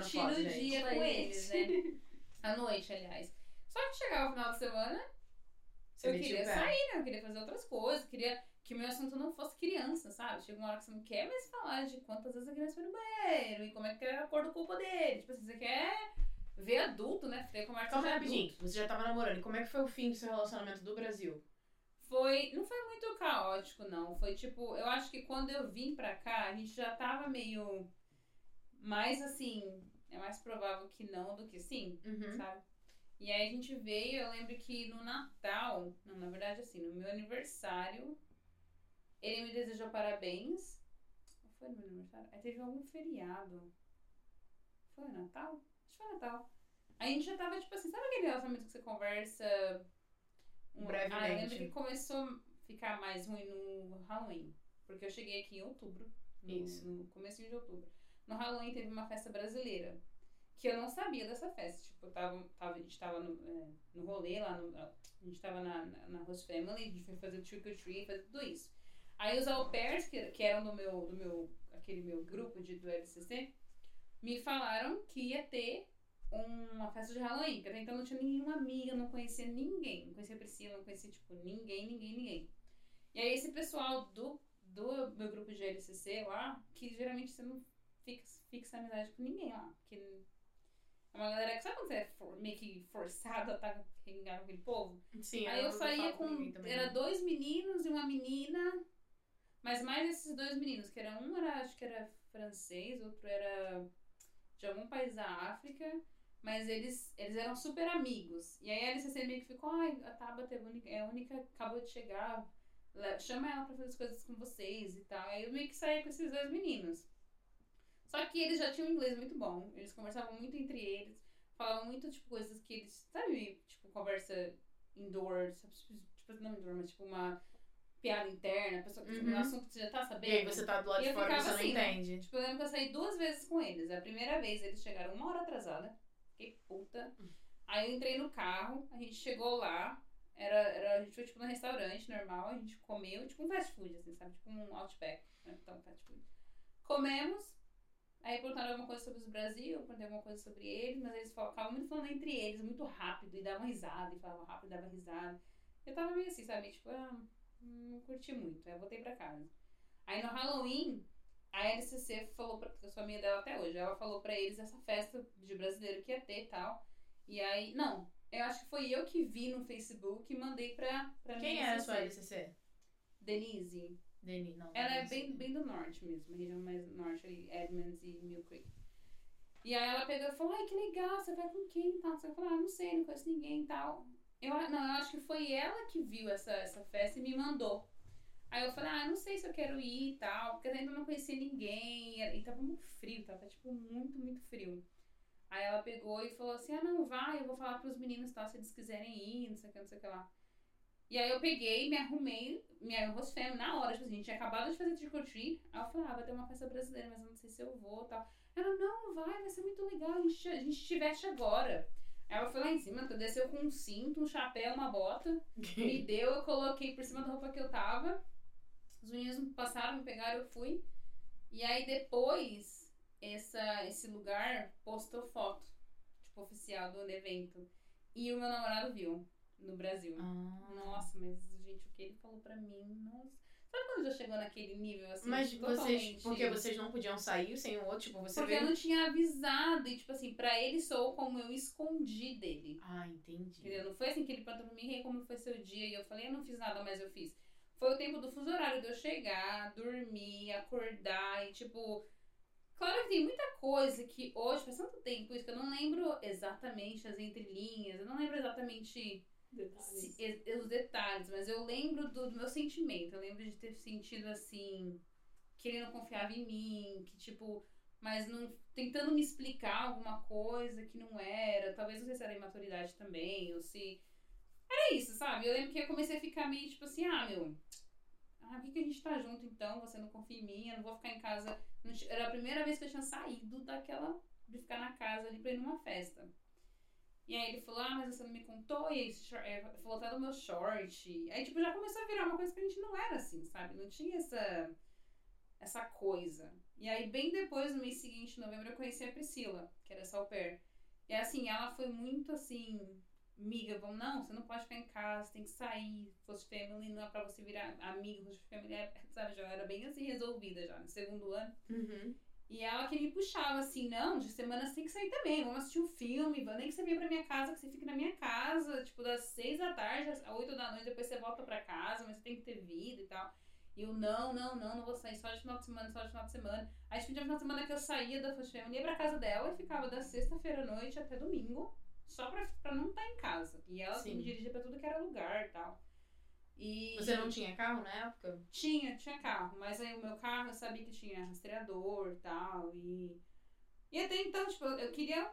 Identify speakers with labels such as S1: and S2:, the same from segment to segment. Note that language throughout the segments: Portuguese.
S1: curtindo
S2: foto,
S1: o
S2: gente.
S1: dia
S3: Oi,
S1: com
S3: gente.
S1: eles, né? À noite, aliás. Só que chegava o final de semana,
S2: Você
S1: eu queria sair, né? Eu queria fazer outras coisas, queria que o meu assunto não fosse criança, sabe? Chega uma hora que você não quer mais falar de quantas vezes a criança foi no banheiro e como é que era a cor do corpo dele. Tipo assim, você quer ver adulto, né? Ter conversa
S2: Calma rapidinho. Você já tava namorando. E como é que foi o fim do seu relacionamento do Brasil?
S1: Foi. Não foi muito caótico, não. Foi tipo. Eu acho que quando eu vim pra cá, a gente já tava meio. Mais assim. É mais provável que não do que sim,
S2: Uhum.
S1: sabe? E aí a gente veio, eu lembro que no Natal, não, na verdade assim, no meu aniversário, ele me desejou parabéns. Ou foi no meu aniversário? Aí teve algum feriado. Foi Natal? Acho que foi Natal. A gente já tava, tipo assim, sabe aquele relacionamento que você conversa um-
S2: Brevemente.
S1: Ah, eu lembro que começou a ficar mais ruim no Halloween. Porque eu cheguei aqui em outubro. No,
S2: Isso.
S1: No começo de outubro. No Halloween teve uma festa brasileira. Que eu não sabia dessa festa. Tipo, tava, tava, a gente tava no, é, no rolê lá, no, a gente tava na, na, na Host Family, a gente foi fazer trick or treat, fazer tudo isso. Aí os au pairs, que, que eram do meu, do meu, aquele meu grupo de, do LCC, me falaram que ia ter uma festa de Halloween, porque até então não tinha nenhuma amiga, não conhecia ninguém. Não conhecia Priscila, não conhecia, tipo, ninguém, ninguém, ninguém. E aí esse pessoal do, do meu grupo de LCC lá, que geralmente você não fixa, fixa amizade com ninguém lá, porque é uma galera que, sabe quando você é for- meio que forçado a estar com aquele povo?
S2: Sim,
S1: Aí eu saía com.
S2: também,
S1: Era dois meninos e uma menina. Mas mais esses dois meninos, que era um era, acho que era francês, outro era de algum país da África. Mas eles, eles eram super amigos. E aí a LCC meio que ficou, ai, a Tabata é a única, é a única acabou de chegar. Chama ela pra fazer as coisas com vocês e tal. Aí eu meio que saía com esses dois meninos. Só que eles já tinham um inglês muito bom. Eles conversavam muito entre eles. Falavam muito, tipo, coisas que eles. Sabe, tipo, conversa indoor. sabe, Tipo, não indoor, mas tipo uma piada interna. Pessoa, tipo,
S2: Uhum.
S1: um assunto que você já tá
S2: E
S1: sabendo.
S2: aí você tá do lado
S1: E
S2: de fora e você não
S1: assim, né?
S2: entende.
S1: Tipo, eu lembro que eu saí duas vezes com eles. A primeira vez eles chegaram uma hora atrasada. Fiquei puta. Aí eu entrei no carro, a gente chegou lá. Era, era, a gente foi tipo num restaurante normal, a gente comeu, tipo um fast food, assim, sabe? Tipo um outback. Né? Então, fast food. Comemos. Aí perguntaram alguma coisa sobre o Brasil, eu perguntei alguma coisa sobre eles, mas eles ficavam muito falando entre eles, muito rápido, e davam risada, e falavam rápido, e dava risada. Eu tava meio assim, sabe? Tipo, ah, não curti muito. Aí eu voltei pra casa. Aí no Halloween, a LCC falou pra. Eu sou amiga dela até hoje. Ela falou pra eles essa festa de brasileiro que ia ter e tal. E aí. Não, eu acho que foi eu que vi no Facebook e mandei pra, pra
S2: Quem
S1: minha
S2: é a sua.
S1: LCC? Denise.
S2: Deni, não.
S1: Ela é bem, bem do norte mesmo, região mais norte ali, Edmonds e Mill Creek. E aí ela pegou e falou, ai, que legal, você vai com quem e tal? Você falou, ah, não sei, não conheço ninguém e tal. Eu, não, eu acho que foi ela que viu essa, essa festa e me mandou. Aí eu falei, ah, não sei se eu quero ir e tal, porque ainda não conhecia ninguém, e tava muito frio, tava tipo muito, muito frio. Aí ela pegou e falou assim, ah, não, vai, eu vou falar pros meninos tal, se eles quiserem ir, não sei o que, não sei o que lá. E aí eu peguei, me arrumei, host family na hora, tipo assim, a gente tinha acabado de fazer trick or treat. Aí eu falei, ah, vai ter uma festa brasileira, mas eu não sei se eu vou e tal. Ela, não, vai, vai ser muito legal, a gente, a gente te veste agora. Aí ela foi lá em cima, desceu com um cinto, um chapéu, uma bota, me deu, eu coloquei por cima da roupa que eu tava. Os meninos passaram, me pegaram, eu fui. E aí depois, essa, esse lugar postou foto, tipo, oficial do evento. E o meu namorado viu, no Brasil.
S2: Ah.
S1: Nossa, mas, gente, o que ele falou pra mim, nossa. Sabe quando já chegou naquele nível assim?
S2: Mas vocês. Porque vocês não podiam sair sem o outro, tipo, você
S1: Porque
S2: veio.
S1: eu não tinha avisado. E, tipo assim, pra ele sou como eu escondi dele.
S2: Ah, entendi.
S1: Entendeu? Não foi assim que ele perguntou pra mim, "Ei, como foi seu dia? E eu falei, eu não fiz nada, mas eu fiz. Foi o tempo do fuso horário de eu chegar, dormir, acordar e, tipo. Claro que tem muita coisa que hoje, faz tanto tempo isso, que eu não lembro exatamente as entrelinhas, eu não lembro exatamente
S3: Detalhes.
S1: se- os detalhes, mas eu lembro do, do meu sentimento. Eu lembro de ter sentido assim, que ele não confiava em mim, que tipo, mas não tentando me explicar alguma coisa que não era. Talvez não sei se era imaturidade também, ou se. Era isso, sabe? Eu lembro que eu comecei a ficar meio tipo assim, ah, meu. Ah, por que, que a gente tá junto então? Você não confia em mim, eu não vou ficar em casa. Era a primeira vez que eu tinha saído daquela. de ficar na casa ali pra ir numa festa. E aí ele falou, ah, mas você não me contou, e aí é, falou até do meu short. Aí, tipo, já começou a virar uma coisa que a gente não era assim, sabe? Não tinha essa. essa coisa. E aí, bem depois, no mês seguinte, em novembro, eu conheci a Priscila, que era essa au pair. E assim, ela foi muito assim, amiga, vamos, não, você não pode ficar em casa, tem que sair, fosse family, não é pra você virar amiga, fosse family, é, sabe, já era bem assim resolvida já, no segundo ano.
S2: Uhum.
S1: E ela que me puxava assim, não, de semana você tem que sair também, vamos assistir um filme, nem que você venha pra minha casa, que você fique na minha casa, tipo, das seis da tarde às oito da noite, depois você volta pra casa, mas você tem que ter vida e tal. E eu, não, não, não, não vou sair só de final de semana, só de final de semana. Aí tinha um final de semana que eu saía da First Family, ia pra casa dela e ficava da sexta-feira à noite até domingo, só pra, pra não estar em casa. E ela
S2: Sim.
S1: me dirigia pra tudo que era lugar e tal. E
S2: Você não tinha carro na época?
S1: tinha, tinha carro, mas aí o meu carro eu sabia que tinha rastreador e tal. E, e até então, tipo, eu queria.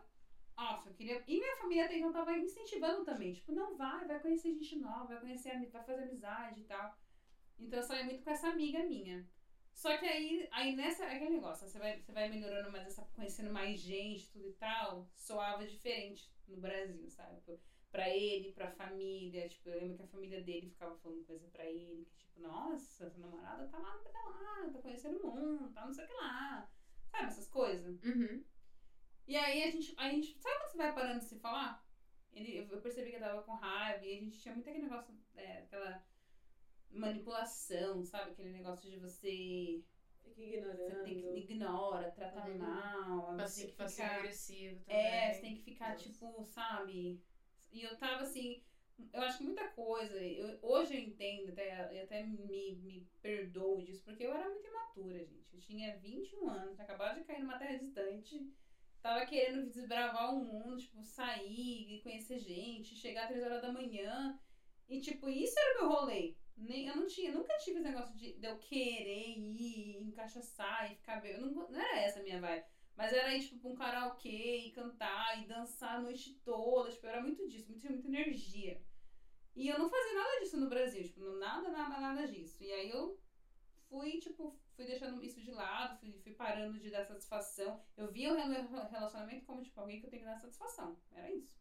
S1: Nossa, eu queria. E minha família até então tava incentivando também. Tipo, não vai, vai conhecer gente nova, vai conhecer, vai fazer amizade e tal. Então eu saí muito com essa amiga minha. Só que aí, aí nessa, é aquele negócio, você vai, você vai melhorando mais essa, conhecendo mais gente, tudo e tal, soava diferente no Brasil, sabe? Pra ele, pra família, tipo, eu lembro que a família dele ficava falando coisa pra ele, que tipo, nossa, sua namorada tá lá, tá lá, tá conhecendo o mundo, tá não sei o que lá. Sabe essas coisas?
S2: Uhum.
S1: E aí a gente, a gente. Sabe quando você vai parando de se falar? Ele, eu percebi que eu tava com raiva e a gente tinha muito aquele negócio, é, aquela manipulação, sabe? Aquele negócio de você.
S3: Fica ignorando.
S1: Você tem que ignora, trata
S3: Uhum.
S1: mal, você tem que ficar.
S2: agressivo também.
S1: É, você tem que ficar,
S3: Nossa.
S1: tipo, sabe? E eu tava assim. Eu acho que muita coisa. Eu, hoje eu entendo, até, eu até me, me perdoo disso, porque eu era muito imatura, gente. Eu tinha 21 anos, acabado de cair numa terra distante. Tava querendo desbravar o mundo, tipo, sair e conhecer gente, chegar às 3 horas da manhã. E, tipo, isso era o meu rolê. Nem, eu não tinha, nunca tive esse negócio de, de eu querer ir, encaixaçar e ficar bem. Não, não era essa a minha vibe. Mas era ir, tipo, pra um karaokê e cantar e dançar a noite toda. Tipo, era muito disso, muito, muita energia. E eu não fazia nada disso no Brasil, tipo, nada, nada, nada disso. E aí eu fui, tipo, fui deixando isso de lado, fui, fui parando de dar satisfação. Eu via o rela- relacionamento como, tipo, alguém que eu tenho que dar satisfação. Era isso.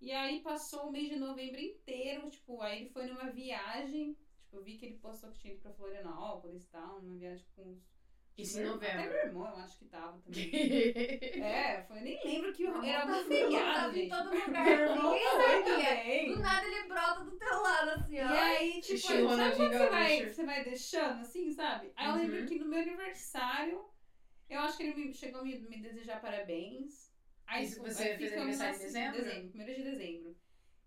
S1: E aí passou o mês de novembro inteiro, tipo, aí ele foi numa viagem. Tipo, eu vi que ele postou que tinha ido pra Florianópolis e tal, numa viagem com os.
S2: Isso em
S1: irmão- Até
S2: novembro.
S1: meu irmão, eu acho que tava também. É, foi, eu nem lembro que era
S3: tá-
S1: algum feriado,
S3: tava em
S1: gente.
S3: todo lugar,
S1: Meu irmão
S3: ninguém
S1: foi
S3: sabia.
S1: também.
S3: Do nada ele brota do teu lado, assim,
S1: E
S3: ó.
S1: aí, tipo, sabe quando você vai, você vai deixando, assim, sabe? Aí eu
S2: Uhum.
S1: lembro que no meu aniversário, eu acho que ele me, chegou a me, me desejar parabéns. Aí,
S2: Isso, você
S1: aí
S2: fez aniversário em
S1: assim,
S2: dezembro?
S1: primeiro de dezembro.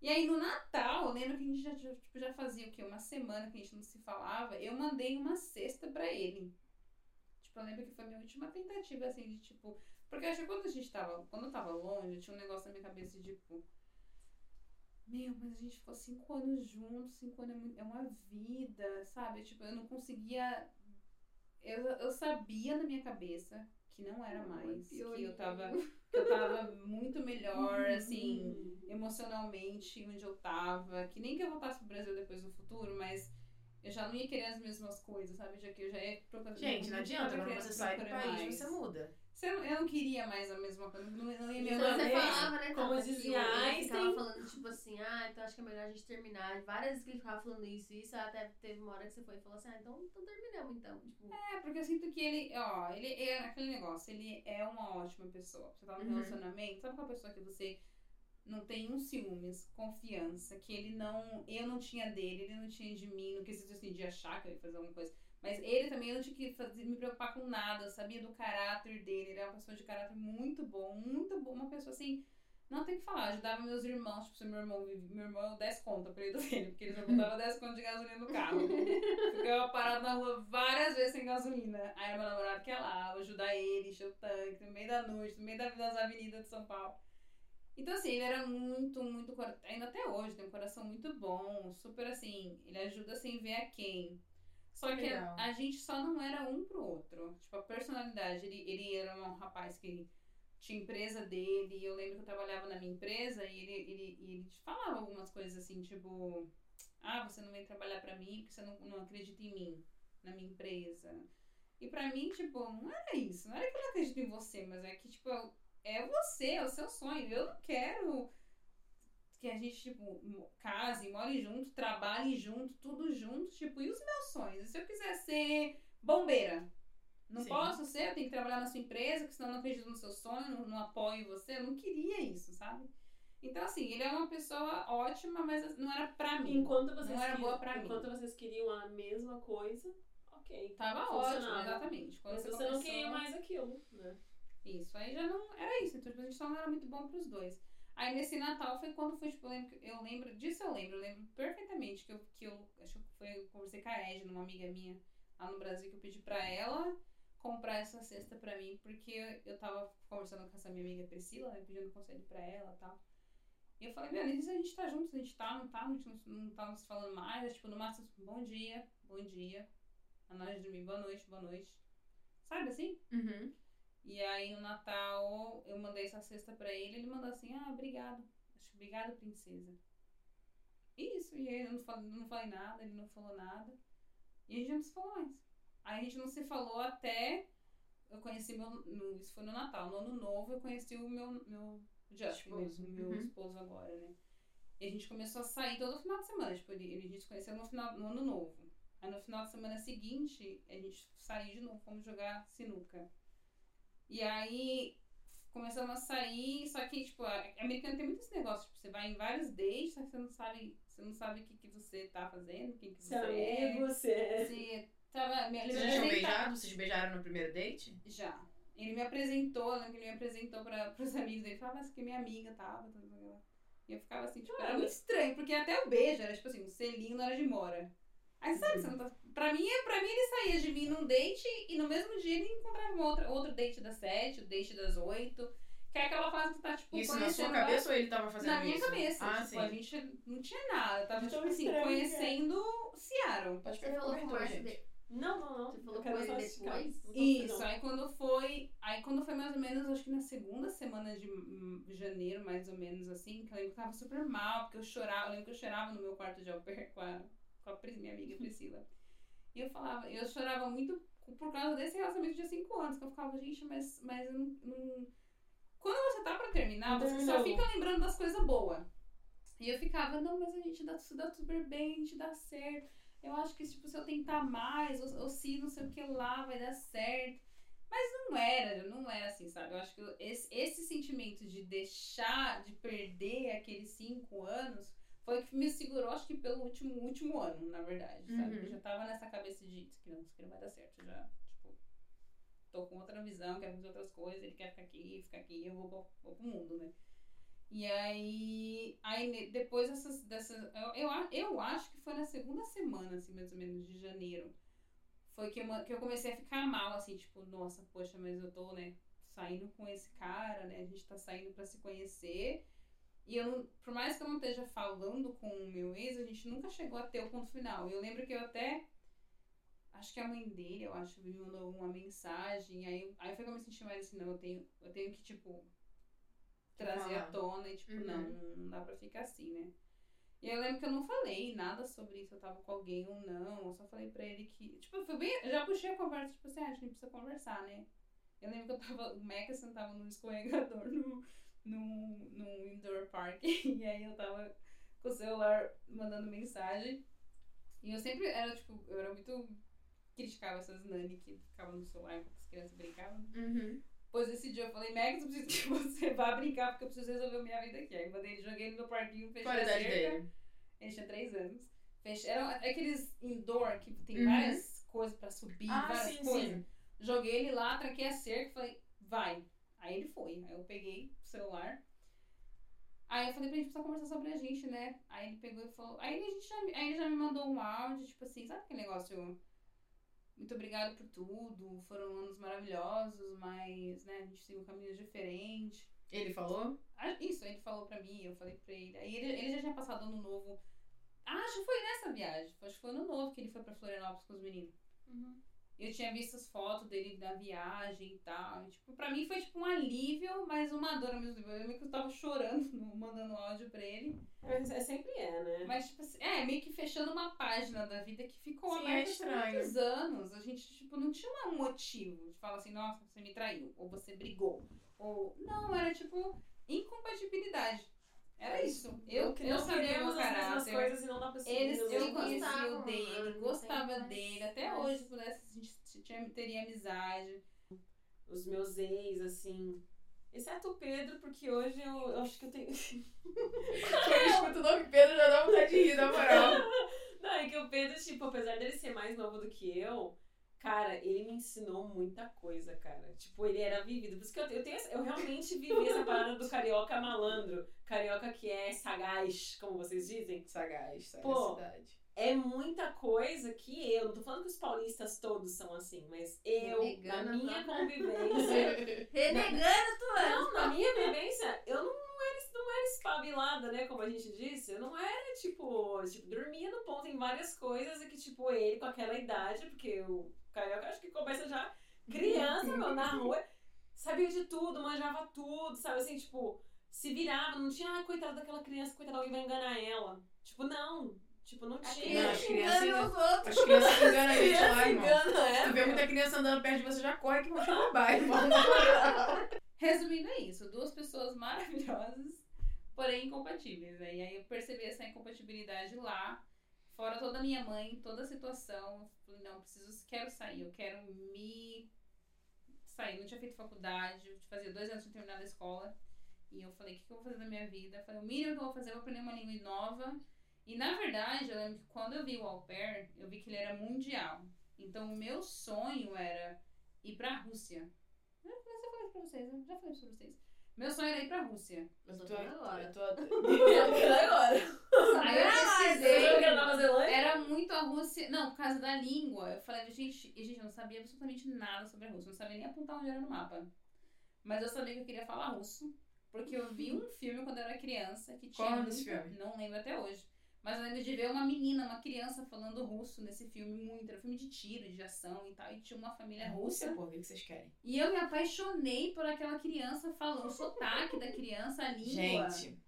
S1: E aí no Natal, eu lembro que a gente já, já, tipo, já fazia o quê? Uma semana que a gente não se falava, eu mandei uma cesta pra ele. Tipo, eu lembro que foi minha última tentativa, assim, de tipo. Porque eu acho que quando a gente tava. Quando eu tava longe, tinha um negócio na minha cabeça de tipo. Meu, mas a gente ficou cinco anos juntos, cinco anos é, é uma vida, sabe? Tipo, eu não conseguia. Eu, eu sabia na minha cabeça que não era mais. Que eu tava, que eu tava muito melhor, assim, emocionalmente, onde eu tava. Que nem que eu voltasse pro Brasil depois no futuro, mas eu já não ia querer as mesmas coisas, sabe? Já que eu já ia procurar.
S2: Gente, não adianta, quando você sai do país,
S1: mais.
S2: você muda.
S1: Se eu, eu não queria mais a mesma coisa. Não, não ia me
S3: Então você falava, né,
S4: como dizia
S3: ele ficava
S4: Einstein.
S3: falando, tipo assim, ah, então acho que é melhor a gente terminar. Várias vezes que ele ficava falando isso, isso, até teve uma hora que você foi e falou assim, ah, então, então terminamos então. Tipo,
S1: É, porque eu sinto que ele, ó, ele é aquele negócio, ele é uma ótima pessoa. Você tá num
S2: Uhum.
S1: relacionamento, sabe aquela pessoa que você não tem um ciúmes, confiança, que ele não. Eu não tinha dele, ele não tinha de mim, no quesito assim, de achar que eu ia fazer alguma coisa. Mas ele também eu não tinha que fazer, me preocupar com nada, eu sabia do caráter dele, ele é uma pessoa de caráter muito bom, muito bom, uma pessoa assim. Não tem o que falar, ajudava meus irmãos, tipo, se meu irmão vive, meu irmão 10 conto pra ele dele, porque ele já botava 10 conto de gasolina no carro. Ficava parado na rua várias vezes sem gasolina. Aí meu namorado que ia lá, ajudar ele, encher o tanque, no meio da noite, no meio da- das avenidas de São Paulo. Então, assim, ele era muito, muito. Ainda até hoje, tem um coração muito bom, super assim. Ele ajuda sem ver a quem. Só que a, a gente só não era um pro outro. Tipo, a personalidade. Ele, ele era um rapaz que tinha empresa dele. E eu lembro que eu trabalhava na minha empresa e ele, ele, ele falava algumas coisas assim, tipo. Ah, você não vem trabalhar pra mim porque você não, não acredita em mim, na minha empresa. E pra mim, tipo, não era isso. Não era que eu não acredito em você, mas é que, tipo, é você, é o seu sonho. Eu não quero que a gente, tipo, case, more junto, trabalhe junto, tudo junto, tipo, e os meus sonhos? Se eu quiser ser bombeira. Não
S4: Sim.
S1: posso ser, eu tenho que trabalhar na sua empresa, porque senão eu não acredito no seu sonho, não, não apoio você. Eu não queria isso, sabe? Então, assim, ele é uma pessoa ótima, mas não era pra mim.
S5: Enquanto vocês,
S1: Não era boa pra mim.
S5: enquanto vocês queriam a mesma coisa, ok.
S1: Tava ótimo, exatamente. Quando
S5: Mas
S1: você,
S5: você não
S1: começou-
S5: queria mais aquilo, né?
S1: Isso, aí já não. Era isso, então tipo, a gente só não era muito bom pros dois. Aí nesse Natal foi quando foi, tipo, eu lembro, eu lembro disso eu lembro, eu lembro perfeitamente que eu, que eu acho que foi, eu conversei com a Ed, uma amiga minha lá no Brasil, que eu pedi pra ela comprar essa cesta pra mim, porque eu tava conversando com essa minha amiga Priscila, né, pedindo conselho pra ela e tal. E eu falei, meu, nem se a gente tá junto, a gente tá, não tá, gente não, não tá nos falando mais, é, tipo, no máximo, bom dia, bom dia, a de dormir, boa noite, boa noite. Sabe assim?
S2: Uhum.
S1: E aí no Natal eu mandei essa cesta pra ele, ele mandou assim, ah, obrigado. Acho que obrigado, princesa. Isso, e aí eu não falei, não falei nada, ele não falou nada. E a gente não se falou mais. Aí a gente não se falou até eu conheci meu. No, isso foi no Natal. No ano novo eu conheci o meu, meu Justin
S2: Esposo.
S1: mesmo, meu
S2: Uhum.
S1: esposo agora, né? E a gente começou a sair todo final de semana. Tipo, ele- a gente se conheceu no, final, no ano novo. Aí no final de semana seguinte, a gente saiu de novo, fomos jogar sinuca. E aí começamos a sair, só que, tipo, a americana tem muito esse negócio, tipo, você vai em vários dates, só que você não sabe, você não sabe o que, que você tá fazendo, quem que você
S5: é
S1: é.
S5: você.
S1: Você tava. Me, ele
S4: Vocês já tinham beijado? Vocês beijaram no primeiro date?
S1: Já. Ele me apresentou, que ele me apresentou pra, pros amigos dele. Falava, mas que minha amiga tava. E eu ficava assim, tipo, era muito estranho, porque até o beijo era tipo assim, um selinho na hora de mora. Aí sabe, você não tá. Pra mim, pra mim, ele saía de mim num date e no mesmo dia ele encontrava outra, outro date das sete, o date das oito. Que é aquela fase que tá, tipo,
S4: Isso na sua
S1: conhecendo
S4: cabeça ou ele tava fazendo
S1: na minha
S4: isso?
S1: cabeça.
S4: Ah,
S1: tipo,
S4: sim.
S1: a gente não tinha nada. Tava, tipo assim,
S5: estranho,
S1: conhecendo Seattle.
S4: Pode
S3: Você
S4: pegar o
S3: falou com
S4: gente.
S5: Não, não, não.
S3: Você falou com
S5: quero
S3: ele depois?
S1: Isso,
S5: não.
S1: aí quando foi. Aí quando foi mais ou menos, acho que na segunda semana de hum, janeiro, mais ou menos assim, que eu lembro que eu tava super mal, porque eu chorava, eu lembro que eu chorava no meu quarto de au pair com a, com a minha amiga Priscila. E eu falava, eu chorava muito por causa desse relacionamento de 5 anos, que eu ficava, gente, mas, mas não, não- Quando você tá pra terminar,
S5: Não
S1: você só
S5: terminou.
S1: fica lembrando das coisas boas. E eu ficava, não, mas a gente dá, dá super bem, a gente dá certo. Eu acho que tipo, se eu tentar mais, ou, ou se não sei o que lá, vai dar certo. Mas não era, não era assim, sabe? Eu acho que esse, esse sentimento de deixar, de perder aqueles cinco anos, foi o que me segurou, acho que pelo último, último ano, na verdade, sabe?
S2: Uhum.
S1: Eu já tava nessa cabeça de, aqui não, isso aqui não vai dar certo, já, tipo, tô com outra visão, quero fazer outras coisas, ele quer ficar aqui, ficar aqui, eu vou, vou, pro mundo, né? E aí, aí depois dessas, dessas eu, eu, eu acho que foi na segunda semana, assim, mais ou menos, de janeiro, foi que eu, que eu comecei a ficar mal, assim, tipo, nossa, poxa, mas eu tô, né, saindo com esse cara, né, a gente tá saindo pra se conhecer, e eu não, por mais que eu não esteja falando com o meu ex, a gente nunca chegou a ter o ponto final. Eu lembro que eu até, acho que a mãe dele, eu acho, me mandou uma mensagem, aí, aí foi que eu me senti mais assim, não, eu tenho, eu tenho que, tipo, trazer à tona e, tipo,
S2: Uhum.
S1: não, não dá pra ficar assim, né. E eu lembro que eu não falei nada sobre se eu tava com alguém ou não. Eu só falei pra ele que. Tipo, foi bem. Eu já puxei a conversa, tipo assim, ah, a gente precisa conversar, né? Eu lembro que eu tava. O Mackerson tava no escorregador no, no, no indoor park. E aí eu tava com o celular mandando mensagem. E eu sempre era, tipo, eu era muito. Criticava essas nani que ficavam no celular enquanto as crianças brincavam.
S2: Uhum.
S1: Pois esse dia eu falei, Max, eu preciso que você vá brincar porque eu preciso resolver minha vida aqui. Aí mandei ele, joguei ele no parquinho, fechei
S4: a
S1: cerca.
S4: dele?
S1: Ele tinha três anos. Fech... Eram aqueles indoor que tem
S2: Uhum.
S1: várias coisas pra subir,
S4: Ah,
S1: várias
S4: sim,
S1: coisas.
S4: sim.
S1: Joguei ele lá, tranquei a cerca e falei, vai. Aí ele foi. Aí eu peguei o celular. Aí eu falei pra gente precisar conversar sobre a gente, né? Aí ele pegou e falou. Aí, a gente já, aí ele já me mandou um áudio, tipo assim, sabe aquele negócio? Muito obrigado por tudo, foram anos maravilhosos, mas, né, a gente seguiu caminhos diferentes.
S4: Ele falou?
S1: Isso, ele falou pra mim, eu falei pra ele. Aí ele, ele já tinha passado ano novo. Ah, acho que foi nessa viagem. Acho que foi ano novo que ele foi pra Florianópolis com os meninos.
S3: Uhum.
S1: Eu tinha visto as fotos dele na viagem e tal. E, tipo, pra mim foi tipo um alívio, mas uma dor ao mesmo tempo. Eu lembro que eu tava chorando, no- mandando áudio pra ele.
S5: Mas é, sempre é, né?
S1: Mas, tipo assim, é, meio que fechando uma página da vida que ficou
S4: Sim, é
S1: aberta por
S4: estranho.
S1: muitos anos. A gente, tipo, não tinha um motivo de falar assim, nossa, você me traiu, ou você brigou. Ou. Não, era tipo incompatibilidade. Era isso. Eu,
S5: Não
S1: eu sabia meu
S5: as mesmas
S1: caráter.
S5: coisas e não dá pra.
S1: Eles, eu conhecia o dele, gostava dele. Até
S3: mas-
S1: hoje, se pudesse, a gente tinha, teria amizade.
S5: Os meus ex, assim. Exceto o Pedro, porque hoje eu, eu acho que eu tenho.
S4: Quando eu escuto o nome Pedro, já dá vontade de rir, na moral.
S5: Não, é que o Pedro, tipo, apesar dele ser mais novo do que eu, cara, ele me ensinou muita coisa, cara. Tipo, ele era vivido. Por isso que eu, eu tenho eu realmente vivi essa parada do carioca malandro. Carioca que é sagaz, como vocês dizem.
S4: Sagaz,
S5: Pô.
S4: sagacidade.
S5: É muita coisa que eu, não tô falando que os paulistas todos são assim, mas eu,
S3: Renegando
S5: na minha
S3: tua-
S5: convivência,
S3: Renegando tu é.
S5: Não, na minha vivência, eu não, não, era, não era espabilada, né? Como a gente disse. Eu não era, tipo, tipo, dormia no ponto em várias coisas e que, tipo, ele com aquela idade, porque o carioca acho que começa já criança, meu, na rua, sabia de tudo, manjava tudo, sabe? Assim, tipo, se virava, não tinha, ah, coitada daquela criança, coitada, alguém vai enganar ela. Tipo, não. Tipo, não tinha.
S4: Não, as
S3: criança
S4: crianças-
S3: engana os outros.
S4: As crianças que enganam a gente lá, irmão.
S5: engana,
S4: Se
S5: é.
S4: tu vê muita criança andando perto de você, já corre que vão te roubar, irmão.
S1: Resumindo, é isso. Duas pessoas maravilhosas, porém incompatíveis. né? E aí eu percebi essa incompatibilidade lá. Fora toda a minha mãe, toda a situação. Falei, não, preciso, quero sair. Eu quero me sair. Não tinha feito faculdade. Fazia dois anos de terminar a escola. E eu falei, o que, que eu vou fazer da minha vida? Eu falei, o mínimo que eu vou fazer é eu vou aprender uma língua nova. E na verdade, eu lembro que quando eu vi o au pair, eu vi que ele era mundial. Então o meu sonho era ir pra Rússia. Eu já falei isso pra vocês, eu já falei isso pra vocês. Meu sonho era ir pra Rússia.
S3: Eu tô
S4: Tô-
S3: agora.
S4: tô- tô-
S5: agora.
S1: Aí eu
S5: Você
S1: pesquisei.
S5: viu Nova Zelândia?
S1: Era muito a Rússia. Não, por causa da língua. Eu falei, gente, e, gente, eu não sabia absolutamente nada sobre a Rússia. Eu não sabia nem apontar onde era no mapa. Mas eu sabia que eu queria falar russo. Porque eu vi um filme quando eu era criança que tinha.
S4: Qual o nome desse
S1: muito-
S4: filme?
S1: Não lembro até hoje. Mas eu lembro de ver uma menina, uma criança falando russo nesse filme muito. Era um filme de tiro, de ação e tal. E tinha uma família
S4: É
S1: russa.
S4: Rússia, pô, o que vocês querem?
S1: E eu me apaixonei por aquela criança falando o sotaque da criança, a língua.
S4: Gente,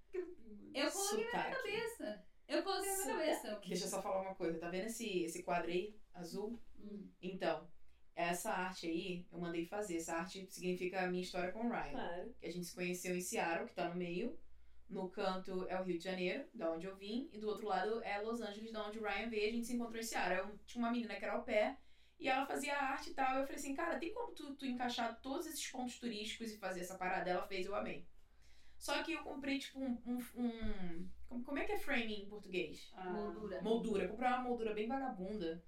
S1: eu coloquei na minha cabeça. Eu coloquei na minha cabeça.
S4: Deixa eu só falar uma coisa. Tá vendo esse, esse quadro aí, azul?
S1: Hum.
S4: Então, essa arte aí, eu mandei fazer. Essa arte significa a minha história com o Ryan.
S5: Claro.
S4: Que a gente se conheceu em Seattle, que tá no meio. No canto é o Rio de Janeiro, da onde eu vim. E do outro lado é Los Angeles, da onde o Ryan veio. A gente se encontrou em Seattle. Eu tinha uma menina que era ao pé. E ela fazia arte e tal. Eu falei assim, cara, tem como tu, tu encaixar todos esses pontos turísticos e fazer essa parada? Ela fez, eu amei. Só que eu comprei, tipo, um... um, um- como, como é que é frame em português?
S1: Ah,
S3: Moldura.
S4: moldura. Comprei uma moldura bem vagabunda.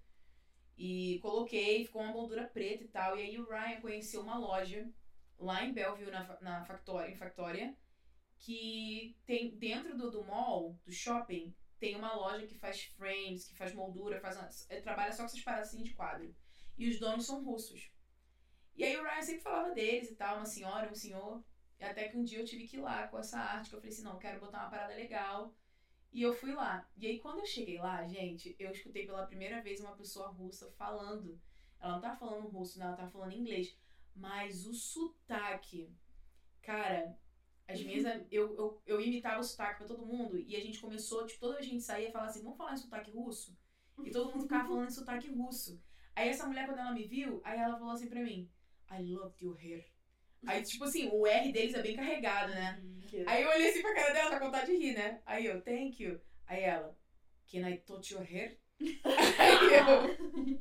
S4: E coloquei, ficou uma moldura preta e tal. E aí o Ryan conheceu uma loja lá em Bellevue, na, na Factoria, em Factoria, que tem dentro do, do mall, do shopping, tem uma loja que faz frames, que faz moldura, faz uma- é, trabalha só com essas paradas assim de quadro. E os donos são russos. E aí o Ryan sempre falava deles e tal, uma senhora, um senhor. Até que um dia eu tive que ir lá com essa arte, que eu falei assim, não, eu quero botar uma parada legal. E eu fui lá. E aí, quando eu cheguei lá, gente, eu escutei pela primeira vez uma pessoa russa falando. Ela não tava falando russo, não, ela tava falando inglês. Mas o sotaque. Cara, as minhas. eu, eu, eu imitava o sotaque pra todo mundo. E a gente começou, tipo, toda a gente saía, falar assim: vamos falar em sotaque russo? E todo mundo ficava falando em sotaque russo. Aí essa mulher, quando ela me viu, aí ela falou assim pra mim: I loved your hair. Aí, tipo assim, o R deles é bem carregado, né? Aí eu olhei assim pra cara dela, tá com vontade de rir, né? Aí eu, thank you. Aí ela, can I touch your hair? Aí eu,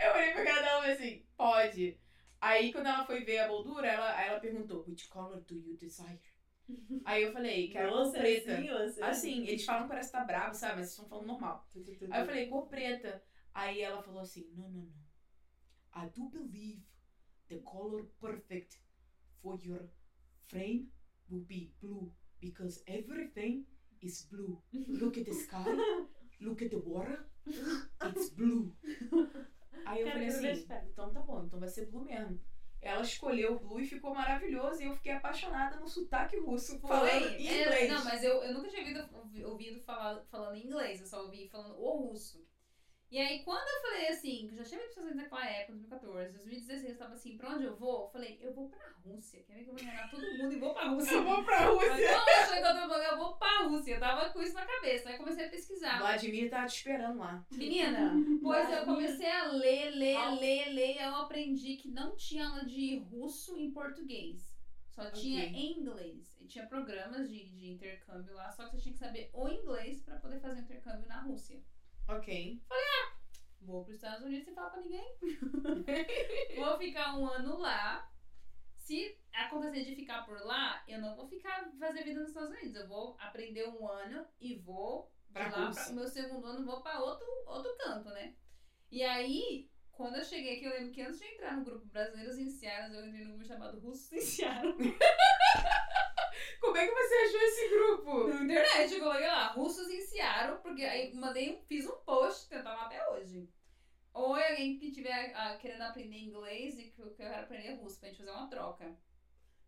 S4: eu olhei pra cara dela e falei assim, pode. Aí quando ela foi ver a moldura, ela, ela perguntou, which color do you desire? Aí eu falei, quero cor
S5: Nossa,
S4: preta.
S5: assim, assim.
S4: Assim, eles falam que parece que tá bravo, sabe? Mas eles estão falando normal. Aí eu falei, cor preta. Aí ela falou assim, no, no, no. I do believe the color perfect for your frame will be blue because everything is blue. Look at the sky, look at the water, it's blue. Aí eu
S5: Quero
S4: falei assim, então tá bom, então vai ser blue mesmo. Ela escolheu o blue e ficou maravilhoso e eu fiquei apaixonada no sotaque russo, falando em
S1: É,
S4: inglês.
S1: não, mas eu, eu nunca tinha ouvido, ouvi- ouvido falar, falando inglês, eu só ouvi falando o russo. E aí, quando eu falei assim, que eu já tinha visto pessoas naquela época, 2014, 2016, eu tava assim, pra onde eu vou? Eu falei, eu vou pra Rússia. Quer ver que eu vou enganar todo mundo e vou pra Rússia.
S4: Eu vou pra
S1: Mas
S4: Rússia.
S1: não achou que eu tô eu vou pra Rússia. Eu tava com isso na cabeça. Aí comecei a pesquisar.
S4: Vladimir tava te esperando lá.
S1: Menina, pois eu comecei a ler, ler, ler, ler. E eu aprendi que não tinha aula de russo em português. Só tinha
S4: Ok.
S1: em inglês. E tinha programas de, de intercâmbio lá, só que você tinha que saber o inglês pra poder fazer o intercâmbio na Rússia.
S4: Ok.
S1: Vou pros Estados Unidos sem falar pra ninguém. vou ficar um ano lá. Se acontecer de ficar por lá, eu não vou ficar fazer vida nos Estados Unidos. Eu vou aprender um ano e vou de
S4: Pra
S1: lá pra, o meu segundo ano vou pra outro, outro canto, né? E aí, quando eu cheguei aqui, eu lembro que antes de entrar no grupo Brasileiros Seattle, eu entrei num grupo chamado Russos Seattle.
S4: Como é que você achou esse grupo?
S1: Na internet, eu coloquei lá, russos em Seattle, porque aí mandei, um- fiz um post, tentava até hoje. Ou alguém que estiver ah, querendo aprender inglês e que eu quero aprender russo, pra gente fazer uma troca.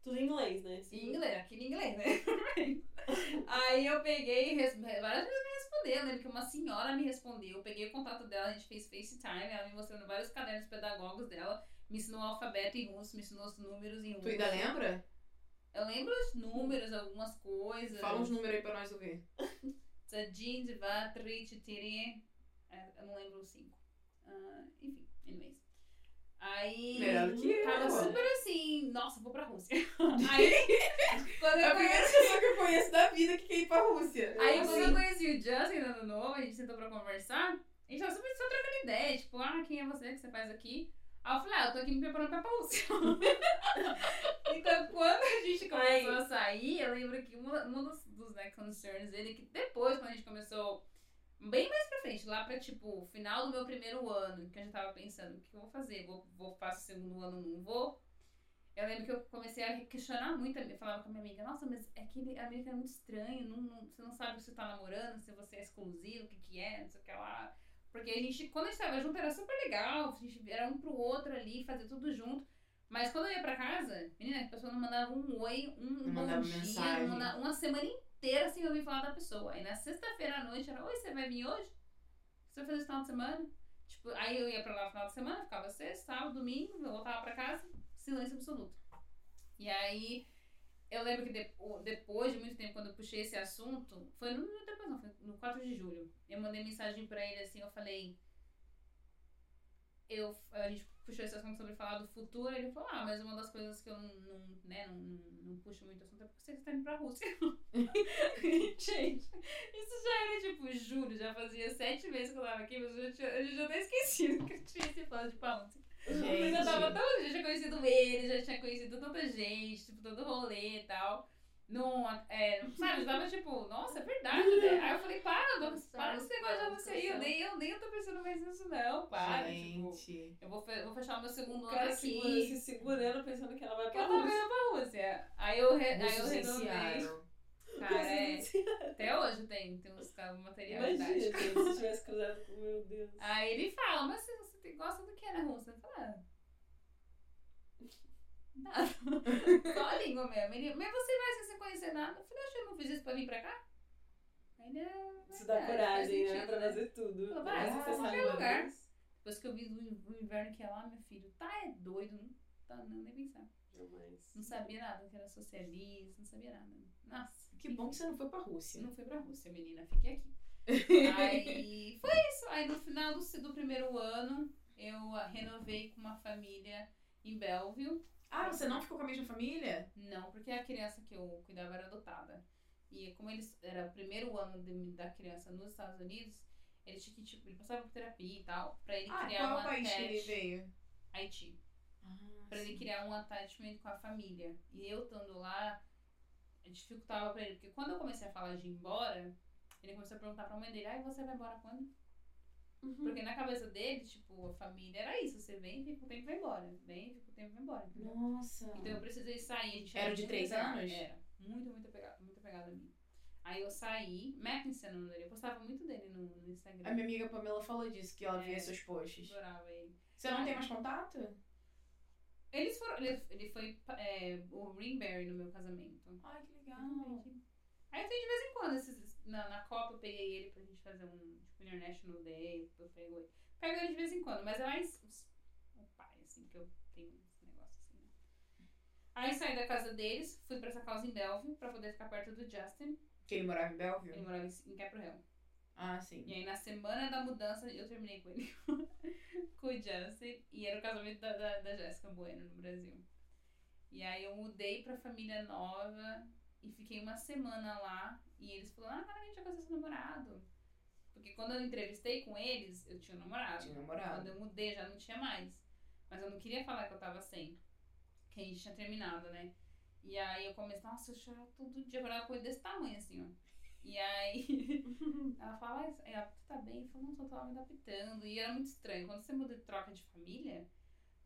S5: Tudo em inglês, né?
S1: Em inglês, aqui em inglês, né? aí eu peguei, e res- várias vezes me respondeu, eu lembro que uma senhora me respondeu, eu peguei o contato dela, a gente fez FaceTime, ela me mostrando vários cadernos pedagógicos dela, me ensinou o alfabeto em russo, me ensinou os números em russo.
S4: Tu ainda lembra?
S1: Eu lembro os números, algumas coisas.
S4: Fala uns números aí pra nós ouvir.
S1: Zadin, Dva, Tri, Titiri. é, Eu não lembro os cinco. Ah, enfim, anyways. Aí.
S4: Melhor que eu,
S1: Tava
S4: olha.
S1: super assim, nossa, vou pra Rússia. Aí. quando
S4: É a
S1: eu
S4: primeira
S1: conheci,
S4: pessoa que eu conheço da vida que quer ir pra Rússia.
S1: aí
S4: Assim.
S1: quando eu conheci o Justin no ano novo, a gente sentou pra conversar. A gente tava super só trocando ideia, tipo, ah, quem é você, o que você faz aqui? Aí eu falei, ah, eu tô aqui me preparando pra Rússia. então, quando a gente começou a sair, eu lembro que um, dos, dos né, concerns dele, que depois, quando a gente começou, bem mais pra frente, lá pra, tipo, final do meu primeiro ano, que eu já tava pensando, o que eu vou fazer? Vou, vou o segundo ano, não vou? Eu lembro que eu comecei a questionar muito, eu falava com a minha amiga, nossa, mas é que ele- americano é muito estranho, não, não- você não sabe se você tá namorando, se você é exclusivo, o que que é, não sei o que lá. Porque a gente, quando a gente tava junto, era super legal, a gente era um pro outro ali, fazer tudo junto. Mas quando eu ia pra casa, menina, a pessoa não mandava um oi, um,
S4: Não
S1: bom dia,
S4: mensagem.
S1: não mandava uma semana inteira sem ouvir falar da pessoa. Aí na sexta-feira à noite era, oi, você vai vir hoje? Você vai fazer esse final de semana? Tipo, aí eu ia pra lá no final de semana, ficava sexta, sábado, domingo, eu voltava pra casa, silêncio absoluto. E aí, eu lembro que de- depois de muito tempo, quando eu puxei esse assunto, foi no, depois não, foi no 4 de julho. Eu mandei mensagem pra ele assim, eu falei. Eu, a gente puxou esse assunto sobre falar do futuro, ele falou, ah, mas uma das coisas que eu não, né, não, não, não puxo muito assunto é porque você está indo pra Rússia. gente, isso já era tipo julho, já fazia sete meses que eu tava aqui, mas eu já tinha, eu já até esquecido que eu tinha esse plano de ir Rússia. Mas eu tava
S4: Gente.
S1: tão. Já tinha conhecido ele, já tinha conhecido tanta gente, tipo, todo rolê e tal. Não, é, sabe, eu tava tipo, nossa, é verdade, né? Aí eu falei, para, Douglas, para com esse negócio de você aí, eu nem, eu nem tô pensando mais nisso, não, para. Tipo,
S4: Gente.
S1: eu vou, fe- vou fechar o meu segundo
S5: O
S1: ano aqui.
S5: segura, se segurando, pensando que ela vai pra
S1: eu tava
S5: Rússia.
S1: indo pra Rússia. Aí eu, re, aí eu renovei. Cara, é, até hoje tem, tem uns material
S5: Imagina, se tivesse cruzado com meu Deus.
S1: Aí ele fala, mas você, gosta do que na Rússia? Eu falo, ah. Nada. Só a língua mesmo. Ele, mas você vai sem conhecer nada? Eu falei, acho que eu não fiz isso pra vir pra cá. Aí não.
S5: Isso dá
S1: verdade,
S5: coragem, né? Pra fazer tudo.
S1: Fala, vai, você qualquer lugar.
S5: inglês?
S1: Depois que eu vi o inverno que é lá, meu filho, tá é doido, não tá não, nem pensar.
S5: Jamais.
S1: Não sabia nada que era socialista, não sabia nada. Nossa.
S4: Que bom que você não foi pra Rússia.
S1: Não fui pra Rússia, menina, fiquei aqui. Aí foi isso. Aí no final do, do primeiro ano, eu renovei com uma família em Belleville.
S4: Ah, você não ficou com a mesma família?
S1: Não, porque a criança que eu cuidava era adotada. E como eles era o primeiro ano de- da criança nos Estados Unidos, ele tinha que, tipo, ele passava por terapia e tal, pra ele
S4: Ah,
S1: criar
S4: qual é
S1: um
S4: o país que ele veio?
S1: Haiti.
S4: Ah,
S1: Pra ele criar um attachment com a família. E eu estando lá, dificultava pra ele. Porque quando eu comecei a falar de ir embora, ele começou a perguntar pra mãe dele, ai, você vai embora quando?
S5: Uhum.
S1: Porque na cabeça dele, tipo, a família era isso. Você vem, fica o tempo e vai embora. Vem, fica o tempo e vai embora. entendeu?
S4: Nossa.
S1: Então eu precisei sair. A gente
S4: Era de
S1: muito
S4: três
S1: apegado.
S4: anos?
S1: Era. Muito, muito apegado, muito apegado a mim. Aí eu saí, Mackinson dele. Eu postava muito dele no, no Instagram.
S4: A minha amiga Pamela falou disso, que ela
S1: É.
S4: via seus posts.
S1: Adorava ele.
S4: Você não tem mais contato?
S1: Eles foram. Ele, ele foi é, o Ringberry no meu casamento.
S4: Ai, que legal.
S1: Aí eu tenho de vez em quando, esses, na, na Copa eu peguei ele pra gente fazer um tipo, International Day, eu pego ele. Pego ele de vez em quando, mas é mais os- o pai, assim, que eu tenho esse negócio assim, né? Aí saí da casa deles, fui pra essa casa em Belleville pra poder ficar perto do Justin.
S4: Que ele morava em
S1: Ele
S4: Belleville?
S1: morava em em Capra Hill.
S4: Ah, sim.
S1: E aí na semana da mudança eu terminei com ele. com o Justin. E era o casamento da, da, da Jéssica Bueno no Brasil. E aí eu mudei pra família nova e fiquei uma semana lá. E eles falaram, ah, gente vai conhecer seu namorado. Porque quando eu entrevistei com eles, eu tinha um namorado.
S4: Tinha namorado.
S1: Quando eu mudei, já não tinha mais. Mas eu não queria falar que eu tava sem. Que a gente tinha terminado, né? E aí eu comecei, nossa, eu chorava todo dia, agora uma coisa desse tamanho, assim, ó. E aí ela fala, ah, tu tá bem? Eu falo, não, só tava me adaptando. E era muito estranho. Quando você muda de troca de família,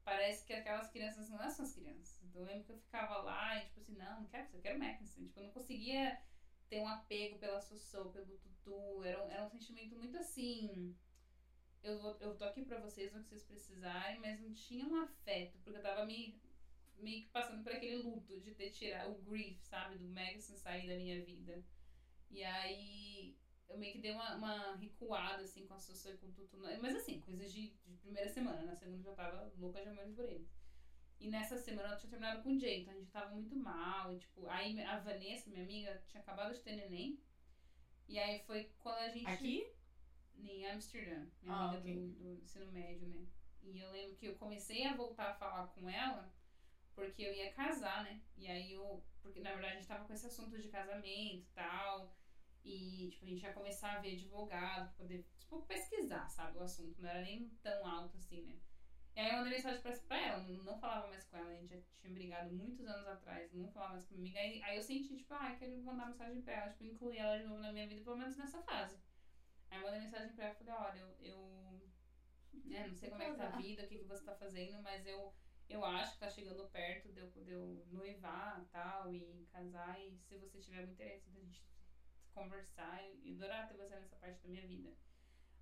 S1: parece que aquelas crianças não são as crianças. Então eu lembro que eu ficava lá e tipo assim, não, não quero isso, eu quero Mackinson. Tipo, eu não conseguia ter um apego pela Sossô, pelo Tutu. Era, um- era um sentimento muito assim. Eu, vou, eu tô aqui pra vocês, no que vocês precisarem, mas não tinha um afeto, porque eu tava me, meio que passando por aquele luto de ter tirado o grief, sabe, do Magnuson sair da minha vida. E aí eu meio que dei uma, uma recuada, assim, com a Sossô e com o Tutu. Mas assim, coisas de, de primeira semana. Na segunda eu já tava louca de amores por eles. E nessa semana eu tinha terminado com o Jay, então a gente tava muito mal. E, tipo, aí a Vanessa, minha amiga, tinha acabado de ter neném. E aí foi quando a gente.
S4: Aqui?
S1: Em Amsterdã, minha
S4: Ah,
S1: amiga
S4: ok.
S1: do, do ensino médio, né? E eu lembro que eu comecei a voltar a falar com ela porque eu ia casar, né? E aí eu. Porque na verdade a gente tava com esse assunto de casamento e tal. E tipo, a gente ia começar a ver advogado, pra poder tipo, pesquisar, sabe, o assunto. Não era nem tão alto assim, né? E aí eu mandei mensagem pra, pra ela, não, não falava mais com ela, a gente já tinha brigado muitos anos atrás, não falava mais com minha amiga. Aí, aí eu senti, tipo, ah, quero mandar mensagem pra ela, tipo, incluir ela de novo na minha vida, pelo menos nessa fase. Aí eu mandei mensagem pra ela e falei, olha, eu, eu né, não sei como é que tá a vida, o que, que você tá fazendo, mas eu, eu acho que tá chegando perto de eu, de eu noivar e tal, e casar, e se você tiver algum interesse da gente conversar, e adorar ter você nessa parte da minha vida.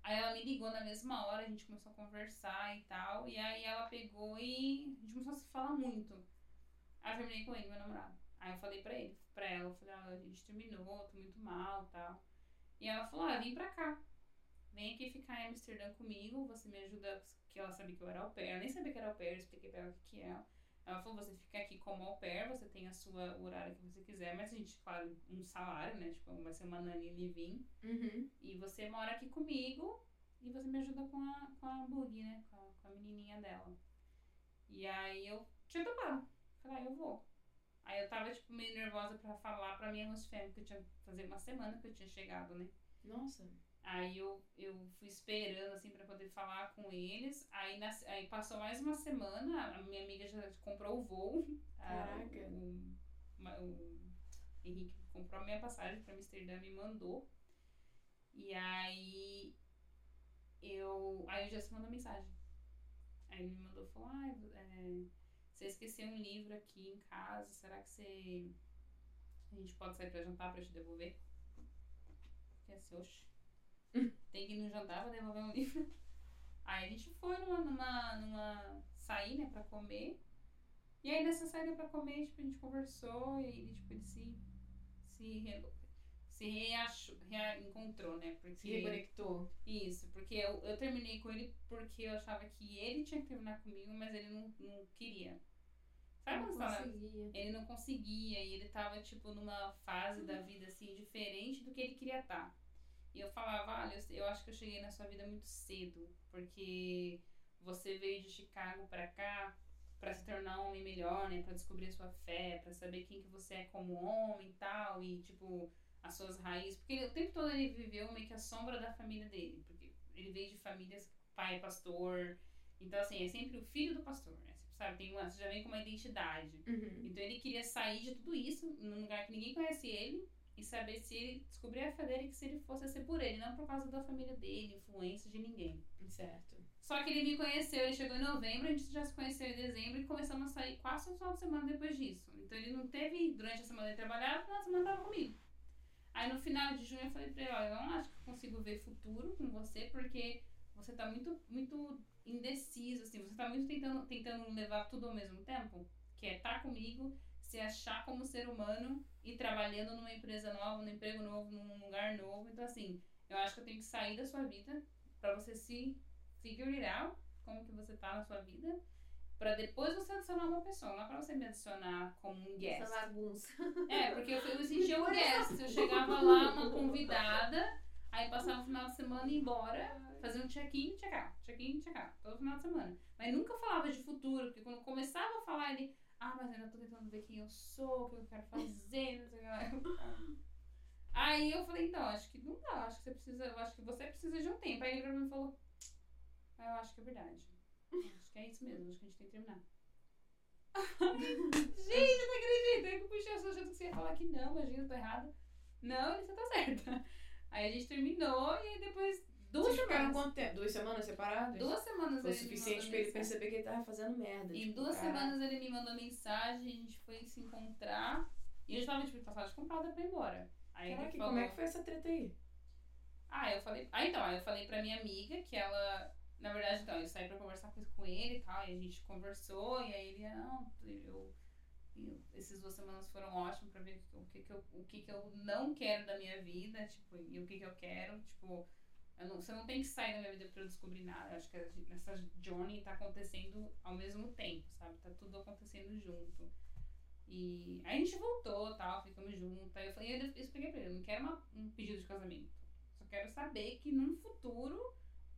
S1: Aí ela me ligou na mesma hora, a gente começou a conversar e tal, e aí ela pegou e a gente começou a se falar muito. Aí eu terminei com ele, meu namorado. Aí eu falei pra ele, pra ela, eu falei, ah, a gente terminou, tô muito mal e tal. E ela falou, ah, vem pra cá. Vem aqui ficar em Amsterdã comigo, você me ajuda, que ela sabia que eu era au pair. Eu nem sabia que era au pair, eu expliquei pra ela o que que é. Ela falou, você fica aqui como au pair, você tem a sua horário que você quiser, mas a gente, claro, um salário, né? Tipo, vai ser uma nani living.
S4: Uhum.
S1: E você mora aqui comigo e você me ajuda com a, com a Boogie, né? Com a, com a menininha dela. E aí eu tinha topado. Falei, ah, eu vou. Aí eu tava, tipo, meio nervosa pra falar pra minha host family, que eu tinha fazer uma semana que eu tinha chegado, né?
S4: Nossa.
S1: Aí eu, eu fui esperando, assim, pra poder falar com eles. Aí, nas- aí passou mais uma semana, a minha amiga já comprou o voo. A-
S4: Caraca.
S1: O, ma- o Henrique comprou a minha passagem pra Amsterdã, me mandou. E aí eu. Aí o Jess mandou mensagem. Aí ele me mandou falou, ah, é, você esqueceu um livro aqui em casa, será que você. A gente pode sair pra jantar pra te devolver? Fiquei assim, oxe. Tem que ir no jantar pra devolver um livro. Aí a gente foi numa, numa, numa sair, né, pra comer. E aí nessa saída pra comer, tipo, a gente conversou e ele, tipo, ele se. se, re, se reachou, reencontrou, né? Porque.
S4: Se reconectou.
S1: Isso, porque eu, eu terminei com ele porque eu achava que ele tinha que terminar comigo, mas ele não, não queria. Sabe
S3: Não conseguia.
S1: ele não conseguia e ele tava, tipo, numa fase da vida, assim, diferente do que ele queria estar. E eu falava, olha, eu, eu acho que eu cheguei na sua vida muito cedo, porque você veio de Chicago pra cá pra se tornar um homem melhor, né, Pra descobrir a sua fé, pra saber quem que você é como homem e tal, e, tipo, as suas raízes. Porque ele- o tempo todo ele viveu meio que a sombra da família dele, porque ele veio de famílias, pai é pastor, então, assim, é sempre o filho do pastor, né, sabe, tem uma, você já vem com uma identidade.
S4: Uhum.
S1: Então ele queria sair de tudo isso, num lugar que ninguém conhece ele, e saber se descobrir a que se ele fosse ser por ele, não por causa da família dele, influência de ninguém.
S4: Certo.
S1: Só que ele me conheceu, ele chegou em novembro, a gente já se conheceu em dezembro e começamos a sair quase um final de semana depois disso. Então ele não teve, durante a semana ele trabalhava, de semana tava comigo. Aí no final de junho eu falei pra ele, olha, eu não acho que eu consigo ver futuro com você, porque você tá muito, muito indeciso, assim, você tá muito tentando, tentando levar tudo ao mesmo tempo, que é estar comigo, se achar como ser humano e trabalhando numa empresa nova, num emprego novo, num lugar novo. Então, assim, eu acho que eu tenho que sair da sua vida pra você se figure it out, como que você tá na sua vida, pra depois você adicionar uma pessoa, não é pra você me adicionar como um guest.
S3: Essa bagunça.
S1: É, porque eu, sentia um guest. Eu chegava lá, uma convidada, aí passava o final de semana e ia embora, fazia um check-in, check-out, check-in, check-out, todo final de semana. Mas nunca falava de futuro, porque quando começava a falar, ele, Ah, mas ainda tô tentando ver quem eu sou, o que eu quero fazer, não sei o que lá. Eu. Aí eu falei, então, acho que não dá, acho que você precisa, eu acho que você precisa de um tempo. Aí ele pra mim falou, ah, eu acho que é verdade. Acho que é isso mesmo, acho que a gente tem que terminar. gente, eu não acredito. Aí eu puxei a sua achando que você ia falar que não, imagina, eu tô errada. Não, ele você tá certa. Aí a gente terminou e aí depois, duas
S4: Vocês
S1: semanas.
S4: quanto tempo? Duas semanas separadas?
S1: Duas semanas
S4: Foi
S1: ele
S4: suficiente pra ele perceber que ele tava fazendo merda.
S1: Em
S4: tipo,
S1: duas
S4: caraca.
S1: semanas ele me mandou mensagem, a gente foi se encontrar. E eu já tava, tipo, passagem comprada pra ir embora. Aí
S4: Caraca,
S1: falou...
S4: como é que foi essa treta aí?
S1: Ah, eu falei. Ah, então, eu falei pra minha amiga que ela. Na verdade, então, eu saí pra conversar com, com ele e tal, e a gente conversou, e aí ele, não, eu. eu essas duas semanas foram ótimas pra ver o que, que, eu, o que, que eu não quero da minha vida, tipo, e o que, que eu quero, tipo. Não- você não tem que sair da minha vida pra eu descobrir nada. Eu acho que essa journey tá acontecendo ao mesmo tempo, sabe? Tá tudo acontecendo junto. E aí a gente voltou tal, ficamos juntos. Aí eu falei, eu expliquei pra ele, eu não quero uma- um pedido de casamento. Só quero saber que num futuro,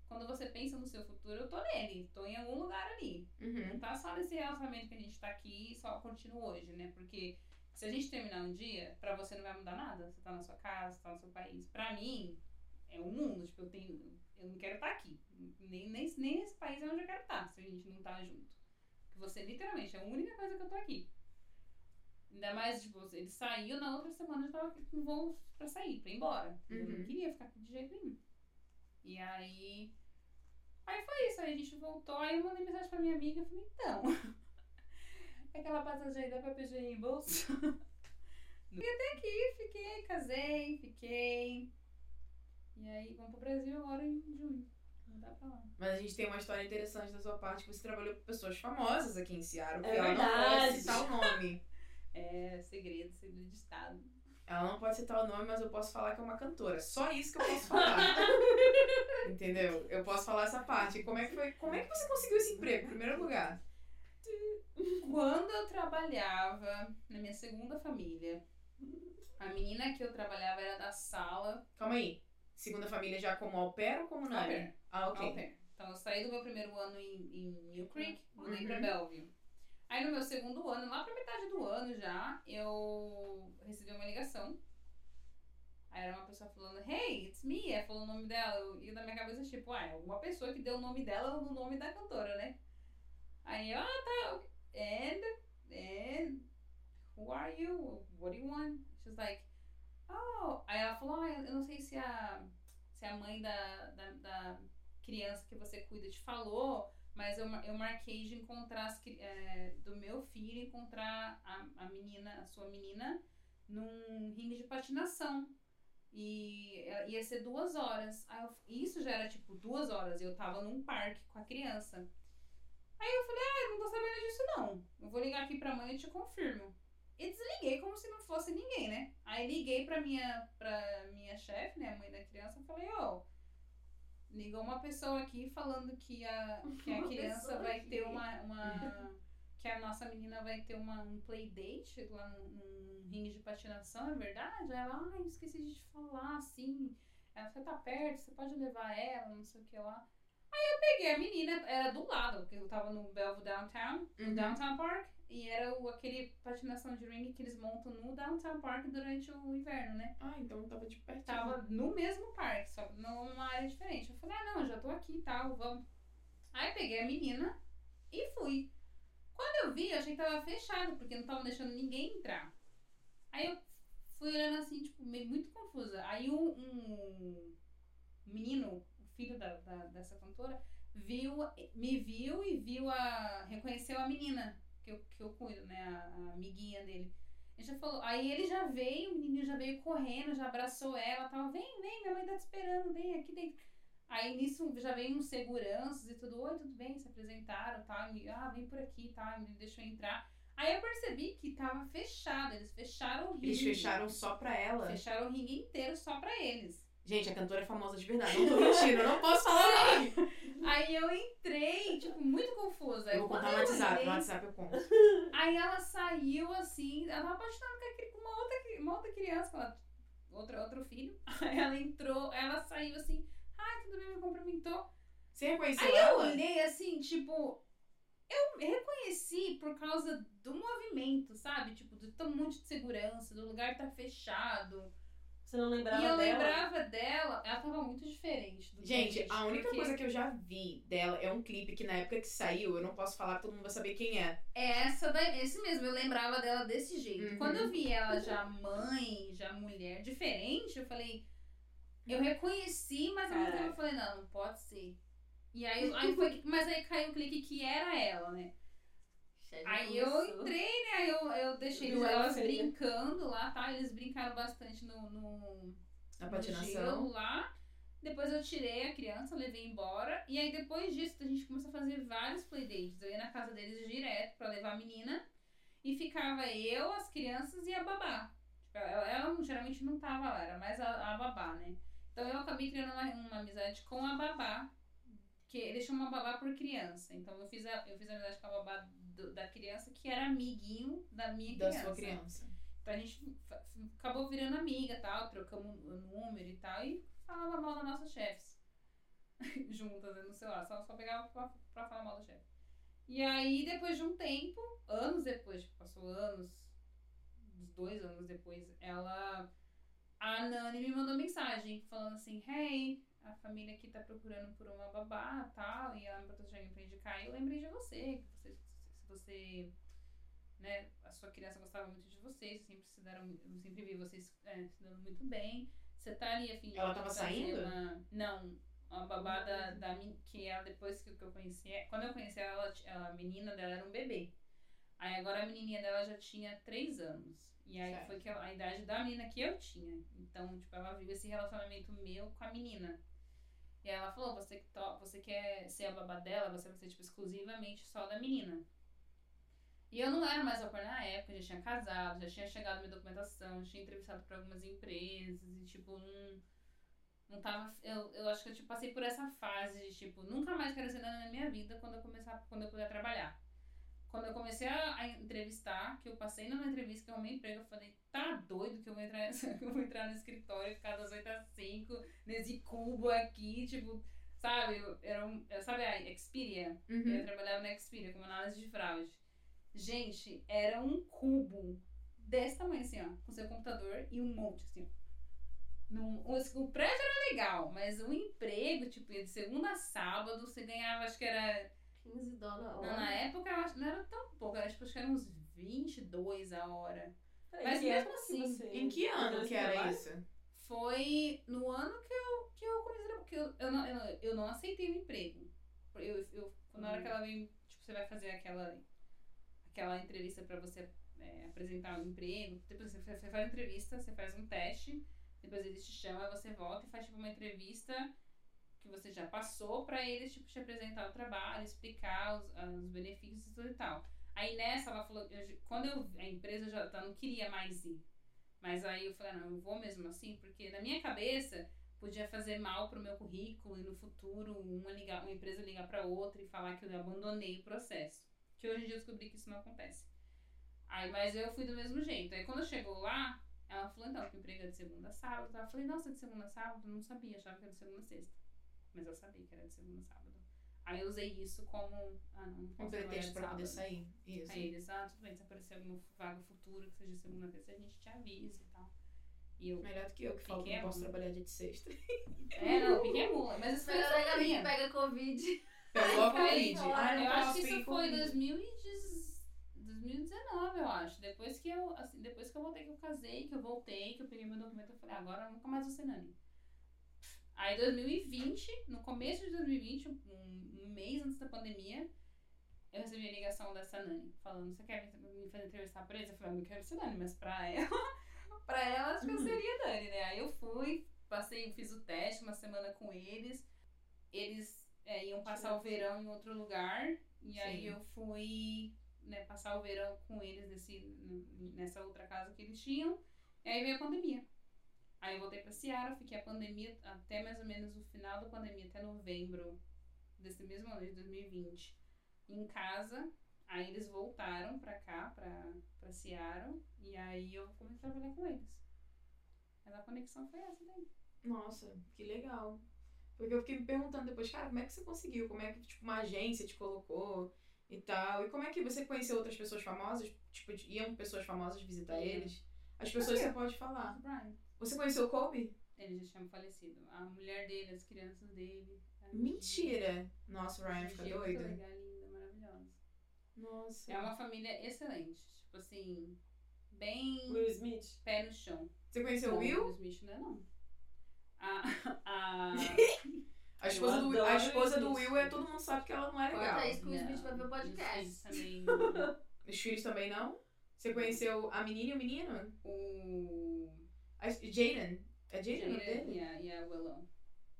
S1: quando você pensa no seu futuro, eu tô nele, tô em algum lugar ali.
S4: Uhum.
S1: Não tá só nesse relacionamento que a gente tá aqui e só curtindo hoje, né? Porque se a gente terminar um dia, pra você não vai mudar nada. Você tá na sua casa, você tá no seu país. Pra mim, é o mundo. Tipo, eu tenho. Eu não quero estar aqui. Nem, nem, nem nesse país é onde eu quero estar, se a gente não tá junto. Porque você literalmente é a única coisa que eu tô aqui. Ainda mais, tipo, ele saiu, na outra semana eu tava aqui com voo pra sair, pra ir embora. Eu não
S4: Uhum.
S1: queria ficar aqui de jeito nenhum. E aí. Aí foi isso, aí a gente voltou, aí eu mandei mensagem pra minha amiga e falei, então. Aquela passagem aí dá pra pedir reembolso? Fui até aqui, fiquei, casei, fiquei. E aí vamos pro Brasil agora em junho. Não dá pra lá.
S4: Mas a gente tem uma história interessante da sua parte. Você trabalhou com pessoas famosas aqui em Seattle. que
S5: É
S4: ela não pode
S5: verdade.
S4: citar o nome.
S1: É segredo, segredo de estado.
S4: Ela não pode citar o nome, mas eu posso falar que é uma cantora. Só isso que eu posso falar. Entendeu? Eu posso falar essa parte. Como é que foi? Como é que você conseguiu esse emprego, em primeiro lugar?
S1: Quando eu trabalhava na minha segunda família, a menina que eu trabalhava era da sala
S4: Calma aí. Segunda família já como au pair ou como
S1: au
S4: nani?
S1: pair.
S4: Ah, ok.
S1: Au pair. Então eu saí do meu primeiro ano em, Mill Creek, mudei
S4: Uhum.
S1: pra Bellevue. Aí no meu segundo ano, lá pra metade do ano já, eu recebi uma ligação. Aí era uma pessoa falando, hey, it's me, é, falou o nome dela. E na minha cabeça, tipo, ah, é uma pessoa que deu o nome dela no nome da cantora, né? Aí eu, ah, tá, and, and, who are you? What do you want? She's like, oh. Aí ela falou, eu não sei se a, se a mãe da, da, da criança que você cuida te falou, mas eu, eu marquei de encontrar as, é, do meu filho, encontrar a, a menina, a sua menina, num ringue de patinação. E ela- ia ser duas horas. Eu- isso já era tipo duas horas. Eu tava num parque com a criança. Aí eu falei, ah, eu não tô sabendo disso não. Eu vou ligar aqui pra mãe e te confirmo. E desliguei como se não fosse ninguém, né? Aí liguei pra minha, pra minha chefe, né, a mãe da criança, e falei, ó, ligou uma pessoa aqui falando que a, que a criança vai
S3: aqui.
S1: ter uma, uma. que a nossa menina vai ter uma, um playdate lá num, ringue de patinação, é verdade? Aí ela, ai, esqueci de te falar, assim. Ela, você tá perto, você pode levar ela, não sei o que lá. Aí eu peguei a menina, era do lado, porque eu tava no Bellevue Downtown, no
S4: Uhum.
S1: Downtown Park, e era o, aquele patinação de ringue que eles montam no Downtown Park durante o inverno, né?
S4: Ah, então tava de perto.
S1: Tava no mesmo parque, só numa área diferente. Eu falei, ah, não, já tô aqui e tal, vamos. Aí peguei a menina e fui. Quando eu vi, eu achei que tava fechado, porque não tava deixando ninguém entrar. Aí eu fui olhando assim, tipo, meio muito confusa. Aí um, um menino, filho da, da- dessa cantora, viu, me viu e viu a. reconheceu a menina que eu, que eu cuido, né? A, a amiguinha dele. Ele já falou, aí ele já veio, o menino já veio correndo, já abraçou ela, tava, vem, vem, minha mãe tá te esperando, vem aqui dentro. Aí nisso já veio uns seguranças e tudo, oi, tudo bem, se apresentaram, tá, e, ah, vem por aqui, tá, me deixou entrar. Aí eu percebi que tava fechado, eles fecharam o ringue.
S4: Eles fecharam só pra ela.
S1: Fecharam o ringue inteiro só pra eles.
S4: Gente, a cantora é famosa de verdade. Não tô mentindo, eu não posso falar nome.
S1: Aí eu entrei, tipo, muito confusa.
S4: Eu vou contar no
S1: eu
S4: WhatsApp.
S1: entrei-
S4: No WhatsApp eu conto.
S1: Aí ela saiu assim, ela tava apaixonada com, uma, outra, uma outra criança, com ela, outra, outro filho. Aí ela entrou, ela saiu assim, ai, tudo bem, me cumprimentou.
S4: Você reconheceu
S1: Aí eu
S4: ela?
S1: olhei assim, tipo, eu reconheci por causa do movimento, sabe? Tipo, do tão monte de segurança, do lugar tá fechado.
S5: Você não lembrava
S1: e eu
S5: dela?
S1: lembrava dela, ela tava muito diferente do
S4: Gente,
S1: Kate,
S4: a única
S1: porque
S4: coisa que eu já vi dela é um clipe que na época que saiu, eu não posso falar, todo mundo vai saber quem é.
S1: É essa daí, esse mesmo, eu lembrava dela desse jeito.
S4: Uhum.
S1: Quando eu vi ela já mãe, já mulher, diferente, eu falei. Eu reconheci, mas ao mesmo tempo eu falei, não, não pode ser. E aí, aí foi mas aí caiu o clique que era ela, né? Aí eu entrei, né? Aí eu, eu deixei eles,
S5: ela
S1: elas brincando lá, tá? Eles brincaram bastante no, no,
S4: Na
S1: no
S4: patinação.
S1: gelo lá. Depois eu tirei a criança, levei embora. E aí depois disso a gente começou a fazer vários playdates. Eu ia na casa deles direto pra levar a menina. E ficava eu, as crianças e a babá. Tipo, ela, ela geralmente não tava lá, era mais a, a babá, né? Então eu acabei criando uma, uma amizade com a babá. Que eles chamam a babá por criança. Então eu fiz a, eu fiz a amizade com a babá do- da criança, que era amiguinho da minha
S4: Da
S1: criança.
S4: sua criança.
S1: Então a gente acabou virando amiga tal, trocamos o número e tal, e falava mal das nossas chefes. Juntas, no celular, só, só pegava pra, pra falar mal do chefe. E aí, depois de um tempo, anos depois, tipo, passou anos, uns dois anos depois, ela. A Nani me mandou mensagem falando assim: Hey, a família aqui tá procurando por uma babá tal, e ela me botou alguém pra indicar. E eu lembrei de você, que você, você né, a sua criança gostava muito de vocês, sempre se deram, eu sempre vi vocês é, se dando muito bem. Você tá ali a fim de
S4: Ela tava saindo?
S1: Uma, não, a babá da, da men- que ela depois que, que eu conheci, é- quando eu conheci ela, ela, a menina dela era um bebê. Aí agora a menininha dela já tinha três anos. E aí
S4: Certo.
S1: foi que ela- a idade da menina que eu tinha. Então, tipo, ela viu esse relacionamento meu com a menina. E aí ela falou, você, que to- você quer ser a babá dela, você vai ser, tipo, exclusivamente só da menina. E eu não era mais pair na época, já tinha casado, já tinha chegado minha documentação, já tinha entrevistado para algumas empresas e, tipo, não, não tava... Eu, eu acho que eu, tipo, passei por essa fase de, tipo, nunca mais quero ser nada na minha vida quando eu começar, quando eu puder trabalhar. Quando eu comecei a, a entrevistar, que eu passei numa entrevista que eu arrumei emprego, eu falei, tá doido que eu vou entrar, que eu vou entrar no escritório e ficar das 8 às 5, nesse cubo aqui, tipo, sabe? Eu- Era um, sabe a Xperia?
S4: Uhum.
S1: Eu trabalhava na Xperia como análise de fraude. Gente, era um cubo desse tamanho assim, ó, com seu computador e um monte assim, ó. Num, o, o prédio era legal, mas o emprego, tipo, de segunda a sábado, você ganhava, acho que era
S3: 15 dólares a hora.
S1: na época eu acho, não era tão pouco, era, tipo, acho que era uns 22 a hora.
S5: Peraí,
S1: Mas mesmo assim,
S5: você
S4: Em que ano que era
S5: trabalho?
S4: isso?
S1: Foi no ano que eu, que eu comecei a porque eu, eu, não, eu, não, eu não aceitei o emprego. Eu, eu, na hora que ela veio, tipo, você vai fazer aquela, aquela entrevista pra você é, apresentar o emprego, depois você, faz a entrevista, você faz um teste, depois eles te chamam, você volta e faz tipo uma entrevista que você já passou pra eles tipo, te apresentar o trabalho, explicar os, os benefícios e tudo e tal. Aí nessa ela falou, eu- quando eu, a empresa já tá, não queria mais ir. Mas aí eu falei, "Ah, não, eu vou mesmo assim, porque na minha cabeça podia fazer mal pro meu currículo e no futuro uma, ligar, uma empresa ligar pra outra e falar que eu abandonei o processo. Que hoje em dia eu descobri que isso não acontece. Aí, mas eu fui do mesmo jeito. Aí quando chegou lá, ela falou, então, que o emprego é de segunda a sábado. Eu falei, nossa, de segunda a sábado? Eu não sabia, achava que era de segunda a sexta. Mas eu sabia que era de segunda a sábado. Aí eu usei isso como, ah, não, não
S4: Um pretexto pra poder sair. Isso.
S1: Aí eles, ah, tudo bem, se aparecer alguma vaga futura que seja segunda a sexta, a gente te avisa e tal. E eu,
S4: Melhor do que eu, que falo que não posso trabalhar dia de sexta.
S1: é, não, piquei mula. Mas isso foi
S3: Melhor ainda
S1: minha.
S3: pega Covid.
S4: Pegou a Covid.
S1: Eu acho que isso foi
S4: Covid.
S1: 2010 2019, eu acho. Depois que eu, assim, depois que eu voltei, que eu casei, que eu voltei, que eu peguei meu documento, eu falei, agora eu nunca mais vou ser nani. Aí 2020, no começo de 2020, um, um mês antes da pandemia, eu recebi a ligação dessa Nani, falando, você quer me me fazer entrevistar pra eles? Eu falei, eu não quero ser Nani, mas pra ela, pra ela acho que eu
S4: Uhum.
S1: seria Nani, né? Aí eu fui, passei, fiz o teste uma semana com eles. Eles é, iam passar o verão em outro lugar. E aí
S4: Sim.
S1: eu fui né, passar o verão com eles nesse, nessa outra casa que eles tinham. E aí veio a pandemia. Aí eu voltei pra Seara, fiquei a pandemia até mais ou menos o final da pandemia, até novembro desse mesmo ano de 2020, em casa. Aí eles voltaram pra cá, pra, pra Seara, e aí eu comecei a trabalhar com eles. Mas a conexão foi essa daí.
S4: Nossa, que legal. Porque eu fiquei me perguntando depois, cara, como é que você conseguiu? Como é que tipo, uma agência te colocou? e tal. E como é que você conheceu outras pessoas famosas? Tipo, iam pessoas famosas visitar eles? As pessoas você pode falar.
S1: Brian.
S4: Você conheceu o Kobe?
S1: Ele já tinha falecido. A mulher dele, as crianças dele.
S4: Mentira! Nossa, o Ryan
S1: Gigi
S4: fica
S1: é muito
S4: doido.
S1: legal, linda, maravilhosa.
S4: Nossa.
S1: É uma família excelente. Tipo assim, bem
S5: Will Smith.
S1: pé no chão.
S4: Você conheceu o Will?
S1: Will Smith não é não. A, a,
S4: A esposa, do, a esposa do
S5: Will
S4: é, todo mundo sabe que ela não é legal.
S3: Corta isso que o Smith vai ver o podcast.
S1: Também.
S4: Os filhos também não? Você conheceu a menina e o menino?
S1: o
S4: A Jaden. É Jaden o nome dele?
S1: e a, a Willow.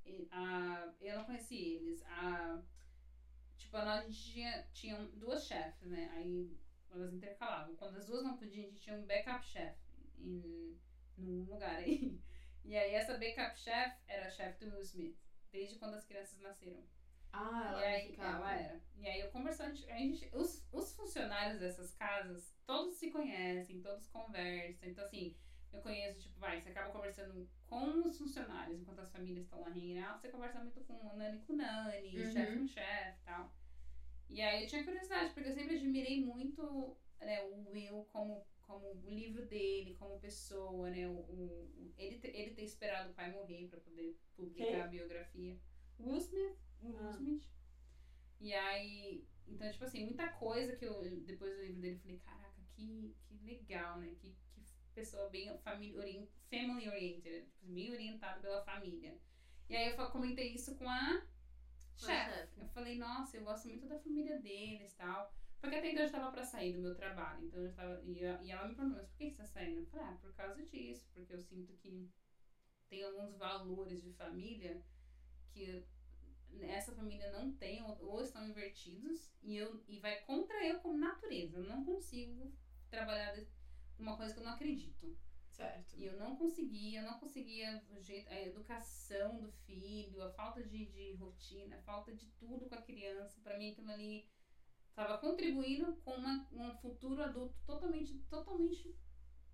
S1: E a, eu não conheci eles. A, tipo, a nós, a gente tinha, tinha duas chefes, né? Aí elas intercalavam. Quando as duas não podiam, a gente tinha um backup chef em num lugar aí. E aí essa backup chef era a chefe do Will Smith, desde quando as crianças nasceram.
S4: Ah, ela
S1: e aí,
S4: ficava.
S1: ela era. E aí eu conversando, a gente, os, os funcionários dessas casas, todos se conhecem, todos conversam. Então, assim, eu conheço, tipo, vai, você acaba conversando com os funcionários enquanto as famílias estão lá você conversa muito com nani com nani,
S4: Uhum.
S1: chefe com chefe e tal. E aí eu tinha curiosidade, porque eu sempre admirei muito né, o Will como, como o livro dele, como pessoa, né? O, o- ele, ter- ele ter esperado o pai morrer pra poder publicar
S5: Quem?
S1: a biografia. Will Smith. Will
S5: Ah.
S1: Smith. E aí, então, tipo assim, muita coisa que eu, depois do livro dele, falei, caraca, que, que legal, né? Que, que pessoa bem família, orient, family oriented, tipo, bem orientada pela família. E aí eu comentei isso com a chefe. Eu falei, nossa, eu gosto muito da família deles e tal. Porque até então eu já tava pra sair do meu trabalho. Então eu já tava. E, e ela me perguntou, mas por que você tá saindo? Eu falei, ah, por causa disso. Porque eu sinto que tem alguns valores de família que essa família não tem ou, ou estão invertidos e, eu, e vai contra eu como natureza. Eu não consigo trabalhar uma coisa que eu não acredito.
S4: Certo.
S1: E eu não conseguia, eu não conseguia o jeito, a educação do filho, a falta de, de rotina, a falta de tudo com a criança. Pra mim aquilo ali estava contribuindo com uma, um futuro adulto totalmente, totalmente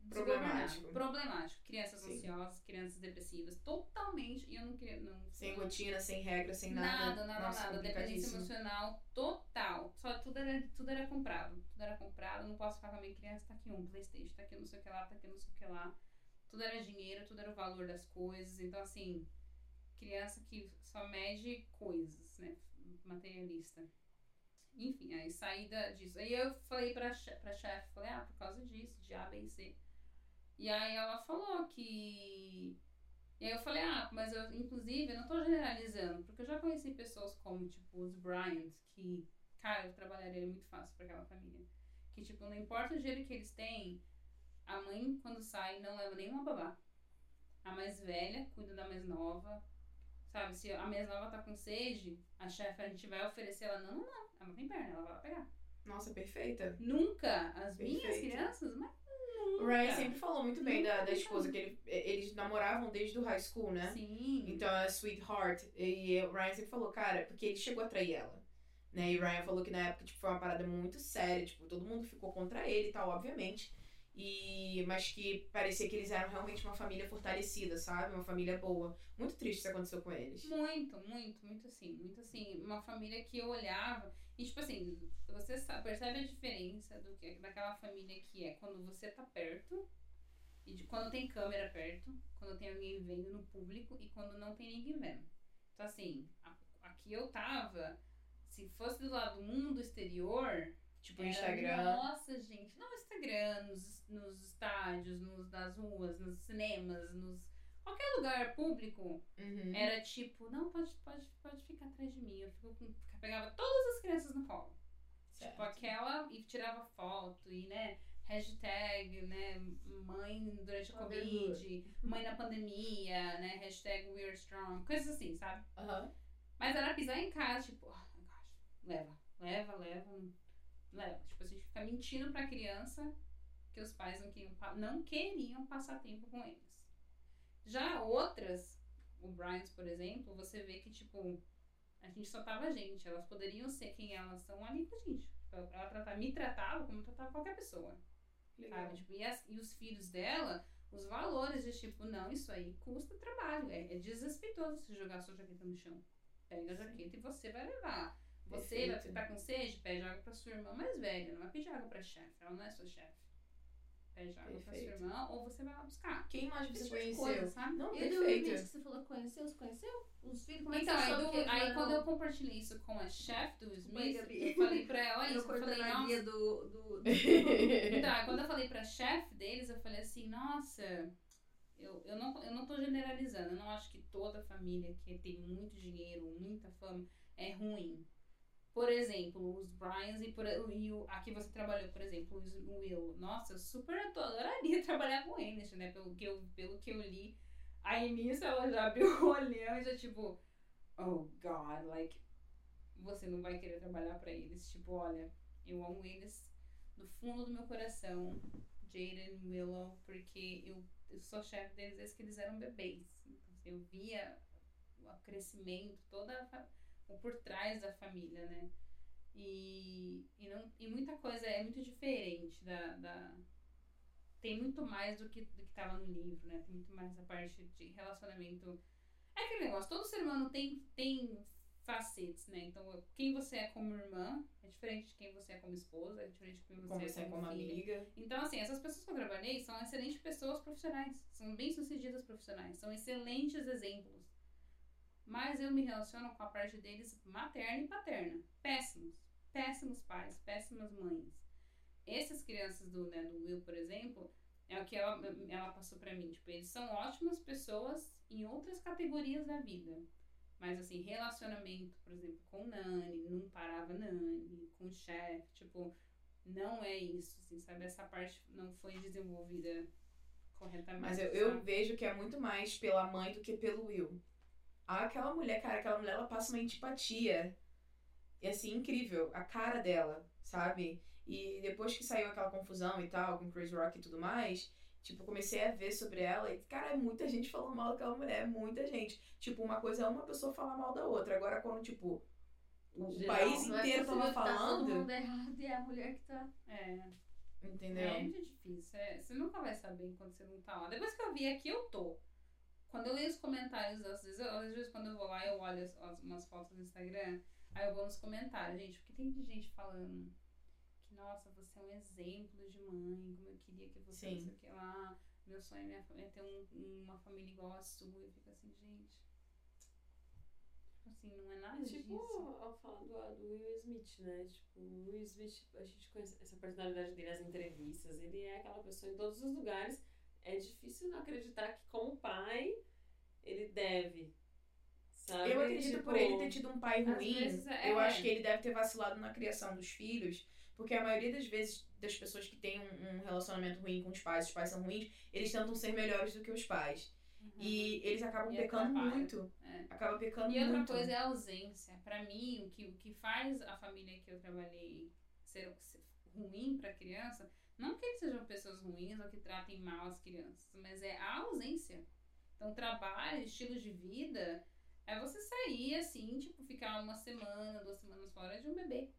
S4: Problemático.
S1: Problemático. Crianças
S4: Sim.
S1: ansiosas, crianças depressivas, totalmente. E eu não queria. Não,
S4: Sem
S1: não-
S4: rotina, sem regra, sem nada.
S1: Nada, nada,
S4: Nossa,
S1: nada. Dependência emocional total. Só tudo era, tudo era comprado. Tudo era comprado. Não posso ficar com a minha criança. Tá aqui um Playstation, tá aqui não sei o que lá, tá aqui não sei o que lá. Tudo era dinheiro, tudo era o valor das coisas. Então, assim, criança que só mede coisas, né? Materialista. Enfim, aí saída disso. Aí eu falei pra, pra chefe, falei, ah, por causa disso, de A, B e C. E aí ela falou que e aí eu falei, ah, mas eu, inclusive, eu não tô generalizando, porque eu já conheci pessoas como, tipo, os Bryants, que, cara, eu trabalharia muito fácil pra aquela família. Que, tipo, não importa o dinheiro que eles têm, a mãe, quando sai, não leva nenhuma babá. A mais velha cuida da mais nova. Sabe, se a mais nova tá com sede, a chefe, a gente vai oferecer ela, não, não, não, ela não tem perna, ela vai lá pegar.
S4: Nossa, perfeita.
S1: Nunca, as minhas crianças, mas
S4: O Ryan sempre falou muito bem da, da
S1: Nunca.
S4: esposa, que ele- eles namoravam desde o high school, né?
S1: sim.
S4: Então é Sweetheart. E o Ryan sempre falou, cara, porque ele chegou a trair ela. Né? E o Ryan falou que na época tipo, foi uma parada muito séria, tipo, todo mundo ficou contra ele e tal, obviamente. E, mas que parecia que eles eram realmente uma família fortalecida, sabe? Uma família boa. Muito triste isso aconteceu com eles.
S1: Muito, muito, muito assim. Muito assim. Uma família que eu olhava. E, tipo assim, você sa- percebe a diferença do que daquela família que é quando você tá perto. E de quando tem câmera perto. Quando tem alguém vendo no público. E quando não tem ninguém vendo. Então, assim, aqui eu tava. Se fosse do lado do mundo exterior.
S4: Tipo,
S1: era,
S4: Instagram.
S1: Nossa, gente. Não, Instagram, nos, nos estádios, nos, nas ruas, nos cinemas, nos. Qualquer lugar público.
S4: Uhum.
S1: Era tipo, não, pode, pode, pode ficar atrás de mim. Eu fico pegava todas as crianças no colo.
S4: Certo.
S1: Tipo, aquela e tirava foto e, né, hashtag, né, mãe durante a. Covid, mãe na pandemia, né, hashtag we are strong, coisas assim, sabe?
S4: Aham.
S1: Mas era pisar em casa, tipo, oh my gosh, leva, leva, leva, leva. Tipo, a gente fica mentindo pra criança que os pais não queriam, não queriam passar tempo com eles. Já outras, o Bryant, por exemplo, você vê que, tipo, a gente só tava gente. Elas poderiam ser quem elas são ali com a gente. Ela tratar, me tratava como tratava qualquer pessoa.
S4: Legal.
S1: Tipo, e, as- e os filhos dela, os valores de tipo, não, isso aí custa trabalho. É, é desrespeitoso você jogar sua jaqueta no chão. Pega a jaqueta e você vai levar. Você vai
S4: Perfeito.
S1: ficar com sede? Pede água pra sua irmã mais velha. Não vai pedir água pra chefe. Ela não é sua chefe. Pede água pra sua irmã ou você vai lá buscar.
S4: Quem mais
S1: Esse
S4: você
S1: tipo de
S4: conheceu?
S1: coisa, sabe?
S4: Não,
S3: E do que você falou que conheceu, você conheceu? Os filhos, como é que
S1: Então, aí, quando eu compartilhei isso com a chefe do Smith, eu falei pra ela
S3: Eu
S1: isso. Eu falei,
S3: a
S1: nossa.
S3: do... do, do...
S1: Então, aí quando eu falei pra chefe deles, eu falei assim, nossa, eu, eu, não, eu não tô generalizando. Eu não acho que toda família que tem muito dinheiro, muita fama, é ruim. Por exemplo, os Bryans e, por, e o, aqui você trabalhou, por exemplo, o Will. Nossa, eu super adoraria trabalhar com eles, né? Pelo que eu, pelo que eu li. Aí nisso ela já abriu o olhão e já tipo, oh God, like, você não vai querer trabalhar pra eles. Tipo, olha, eu amo eles do fundo do meu coração, Jaden Willow, porque eu, eu sou chefe deles desde que eles eram bebês. Eu via o crescimento, toda a o por trás da família, né? E, e, não, e muita coisa é muito diferente da, da- Tem muito mais do que, do que tava no livro, né? Tem muito mais a parte de relacionamento. É aquele negócio, todo ser humano tem, tem facetes, né? Então, quem você é como irmã é diferente de quem você é como esposa, é diferente de quem você
S4: Como
S1: é
S4: você é
S1: como,
S4: como
S1: filha.
S4: amiga.
S1: Então, assim, essas pessoas que eu trabalhei são excelentes pessoas profissionais. São bem-sucedidas profissionais. São excelentes exemplos. Mas eu me relaciono com a parte deles materna e paterna. Péssimos. Péssimos pais, péssimas mães. Essas crianças do, né, do Will, por exemplo, é o que ela, ela passou pra mim. Tipo, eles são ótimas pessoas em outras categorias da vida. Mas, assim, relacionamento, por exemplo, com Nani, não parava Nani, com o chefe, tipo, não é isso, assim, sabe? Essa parte não foi desenvolvida corretamente.
S4: Mas eu, eu vejo que é muito mais pela mãe do que pelo Will. Ah, Aquela mulher, cara, aquela mulher, ela passa uma antipatia. E assim, incrível. A cara dela, sabe? E depois que saiu aquela confusão e tal, com Chris Rock e tudo mais, tipo, comecei a ver sobre ela e, cara, é muita gente falando mal daquela mulher, muita gente. Tipo, uma coisa é uma pessoa falar mal da outra. Agora, quando, tipo, o
S5: Geral,
S4: país
S3: é
S4: inteiro
S3: possível
S4: tava
S3: que tá todo
S4: falando,
S3: mundo errado e é a mulher que tá...
S1: É,
S4: entendeu?
S1: é muito difícil. é, você nunca vai saber enquanto você não tá lá. Depois que eu vi aqui, eu tô. Quando eu leio os comentários, às vezes, eu- às vezes quando eu vou lá, eu olho as, as- umas fotos no Instagram, aí eu vou nos comentários, gente, porque tem de gente falando que, nossa, você é um exemplo de mãe, como eu queria que você
S4: Sim.
S1: não sei o que lá. Meu sonho é minha é ter um- uma família igual a sua. Eu fico assim, gente. Tipo assim, não é nada
S5: É tipo
S1: disso.
S5: ao falar do, do Will Smith, né? Tipo, o Will Smith, a gente conhece essa personalidade dele nas entrevistas, ele é aquela pessoa em todos os lugares. É difícil não acreditar que, como pai, ele deve. Sabe?
S4: Eu acredito
S5: Tipo,
S4: por ele ter tido um pai ruim.
S1: é-
S4: Eu
S1: é.
S4: acho que ele deve ter vacilado na criação dos filhos. Porque a maioria das vezes, das pessoas que têm um, um relacionamento ruim com os pais, os pais são ruins, eles tentam ser melhores do que os pais. E eles acabam
S1: E
S4: pecando
S1: atrapalha.
S4: muito.
S1: É.
S4: Acaba pecando
S1: E outra
S4: muito.
S1: coisa é a ausência. Pra mim, o que, o que faz a família que eu trabalhei ser, ser ruim pra criança, não que eles sejam pessoas ruins ou que tratem mal as crianças, mas é a ausência. Então, trabalho, estilo de vida, é você sair assim, tipo, ficar uma semana, duas semanas fora de um bebê.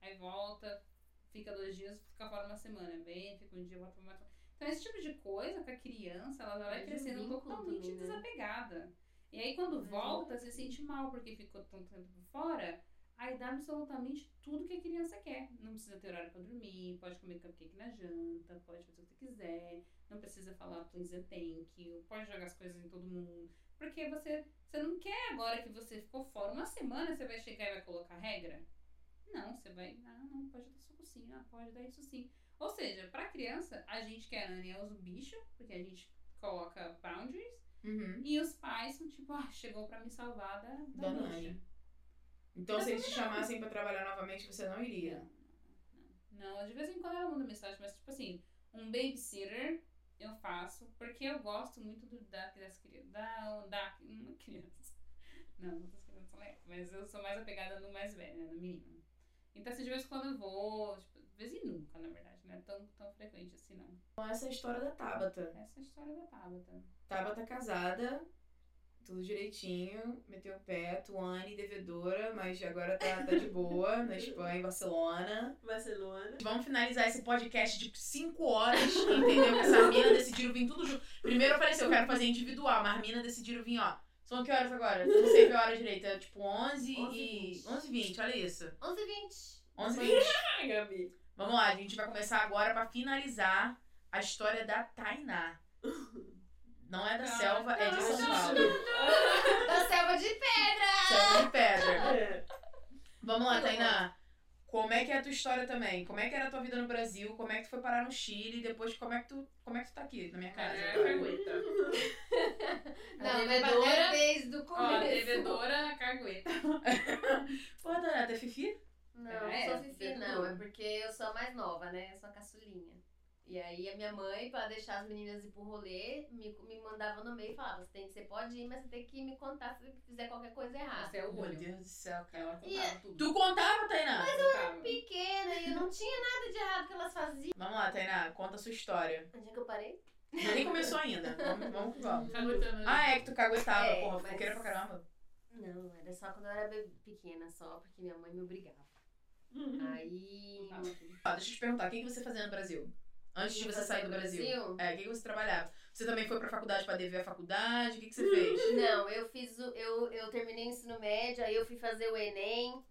S1: Aí volta, fica dois dias, fica fora uma semana, vem, fica um dia, volta uma semana. Então, esse tipo de coisa com a criança, ela vai
S3: o
S1: crescendo totalmente
S3: também, né?
S1: desapegada. E aí, quando
S3: Mas
S1: volta, se sente mal porque ficou tanto tempo fora. Aí dá absolutamente tudo que a criança quer. Não precisa ter horário pra dormir, pode comer cupcake na janta, pode fazer o que você quiser, não precisa falar please and thank you, pode jogar as coisas em todo mundo. Porque você, você não quer agora que você ficou fora uma semana, você vai chegar e vai colocar regra? Não, você vai, ah, não, pode dar suco sim, ah, pode dar isso sim. Ou seja, pra criança, a gente que é Anne usa o bicho, porque a gente coloca boundaries,
S4: Uhum.
S1: e os pais são tipo, ah, chegou pra me salvar da, da,
S4: Da. Então, se eles te
S1: não.
S4: chamassem pra trabalhar novamente, você não iria.
S1: Não, não, não. De vez em quando ela manda mensagem, mas tipo assim, um babysitter eu faço porque eu gosto muito do, da, das crianças. Da, da. Uma criança. Não, crianças são legais. Mas eu sou mais apegada no mais velho, né? No menino. Então, assim, de vez em quando eu vou, tipo, de vez em nunca, na verdade, não é tão, tão frequente assim, não.
S4: Então, essa é a história da Tabata.
S1: Essa é a história da Tabata.
S4: Tabata casada, tudo direitinho, meteu o pé, Tuane devedora, mas agora tá, tá de boa, na Espanha, em Barcelona.
S5: Barcelona.
S4: Vamos finalizar esse podcast de 5 horas, entendeu? Que essa mina decidiram vir tudo junto. Primeiro eu falei assim, eu quero fazer individual, mas as minas decidiram vir, ó. São que horas agora? Não sei que hora direito. É tipo 11
S3: 11
S4: e...
S3: 20.
S4: 11 e 20, olha isso.
S3: 11 e 20.
S4: 11 e 20.
S5: Ai, Gabi.
S4: Vamos lá, a gente vai começar agora pra finalizar a história da Tainá. Não é da
S1: Cara,
S4: selva, é de São Paulo.
S3: Da selva de pedra!
S4: Selva de pedra.
S5: É.
S4: Vamos lá, Tainá. Como é que é a tua história também? Como é que era a tua vida no Brasil? Como é que tu foi parar no Chile? E depois, como é que tu, como é que tu tá aqui na minha casa?
S1: É, cagueta.
S3: Não,
S1: devedora-
S3: desde o
S1: Ó,
S3: começo.
S1: devedora, cagueta.
S4: Pô, Tainá, tu é fifi?
S3: Não,
S1: É,
S3: não sou fifi, não. É porque eu sou a mais nova, né? Eu sou a caçulinha. E aí a minha mãe, pra deixar as meninas ir pro rolê, me, me mandava no meio e falava, você, tem, você pode ir, mas você tem que me contar se fizer qualquer coisa errada.
S1: Esse é o
S4: Meu
S1: olho.
S4: Deus do céu, cara.
S1: Ela
S3: E-
S1: contava tudo.
S4: Tu contava, Tainá?
S1: Contava.
S3: Pequena, e eu não tinha nada de errado que elas faziam.
S4: Vamos lá, Tainá, conta a sua história.
S3: Onde é que eu parei?
S4: Nem começou ainda. Vamos, vamos que vamos.
S1: Caguetando.
S4: Ah, é que tu caguetava,
S3: É,
S4: porra.
S3: mas-
S4: Fofoqueira pra caramba.
S3: Não, era só quando eu era pequena, só porque minha mãe me obrigava. Aí.
S1: Contava tudo.
S4: Ah, deixa eu te perguntar, o que que você fazia no Brasil? Antes de você sair do Brasil? É, o que que você trabalhava? Você também foi pra faculdade pra dever a faculdade? O que que você fez?
S3: Não, eu fiz o. Eu, eu terminei o ensino médio, aí eu fui fazer o Enem.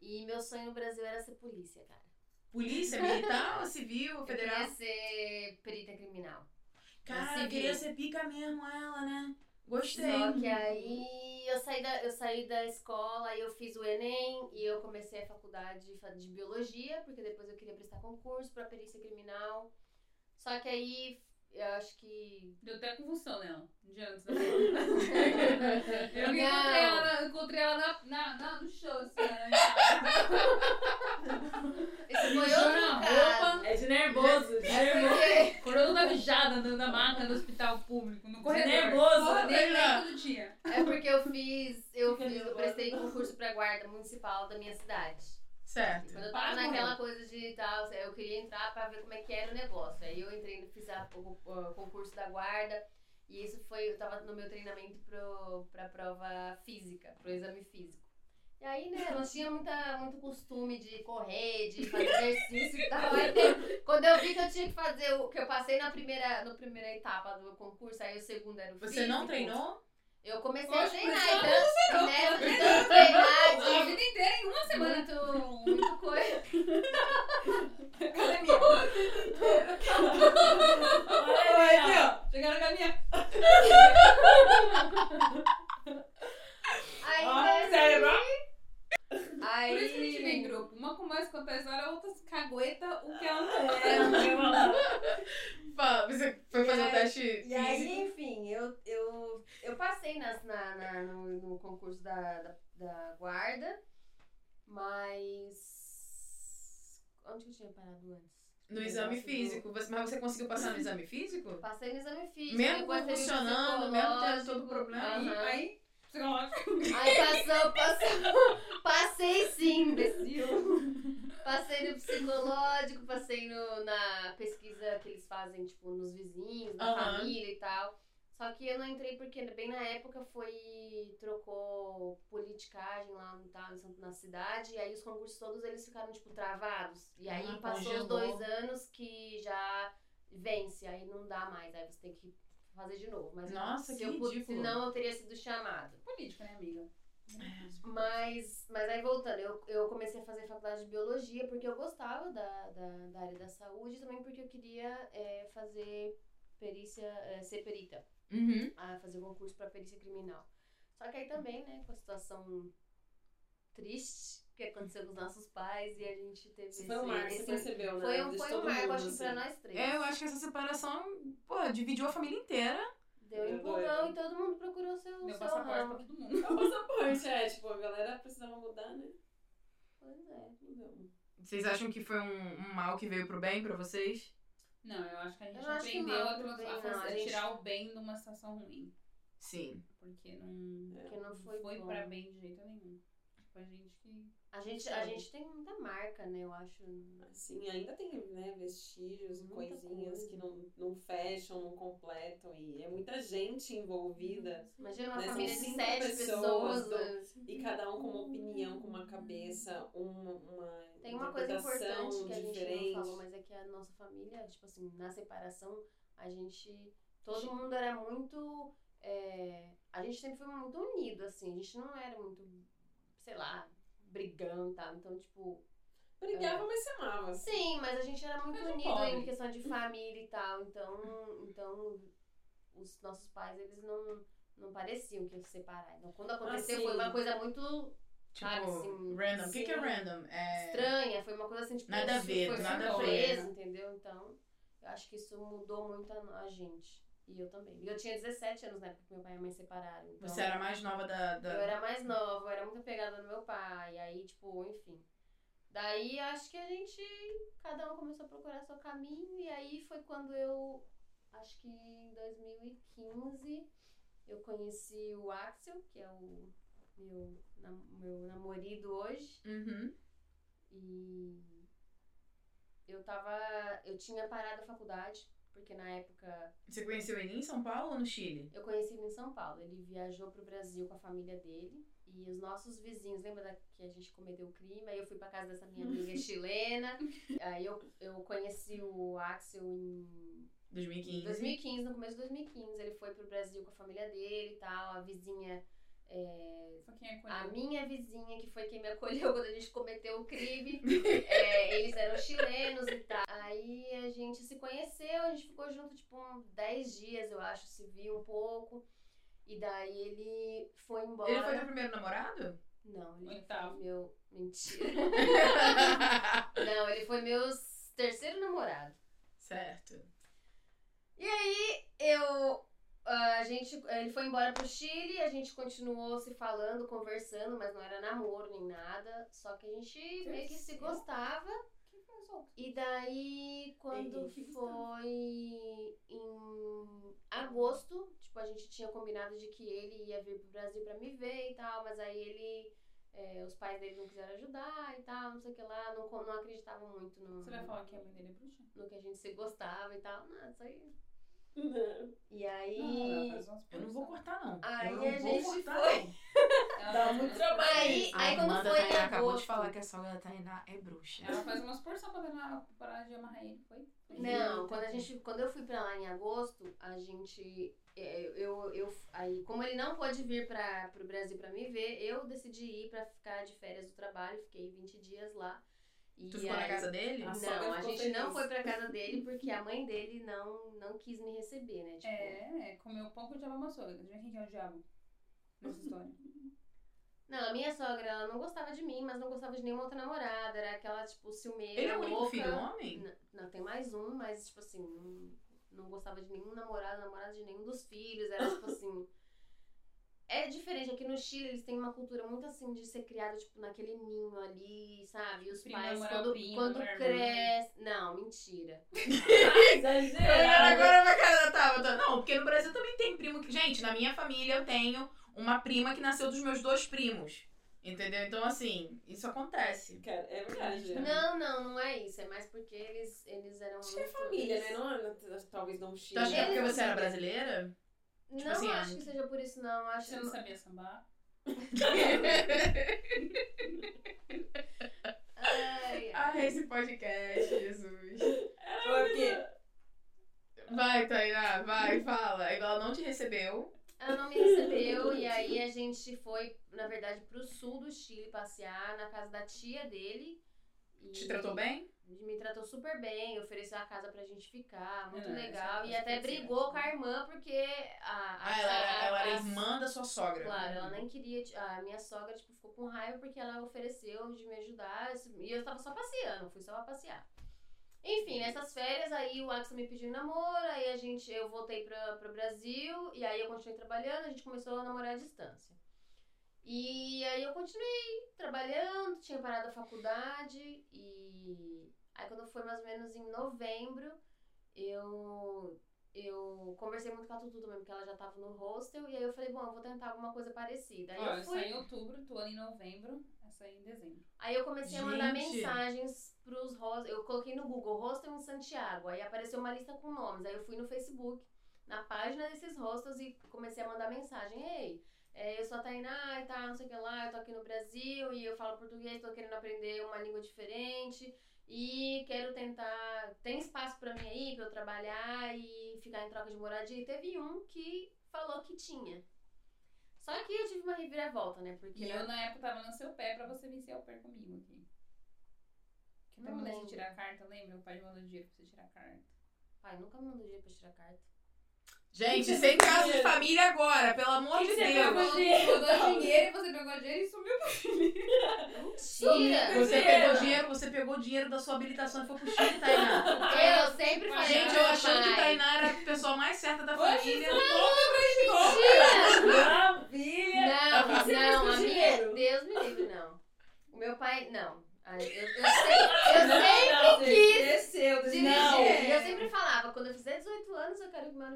S3: E meu sonho no Brasil era ser polícia, cara.
S4: Polícia, militar, civil,
S3: Eu
S4: federal?
S3: queria ser perita criminal.
S4: Cara,
S3: civil.
S4: queria ser pica mesmo ela, né? Gostei.
S3: Só que aí eu saí, da, eu saí da escola e eu fiz o Enem e eu comecei a faculdade de, de biologia, porque depois eu queria prestar concurso pra perícia criminal. Só que aí eu acho que.
S1: Deu até convulsão nela, um dia antes da. Eu encontrei ela, na, encontrei ela na, na, na- no show, assim, né?
S3: Esse foi outro
S1: na
S3: caso.
S5: É de nervoso, de nervoso.
S1: Mijada na, na maca do hospital público, no corredor.
S5: nervoso,
S1: Nem
S4: né?
S1: nem todo dia.
S3: É porque eu fiz, eu
S5: Fica
S3: fiz, eu prestei concurso pra guarda municipal da minha cidade. E
S4: Certo.
S3: quando eu tava
S1: Para,
S3: naquela coisa de tal, eu queria entrar pra ver como é que era o negócio. Aí eu entrei, fiz a- o, o concurso da guarda. E isso foi, eu tava no meu treinamento pro, pra prova física, pro exame físico. E aí, né, eu não tinha muita, muito costume de correr, de fazer exercício e tal. Aí, quando eu vi que eu tinha que fazer o que eu passei na primeira, na primeira etapa do concurso, aí o segundo era o
S4: Você não
S3: físico.
S4: treinou?
S3: Eu comecei
S1: Lógico,
S3: a treinar, então, né, tanto treinar,
S1: A
S3: de
S1: vida inteira em uma semana.
S3: muito, muito coisa.
S1: Academia.
S5: Olha aí, ó.
S1: Chegaram na academia.
S3: Aí,
S5: Ó,
S3: né,
S5: cérebro.
S3: Aí,
S1: Por isso que a gente vem em grupo. Uma começa a contar a história, a outra cagueta o que ela não
S5: É.
S4: Fala, Você foi fazer o
S3: aí-
S4: teste
S3: E aí, enfim, eu, eu, eu passei nas, na, na- no, no concurso da, da, da guarda, mas. Onde que eu tinha parado antes?
S4: No exame físico. Você- Mas você conseguiu passar no exame físico?
S3: Passei no exame físico.
S4: Mesmo
S3: depois teve o
S4: convulsionando, mesmo tendo todo o problema.
S3: Aham.
S1: Aí,
S3: Aí passou, passou. Passei sim, imbecil. Passei no psicológico, passei no, na pesquisa que eles fazem, tipo, nos vizinhos, na
S4: Aham.
S3: família e tal. Só que eu não entrei porque bem na época foi. trocou politicagem lá no, tá, na cidade, e aí os concursos todos eles ficaram, tipo, travados. E aí
S4: Ah,
S3: passou os dois anos que já vence, aí não dá mais, aí você tem que fazer de novo. Mas
S4: Nossa,
S3: se
S4: que
S3: eu,
S4: ridículo.
S3: Senão eu teria sido chamada.
S1: Política, né, amiga?
S3: Mas, mas aí voltando, eu, eu comecei a fazer faculdade de biologia porque eu gostava da, da, da área da saúde e também porque eu queria é, fazer perícia, é, ser perita,
S4: Uhum.
S3: a fazer concurso para perícia criminal. Só que aí também, né, com a situação triste que aconteceu com os nossos pais e a gente teve
S5: Isso foi um marco, você
S3: esse-
S5: percebeu, né?
S3: foi um, foi um marco, acho que pra
S5: assim.
S3: nós três.
S4: É, eu acho que essa separação, pô, dividiu a família inteira.
S3: Deu um empurrão e todo mundo procurou seu,
S1: Deu
S3: seu
S1: passaporte pra
S3: ramo.
S1: todo mundo.
S5: É o passaporte, é. Tipo, a galera precisava mudar, né?
S3: Pois é.
S5: Mudamos.
S4: Vocês acham que foi um, um mal que veio pro bem pra vocês?
S1: Não, eu acho que a gente
S3: Eu
S1: aprendeu a,
S3: bem,
S1: a
S3: não, a gente-
S1: tirar o bem de uma situação ruim.
S4: Sim.
S1: Porque não
S5: É.
S3: Porque não foi,
S1: foi
S3: bom.
S1: pra bem de jeito nenhum. Tipo, a gente que.
S3: A gente, a gente tem muita marca, né, eu acho.
S5: Assim, ainda tem né, vestígios e coisinhas
S3: coisa.
S5: que não, não fecham, não completam. E é muita gente envolvida.
S3: Imagina uma
S5: Né, são
S3: família de sete
S5: pessoas
S3: pessoas.
S5: E cada um com uma opinião, com uma cabeça, uma, uma
S3: Tem uma coisa importante que a gente
S5: diferente.
S3: não falou, mas é que a nossa família, tipo assim, na separação, a gente. Todo mundo era muito é, a gente sempre foi muito unido, assim. A gente não era muito, sei lá, brigando e tal. Então, tipo,
S5: Brigava, mas se amava.
S3: Sim, mas a gente era muito unido em questão de família e tal. Então, então os nossos pais, eles não, não pareciam que iam se separar. Então, quando aconteceu,
S5: sim.
S3: foi uma coisa muito
S4: Tipo,
S3: Sabe, assim,
S4: random. O que, que é random? É...
S3: estranha. Foi uma coisa assim, tipo,
S4: Nada a ver,
S3: foi
S4: nada
S1: a ver.
S3: entendeu? Então, eu acho que isso mudou muito a, a gente. E eu também. E eu tinha 17 anos na época que meu pai e minha mãe separaram. Então,
S4: Você era a mais nova da. da...
S3: Eu era mais nova, eu era muito apegada no meu pai. Aí, tipo, enfim. Daí acho que a gente. Cada um começou a procurar seu caminho. E aí foi quando eu. Acho que em 2015 eu conheci o Axel, que é o meu, nam- meu namorado hoje.
S4: Uhum.
S3: E eu tava. Eu tinha parado a faculdade, porque na época
S4: Você conheceu ele em São Paulo ou no Chile?
S3: eu conheci ele em São Paulo. Ele viajou pro Brasil com a família dele. E os nossos vizinhos, lembra da, que a gente cometeu o crime? Aí eu fui pra casa dessa minha amiga chilena. Aí eu, eu conheci o Axel em
S4: 2015.
S3: 2015, no começo de 2015. Ele foi pro Brasil com a família dele e tal. A vizinha. É,
S1: Foi quem
S3: a minha vizinha, que foi quem me acolheu quando a gente cometeu o crime, é, eles eram chilenos e tal. Aí a gente se conheceu, a gente ficou junto, tipo, uns 10 dias, eu acho, se viu um pouco. E daí ele foi embora.
S4: Ele foi teu primeiro namorado?
S3: Não, ele
S1: Oitavo.
S3: foi meu. Mentira. Não, ele foi meu terceiro namorado.
S4: certo.
S3: E aí eu. A gente, ele foi embora pro Chile, a gente continuou se falando, conversando, mas não era namoro nem nada. Só que a gente meio que se gostava. E daí, quando foi em agosto, tipo, a gente tinha combinado de que ele ia vir pro Brasil pra me ver e tal, mas aí ele. é, os pais dele não quiseram ajudar e tal, não sei o que lá, não, não acreditavam muito no,
S1: Você vai falar que a mãe dele é bruxa?
S3: no que a gente se gostava e tal. Não, isso aí.
S5: Não.
S3: E aí.
S1: Não, ela
S4: Eu não vou cortar, não.
S3: Aí
S4: eu não
S3: a gente
S4: cortar,
S3: foi.
S1: Ela
S5: Dá muito trabalho.
S3: Aí, aí quando
S4: Amanda
S3: foi em
S4: Tainá acabou de
S3: agosto.
S4: falar que a sogra da Tainá é bruxa.
S1: Ela faz umas porções pra Tainá parar de amarrar ele, foi?
S3: Não, quando a gente, quando eu fui pra lá em agosto, a gente, é, eu, eu, aí como ele não pôde vir para pro Brasil pra me ver, eu decidi ir pra ficar de férias do trabalho, fiquei 20 dias lá. E
S4: Tu ficou na
S3: aí-
S4: casa dele?
S5: A sogra
S3: Não, a gente não
S5: feliz.
S3: foi pra casa dele porque a mãe dele não, não quis me receber, né? Tipo,
S1: É, é, comeu pão que o diabo amassou. Quem que é o diabo nessa história?
S3: Não, a minha sogra, ela não gostava de mim, mas não gostava de nenhuma outra namorada. Era aquela, tipo, ciumeira,
S4: Ele é o único
S3: louca.
S4: filho homem?
S3: N- Não, tem mais um, mas, tipo assim, não, não gostava de nenhum namorado, namorada de nenhum dos filhos. Era, tipo assim... É diferente, aqui no Chile eles têm uma cultura muito assim de ser criado, tipo, naquele ninho ali, sabe? E os
S1: Prima
S3: pais, quando,
S1: prima,
S3: quando cresce. Não, mentira.
S5: Exagerado.
S4: Agora pra cara da Tabata. Não, porque no Brasil também tem primo que. Gente, na minha família eu tenho uma prima que nasceu dos meus dois primos. Entendeu? Então, assim, isso acontece.
S5: Cara, é verdade.
S3: Não, não, não é isso. É mais porque eles, eles eram
S5: Acho que é família, né? Não, é- talvez não
S4: Tu
S5: Chile.
S4: acha que é porque você era brasileira?
S3: Não
S4: Tipo assim,
S3: acho
S4: ah,
S3: que seja por isso, não. Acho
S1: Você não sabia sambar?
S3: Ai, ai.
S4: ah, esse podcast, Jesus.
S5: Porque
S4: Vai, Tainá, vai, fala. Igual ela não te recebeu.
S3: Ela não me recebeu e aí a gente foi, na verdade, pro sul do Chile passear na casa da tia dele. E
S4: Te tratou bem?
S3: Me tratou super bem, ofereceu a casa pra gente ficar, muito
S1: É,
S3: legal.
S1: essa-
S3: E até brigou com a irmã porque a. a
S4: Ah, ela era, ela era
S3: a-
S4: irmã da sua sogra.
S3: Claro, ela nem queria. A minha sogra tipo, ficou com raiva porque ela ofereceu de me ajudar. E eu tava só passeando, fui só pra passear. Enfim, nessas férias aí o Axel me pediu namoro, aí a gente, eu voltei pra, pro Brasil, e aí eu continuei trabalhando, a gente começou a namorar à distância. E aí eu continuei trabalhando, tinha parado a faculdade, e aí quando foi mais ou menos em novembro, eu eu conversei muito com a Tutu também, porque ela já tava no hostel, e aí eu falei, bom, eu vou tentar alguma coisa parecida. Aí
S1: Olha,
S3: eu fui.
S1: sai em outubro, tô ali em novembro, essa aí em dezembro.
S3: Aí eu comecei a mandar
S4: Gente.
S3: mensagens pros hostels. Eu coloquei no Google hostel em Santiago. Aí apareceu uma lista com nomes. Aí eu fui no Facebook, na página desses hostels e comecei a mandar mensagem. Ei, é, eu sou a Tainá e tal, não sei o que lá, eu tô aqui no Brasil e eu falo português, tô querendo aprender uma língua diferente. E quero tentar. Tem espaço pra mim aí? pra eu trabalhar e ficar em troca de moradia. E teve um que falou que tinha. Só que eu tive uma reviravolta, né? Porque
S1: E eu, na época, tava no seu pé pra você vencer o pé comigo aqui. Que
S3: Não
S1: eu mandei você tirar a carta, lembra? O pai mandou dinheiro pra você tirar a carta.
S3: pai nunca me mandou dinheiro pra tirar carta.
S4: Gente, sem caso de família agora, pelo amor de
S5: que você
S4: Deus.
S5: pegou?
S1: dinheiro e você pegou dinheiro e sumiu.
S3: Mentira!
S4: Você
S5: Dinheiro.
S4: pegou dinheiro, você pegou dinheiro da sua habilitação e foi pro Chile, Tainá.
S3: Eu sempre falei
S4: Gente,
S3: pro
S4: eu achando que. Tainá era a pessoa mais certa da família.
S5: Maravilha!
S3: Não,
S5: O que você fez
S3: não,
S5: com
S3: a
S5: o
S3: minha.
S5: dinheiro?
S3: Deus me livre, não. O meu pai, não. Ai, Eu, eu, sei, eu
S5: Não,
S3: sempre
S5: não,
S3: quis
S1: Desceu,
S3: dirigir.
S5: Não.
S3: E eu sempre falava, quando eu fizer 18 anos, eu quero que meu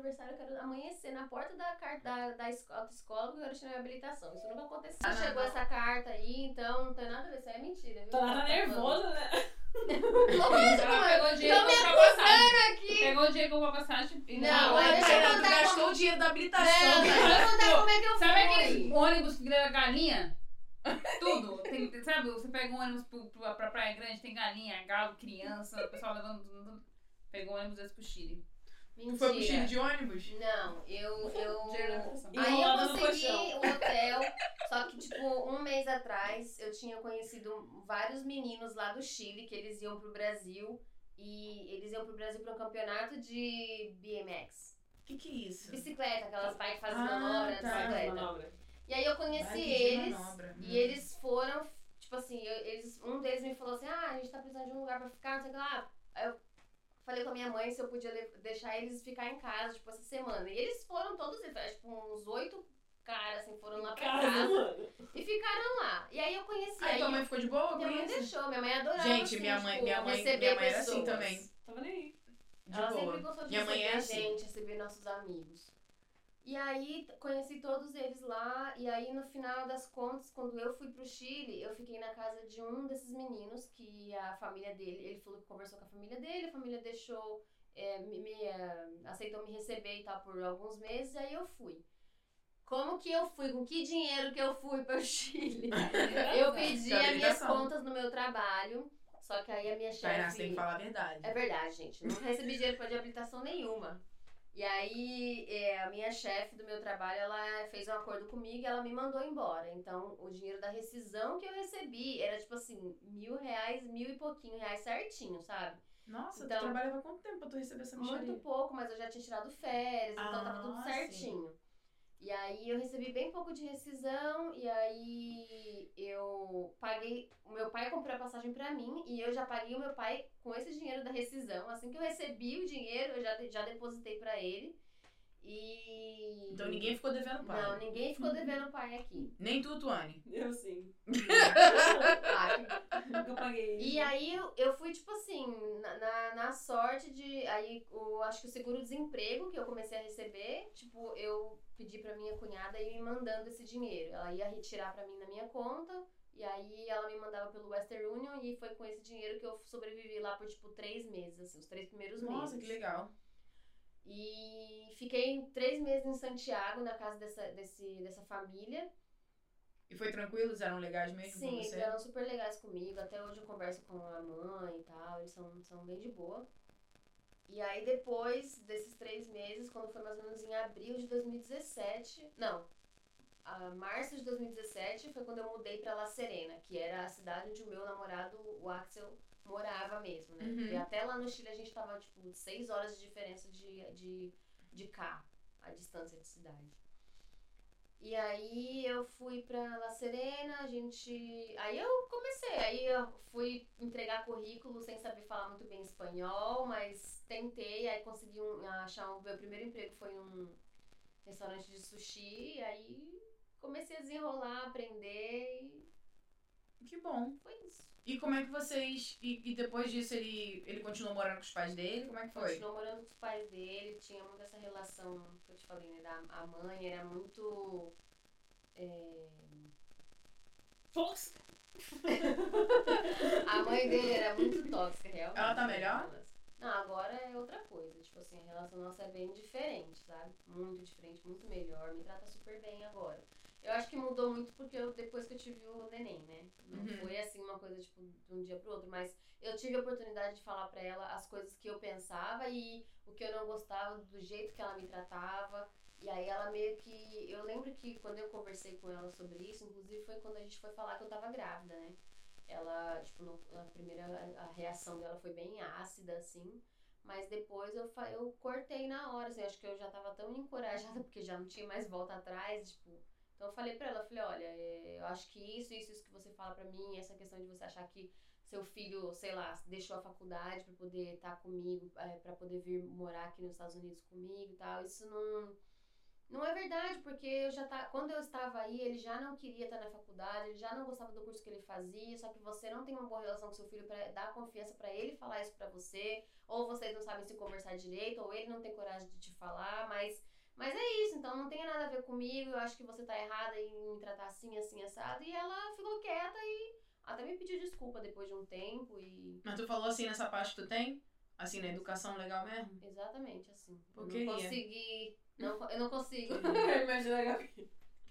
S3: eu amanhecer na porta da, car- da, da esco- autoescola porque eu quero tirar minha habilitação. Isso nunca aconteceu.
S4: Ah, não,
S3: Chegou
S4: não.
S3: essa carta aí, então não tem nada a ver. Isso aí é mentira, viu?
S5: Tá, tá nervosa, né?
S3: Lógico,
S1: Ela pegou dinheiro
S3: me
S1: passagem.
S3: Aqui.
S1: Pegou o dinheiro e comprou passagem.
S3: Não,
S1: levou.
S3: mas deixa eu contar
S4: gastou
S3: como-
S4: o dinheiro da
S3: Não,
S4: habilitação.
S3: mas
S4: Tainá.
S3: eu vou contar como é que eu
S1: Sabe
S3: fui.
S1: aquele ônibus que leva galinha? Tudo. Tem, tem- sabe, você pega um ônibus pro, pro, pra Praia Grande, tem galinha, galo, criança, o pessoal levando tudo. Pegou um ônibus desse pro Chile.
S3: Mentira.
S4: Tu foi pro Chile de ônibus?
S3: Não, eu. eu...
S1: Inflação.
S3: Aí eu consegui o hotel, só que, tipo, um mês atrás eu tinha conhecido vários meninos lá do Chile que eles iam pro Brasil e eles iam pro Brasil pra um campeonato de BMX.
S4: O que que é isso?
S3: Bicicleta, aquelas bikes que fazem
S4: Ah,
S3: manobra,
S4: tá.
S3: bicicleta.
S5: Manobra.
S3: E aí eu conheci eles
S4: manobra. Hum.
S3: e eles foram, tipo assim, eu- eles, um deles me falou assim, ah, a gente tá precisando de um lugar pra ficar, não sei o que lá. Aí eu falei com a minha mãe se eu podia deixar eles ficar em casa, tipo, essa semana. E eles foram todos, tipo, uns oito caras, assim, foram lá pra
S5: Casa,
S3: casa e ficaram lá. E aí eu conheci,
S4: Aí
S3: aí
S4: tua mãe ficou de boa
S3: minha mãe deixou, minha mãe adorava,
S4: Gente,
S3: assim,
S4: minha mãe-
S3: tipo,
S4: minha mãe-
S3: receber
S4: minha mãe era assim
S3: pessoas.
S4: também.
S5: Tava nem aí.
S4: De
S3: Ela
S4: boa.
S3: sempre gostou de
S4: Minha mãe
S3: receber
S4: é assim.
S3: gente, receber nossos amigos. E aí conheci todos eles lá, e aí no final das contas, quando eu fui pro Chile, eu fiquei na casa de um desses meninos, que a família dele, ele falou que conversou com a família dele, a família deixou, é, me, me, é, aceitou me receber e tal por alguns meses, e aí eu fui. Como que eu fui? Com que dinheiro que eu fui para o Chile? Eu pedi as minhas contas no meu trabalho, só que aí a minha
S4: Tainá, você tem
S3: chefe...
S4: que falar a verdade.
S3: É verdade, gente. Não recebi dinheiro pra de habilitação nenhuma. E aí, é, a minha chefe do meu trabalho, ela fez um acordo comigo e ela me mandou embora. Então, o dinheiro da rescisão que eu recebi era tipo assim, mil reais, mil e pouquinho reais certinho, sabe?
S4: Nossa,
S3: Então-
S4: tu trabalhava quanto tempo pra tu receber essa
S3: Muito
S4: micharia?
S3: pouco, mas eu já tinha tirado férias, então tava tudo
S4: Ah, sim.
S3: E aí eu recebi bem pouco de rescisão e aí eu paguei, o meu pai comprou a passagem pra mim e eu já paguei o meu pai com esse dinheiro da rescisão. Assim que eu recebi o dinheiro, eu já, já depositei pra ele. E
S4: Então ninguém ficou devendo pai.
S3: Não, ninguém ficou devendo pai aqui.
S4: Nem tu, Tuane.
S5: Eu sim. Nunca paguei.
S3: E aí eu, fui, tipo assim, na, na, na sorte de. Aí o, acho que o seguro-desemprego que eu comecei a receber, tipo, eu pedi pra minha cunhada ir me mandando esse dinheiro. Ela ia retirar pra mim na minha conta. E aí ela me mandava pelo Western Union e foi com esse dinheiro que eu sobrevivi lá por tipo três meses, assim, os três primeiros
S4: Nossa,
S3: meses.
S4: que legal.
S3: E fiquei três meses em Santiago, na casa dessa, desse, dessa família.
S4: E foi tranquilo? Eles eram legais mesmo
S3: Sim, eles eram super legais comigo. Até hoje eu converso com a mãe e tal. Eles são, são bem de boa. E aí depois desses três meses, quando foi mais ou menos em abril de 2017, não, a março de 2017 foi quando eu mudei pra La Serena, que era a cidade onde o meu namorado, o Axel, morava mesmo, né?
S4: Uhum.
S3: Porque até lá no Chile a gente tava, tipo, seis horas de diferença de, de, de carro, a distância de cidade. E aí eu fui pra La Serena, a gente. Aí eu comecei, aí eu fui entregar currículo sem saber falar muito bem espanhol, mas tentei, aí consegui um- achar um. Meu primeiro emprego foi num restaurante de sushi, e aí comecei a desenrolar, aprender e
S4: Que bom.
S3: foi isso.
S4: E como é que vocês. E, e depois disso ele, ele continuou morando com os pais dele? Como é que foi?
S3: Continuou morando com os pais dele, tinha muito essa relação que eu te falei, né? Da, a mãe era muito. é,
S5: Nossa.
S3: A mãe dele era muito tóxica, realmente.
S4: Ela tá melhor?
S3: Não, agora é outra coisa. Tipo assim, a relação nossa é bem diferente, sabe? Muito diferente, muito melhor. Me trata super bem agora. Eu acho que mudou muito porque eu, depois que eu tive o neném, né? Não
S4: Uhum.
S3: foi assim uma coisa, tipo, de um dia pro outro, mas eu tive a oportunidade de falar pra ela as coisas que eu pensava e o que eu não gostava do jeito que ela me tratava. E aí ela meio que. Eu lembro que quando eu conversei com ela sobre isso, inclusive foi quando a gente foi falar que eu tava grávida, né? Ela, tipo, no, na primeira a reação dela foi bem ácida, assim. Mas depois eu, eu cortei na hora, assim, acho que eu já tava tão encorajada, porque já não tinha mais volta atrás, tipo. Então eu falei pra ela, falei, olha, é, eu acho que isso, isso, isso que você fala pra mim, essa questão de você achar que seu filho, sei lá, deixou a faculdade pra poder estar comigo, é, para poder vir morar aqui nos Estados Unidos comigo e tal, isso não. Não é verdade, porque eu já tá, quando eu estava aí, ele já não queria estar na faculdade, ele já não gostava do curso que ele fazia, só que você não tem uma boa relação com seu filho para dar confiança pra ele falar isso pra você, ou vocês não sabem se conversar direito, ou ele não tem coragem de te falar, mas mas é isso, então não tem nada a ver comigo, eu acho que você tá errada em me tratar assim, assim, assado. E ela ficou quieta e até me pediu desculpa depois de um tempo e.
S4: Mas tu falou assim nessa parte que tu tem? Assim, na educação legal mesmo?
S3: Exatamente, assim.
S4: Por
S3: Eu não consegui. Não, eu não consigo.
S5: Imagina a Gabi.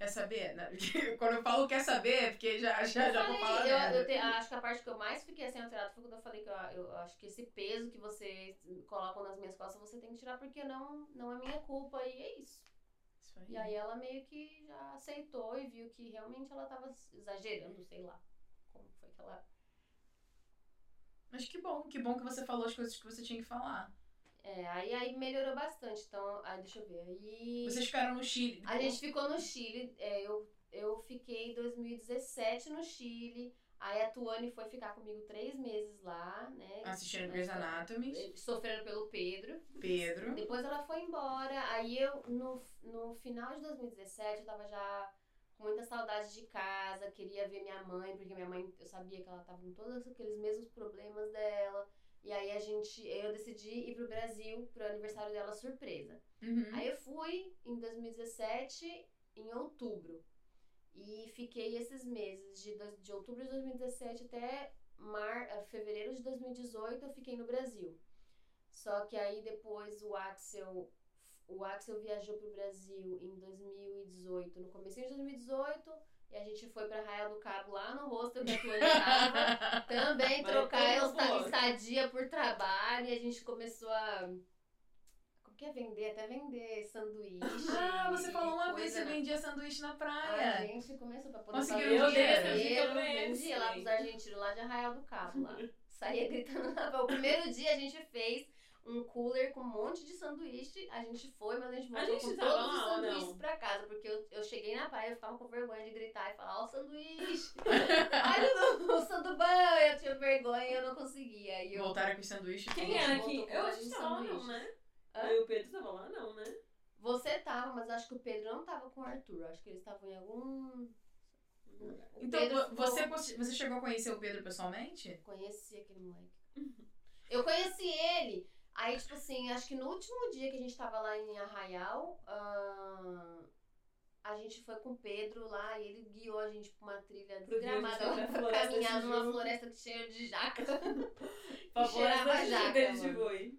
S4: Quer saber? Quando eu falo quer saber, é porque já, já,
S3: Eu
S4: já vou falar
S3: eu, eu te- acho que a parte que eu mais fiquei assim alterada foi quando eu falei que eu, eu acho que esse peso que vocês colocam nas minhas costas você tem que tirar porque não, não é minha culpa. Isso
S4: aí.
S3: E aí ela meio que já aceitou e viu que realmente ela tava exagerando, sei lá. Como foi que ela.
S4: Mas que bom, que bom que você falou as coisas que você tinha que falar.
S3: É, aí, aí melhorou bastante. Então, aí deixa eu ver. Aí.
S4: Vocês ficaram no Chile.
S3: A gente ficou no Chile. é, eu, eu fiquei em 2017 no Chile. Aí a Tuane foi ficar comigo três meses lá, né?
S4: assistindo Grey's Anatomy.
S3: Sofrendo pelo Pedro.
S4: Pedro.
S3: Depois ela foi embora. Aí eu, no, no final de 2017, eu tava já com muita saudade de casa, queria ver minha mãe, porque minha mãe, eu sabia que ela tava com todos aqueles mesmos problemas dela. E aí a gente, eu decidi ir pro Brasil pro aniversário dela surpresa.
S4: Uhum.
S3: Aí eu fui em 2017, em outubro. E fiquei esses meses, de, de outubro de 2017 até mar, eh, fevereiro de 2018, eu fiquei no Brasil. Só que aí depois o Axel, o Axel viajou pro Brasil em 2018, no começo de 2018, e a gente foi pra Arraial do Cabo, lá no hostel que a Tuane tava, também
S5: Vai
S3: trocar esta- estadia por trabalho, e a gente começou a como que é vender? Até vender sanduíche.
S4: Ah, você falou uma vez que você
S3: na-
S4: vendia sanduíche na
S3: A
S4: praia.
S3: gente começou pra poder
S4: Conseguiram
S3: fazer
S4: dinheiro.
S5: Pra eles,
S3: vendia lá pros argentinos, lá de Arraial do Cabo, lá. Saía gritando na rua. O primeiro dia a gente fez um cooler com um monte de sanduíche. A gente foi, mas a gente voltou
S5: gente
S3: com
S5: tava
S3: todos os
S5: lá
S3: sanduíches
S5: não?
S3: pra casa. Porque eu, eu cheguei na praia, eu ficava com vergonha de gritar e falar, ó o sanduíche. Olha o, o sanduban. Eu tinha vergonha e eu não conseguia. E eu,
S4: Voltaram com os sanduíches.
S5: Quem era aqui? Eu acho que lá não, né?
S3: Hã?
S5: Aí o Pedro tava lá não, né?
S3: Você tava, mas acho que o Pedro não tava com o Arthur. Acho que eles estavam em algum... O
S4: Então,
S3: Pedro
S4: vo-
S3: ficou-
S4: você, você chegou a conhecer o Pedro pessoalmente?
S3: Conheci aquele moleque. Eu conheci ele. Aí, tipo assim, acho que no último dia que a gente tava lá em Arraial, a gente foi com o Pedro lá e ele guiou a gente pra uma trilha
S5: Pro
S3: desgramada
S5: de
S3: lá
S5: na
S3: pra
S5: floresta
S3: caminhar numa floresta cheia de jaca.
S5: Favor,
S3: cheirava
S5: essa
S3: jaca,
S5: de boi.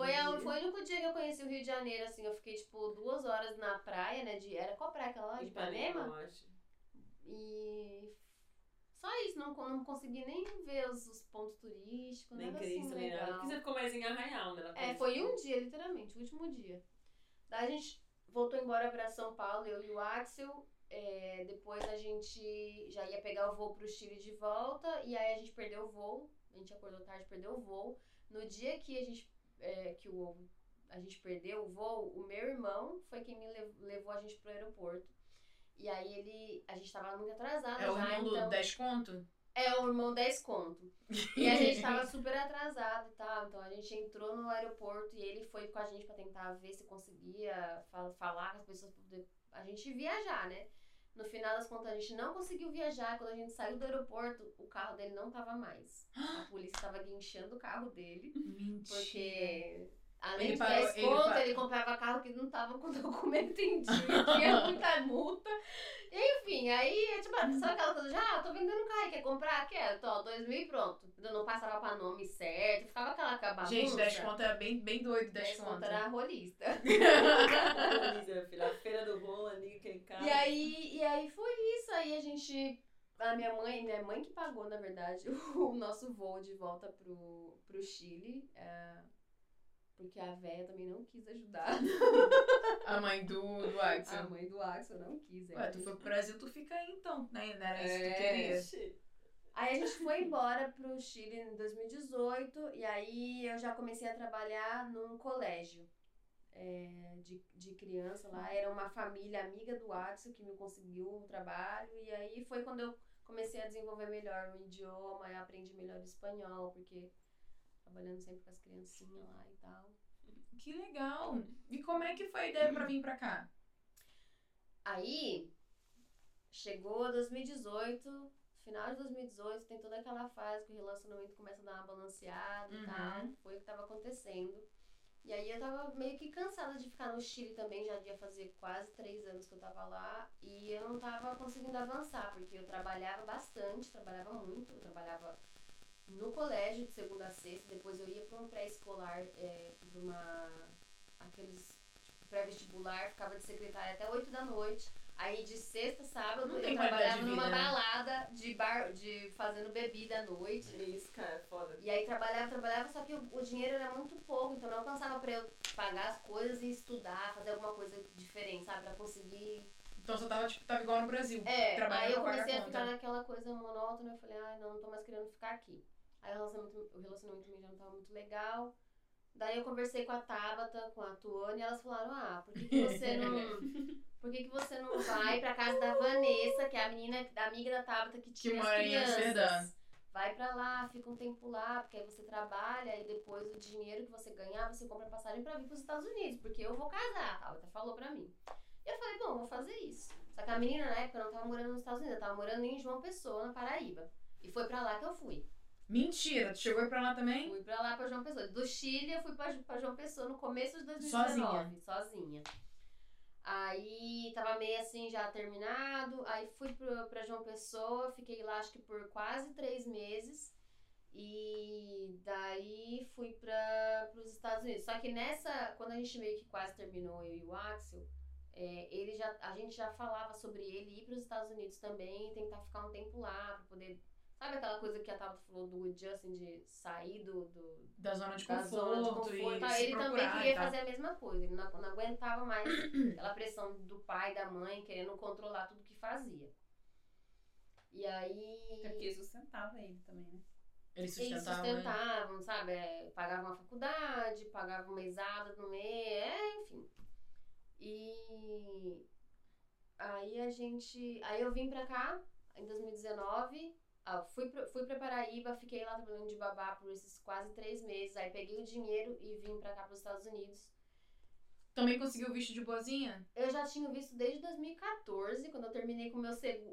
S3: Foi, a, foi o único dia que eu conheci o Rio de Janeiro, assim, eu fiquei, tipo, duas horas na praia, né, de... Era qual praia aquela lá? Ipanema?
S5: acho.
S3: E... Só isso, não, não consegui nem ver os, os pontos turísticos,
S5: Nem
S3: nada
S5: Cristo,
S3: assim
S5: nem nada.
S3: legal.
S5: Porque você ficou mais em Arraial, né?
S3: É, foi um dia, literalmente, o último dia. Daí a gente voltou embora pra São Paulo, eu e o Axel. É, depois a gente já ia pegar o voo pro Chile de volta. E aí a gente perdeu o voo. A gente acordou tarde, perdeu o voo. No dia que a gente, é, que o, a gente perdeu o voo, o meu irmão foi quem me lev- levou a gente pro aeroporto. E aí ele. A gente tava muito atrasado
S4: É o irmão do
S3: então.
S4: 10 conto?
S3: É, o irmão 10 conto. E a gente tava super atrasado e tal. Então a gente entrou no aeroporto e ele foi com a gente pra tentar ver se conseguia fa- falar com as pessoas pra poder a gente viajar, né? No final das contas, a gente não conseguiu viajar. Quando a gente saiu do aeroporto, o carro dele não tava mais. A polícia tava guinchando o carro dele.
S4: Mentira.
S3: Porque Além
S4: Ele
S3: de
S4: parou-
S3: 10
S4: ele
S3: conto, ele comprava carro que não tava com documento em dia, tinha muita multa. Enfim, aí, tipo, sabe aquela coisa de, ah, tô vendendo carro, quer comprar? Quero, tô, dois mil e pronto. Eu não passava pra nome certo, ficava aquela bagunça.
S4: Gente, 10 conto era bem, bem doido, 10
S3: 10
S4: conto.
S3: conto era rolista.
S5: Meu filho, a feira do rolo ali, aquele cara.
S3: E aí, e aí foi isso, aí a gente... A minha mãe, minha mãe que pagou, na verdade, o nosso voo de volta pro, pro Chile. é, porque a véia também não quis ajudar.
S4: A mãe do, do Axel.
S3: A mãe do Axel não quis.
S4: Ué,
S3: aí
S4: tu foi pro Brasil, tu fica aí então, né? Não era isso que tu
S3: É.
S4: queria.
S3: Aí a gente foi embora pro Chile em 2018 e aí eu já comecei a trabalhar num colégio é, de, de criança lá. Era uma família amiga do Axel que me conseguiu um trabalho e aí foi quando eu comecei a desenvolver melhor o idioma, eu aprendi melhor o espanhol, porque trabalhando sempre com as criancinhas lá e tal.
S4: Que legal. E como é que foi a ideia pra vir pra cá?
S3: Aí chegou 2018, final de 2018, tem toda aquela fase que o relacionamento começa a dar uma balanceada e
S4: Uhum.
S3: tal. Foi o que tava acontecendo. E aí eu tava meio que cansada de ficar no Chile também, já ia fazer quase três anos que eu tava lá. E eu não tava conseguindo avançar, porque eu trabalhava bastante, trabalhava muito. Eu trabalhava no colégio de segunda a sexta, depois eu ia para um pré-escolar, é, uma. aqueles tipo, pré-vestibular, ficava de secretária até 8 da noite. Aí de sexta a sábado
S4: Não
S3: eu trabalhava
S4: de
S3: numa
S4: vida, né?
S3: balada de bar, de fazendo bebida à noite.
S5: Isso, cara, foda.
S3: E aí trabalhava, trabalhava, só que o, o dinheiro era muito pouco, então não alcançava pra eu pagar as coisas e estudar, fazer alguma coisa diferente, sabe? Pra conseguir.
S4: Então você tava, tipo, tava igual no Brasil.
S3: É,
S4: trabalhando
S3: aí eu comecei a
S4: conta.
S3: ficar naquela coisa monótona, eu falei, ai, não, não tô mais querendo ficar aqui. Aí o relacionamento, o relacionamento também já não tava muito legal. Daí eu conversei com a Tabata, com a Tuane, e elas falaram, ah, por que, que você não. Por que, que você não vai pra casa da Vanessa, que é a menina, a amiga da Tabata que tinha as
S4: mora em Amsterdã.
S3: crianças? Vai pra lá, fica um tempo lá, porque aí você trabalha e depois o dinheiro que você ganhar, você compra passagem pra vir pros Estados Unidos, porque eu vou casar, a Tabata falou pra mim. E eu falei, bom, vou fazer isso. Só que a menina na época não tava morando nos Estados Unidos, ela tava morando em João Pessoa, na Paraíba. E foi pra lá que eu fui.
S4: Mentira, tu chegou aí pra lá também?
S3: Fui pra lá pra João Pessoa. Do Chile eu fui pra, pra João Pessoa no começo de 2019. Sozinha. Aí tava meio assim já terminado. Aí fui pro, pra João Pessoa, fiquei lá acho que por quase três meses. E daí fui para os Estados Unidos. Só que nessa, quando a gente meio que quase terminou, eu e o Axel, é, ele já, a gente já falava sobre ele ir para os Estados Unidos também, tentar ficar um tempo lá para poder. Sabe aquela coisa que a Tabata falou do Justin de sair do, do
S4: Da zona de
S3: da
S4: conforto,
S3: zona de conforto. Ah,
S4: se
S3: ele também queria fazer a mesma coisa. Ele não, não aguentava mais aquela pressão do pai, da mãe, querendo controlar tudo que fazia. E aí.
S1: É porque sustentava ele também, né?
S4: Eles
S3: Eles
S4: sustentavam. né?
S3: sustentavam, sabe? É, pagavam a faculdade, pagavam mesada no mês, é, enfim. E aí a gente. Aí eu vim pra cá em 2019. Ah, fui, pra, fui pra Paraíba, fiquei lá trabalhando de babá por esses quase três meses. Aí peguei o dinheiro e vim pra cá pros Estados Unidos.
S4: Também conseguiu visto de boazinha?
S3: Eu já tinha visto desde 2014, quando eu terminei com meu,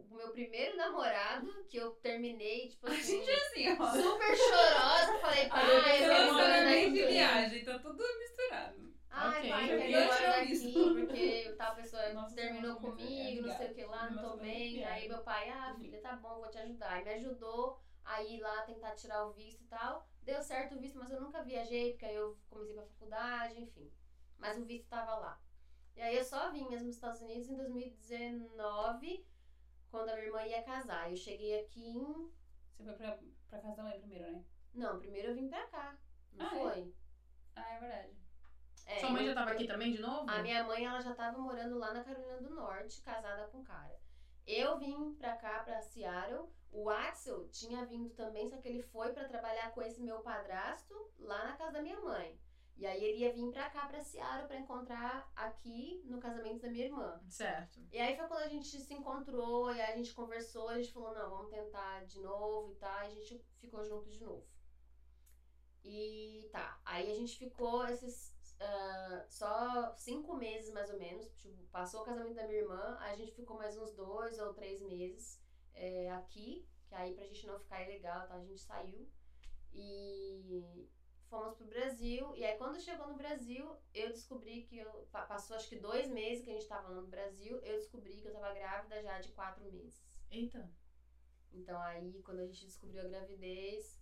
S3: o meu primeiro namorado, que eu terminei, tipo assim,
S1: Assim, ó.
S3: super chorosa. Falei, pai, eu morar
S1: nem de viagem, tá tudo misturado.
S3: Ai,
S4: Ok,
S3: pai,
S4: eu
S3: daqui,
S1: isso.
S3: porque tal pessoa
S1: Nossa,
S3: terminou
S1: mas é
S3: comigo, não sei o que lá, não tô
S1: Nossa,
S3: bem. Aí meu pai, ah, filha, tá bom, vou te ajudar. E me ajudou a ir lá tentar tirar o visto e tal. Deu certo o visto, mas eu nunca viajei, porque aí eu comecei pra faculdade, enfim. Mas o visto tava lá. E aí eu só vim mesmo nos Estados Unidos em 2019, quando a minha irmã ia casar. Eu cheguei aqui em.
S1: Você foi pra, pra casa da mãe primeiro, né?
S3: Não, primeiro eu vim pra cá. Não
S1: Ah, é?
S3: foi?
S1: Ah, é verdade.
S3: É,
S4: Sua mãe já tava aqui também de novo?
S3: A minha mãe, ela já tava morando lá na Carolina do Norte, casada com um cara. Eu vim pra cá, pra Seattle. O Axel tinha vindo também, só que ele foi pra trabalhar com esse meu padrasto lá na casa da minha mãe. E aí ele ia vir pra cá, pra Seattle, pra encontrar aqui no casamento da minha irmã.
S4: Certo.
S3: E aí foi quando a gente se encontrou, e aí a gente conversou, a gente falou, não, vamos tentar de novo e tal, e a gente ficou junto de novo. E tá, aí a gente ficou esses ah, só cinco meses mais ou menos, tipo, passou o casamento da minha irmã, a gente ficou mais uns dois ou três meses é, aqui, que aí pra gente não ficar ilegal, tá, a gente saiu. E fomos pro Brasil. E aí, quando chegou no Brasil, eu descobri que eu. pa- Passou acho que dois meses que a gente tava no Brasil, eu descobri que eu tava grávida já de quatro meses.
S4: Eita.
S3: Então aí, quando a gente descobriu a gravidez,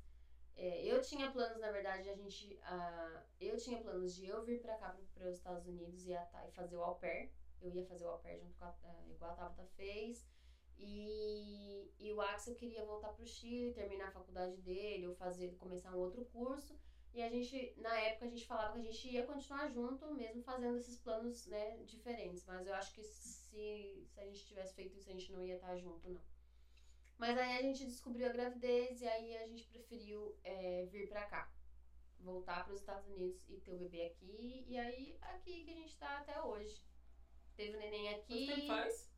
S3: é, eu tinha planos, na verdade, a gente. ah, eu tinha planos de eu vir pra cá, para os Estados Unidos e, a, Thay fazer o au pair. Eu ia fazer o au pair junto com a, ah, igual a Tabata fez. E, e o Axel queria voltar pro Chile, terminar a faculdade dele, ou fazer, começar um outro curso. E a gente, na época, a gente falava que a gente ia continuar junto, mesmo fazendo esses planos, né, diferentes. Mas eu acho que se, se a gente tivesse feito isso, a gente não ia estar junto, não. Mas aí a gente descobriu a gravidez e aí a gente preferiu é, vir pra cá. Voltar pros Estados Unidos e ter o bebê aqui. E aí, aqui que a gente tá até hoje. Teve o neném aqui.
S5: Quanto tempo faz?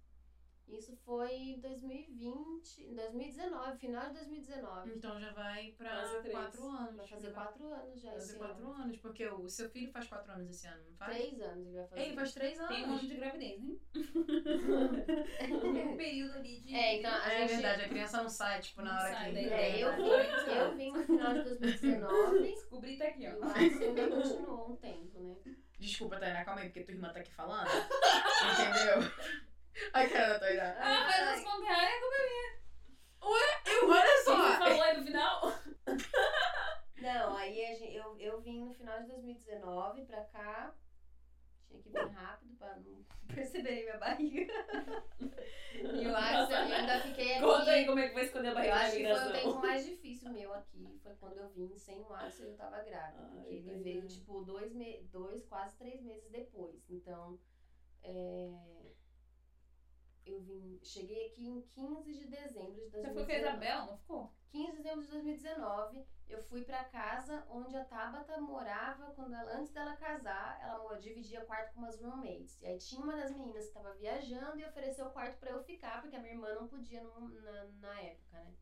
S3: Isso foi em 2020, em 2019, final de 2019.
S4: Então já vai
S5: três.
S4: quatro anos.
S3: Vai fazer
S4: vai
S3: quatro anos já
S4: fazer
S3: esse
S4: quatro
S3: ano.
S4: anos, porque o seu filho faz quatro anos esse ano, não faz?
S3: Três anos ele vai fazer.
S4: Ei, faz três anos.
S1: Tem um ano de gravidez, né? Um período ali de.
S3: É, então a
S4: É
S3: gente...
S4: verdade, a criança não sai, tipo, na
S1: Não
S4: hora
S1: sai
S4: que.
S1: daí.
S3: É, eu vim, eu vim no final de 2019
S1: Descobri tá aqui,
S3: e
S1: ó.
S3: o Axel ainda continuou um tempo, né?
S4: Desculpa, Tainá, calma aí, porque tua irmã tá aqui falando. Entendeu? Ai, cara da Tainá.
S1: Ah, faz as contrárias.
S4: Eu, olha
S5: O que você
S4: só!
S5: falou aí no final?
S3: Não, aí a gente, eu, eu vim no final de 2019 pra cá. Tinha que vir rápido pra não perceberem minha barriga. E o Axel, eu ainda fiquei aqui.
S5: Conta aí como é que vai esconder a
S3: Eu
S5: barriga
S3: acho
S5: da
S3: que foi o tempo mais difícil meu aqui. Foi quando eu vim sem o Axel e eu tava grávida.
S5: Ai,
S3: porque ele veio,
S5: é.
S3: tipo, dois, me dois, quase três meses depois. Então, é, eu vim. Cheguei aqui em 15 de dezembro de 2019.
S1: Você foi com a Isabela, não ficou?
S3: 15 de dezembro de 2019, eu fui pra casa onde a Tabata morava quando ela, antes dela casar, ela dividia quarto com umas roommates. E aí tinha uma das meninas que estava viajando e ofereceu o quarto pra eu ficar, porque a minha irmã não podia no- na, na época, né?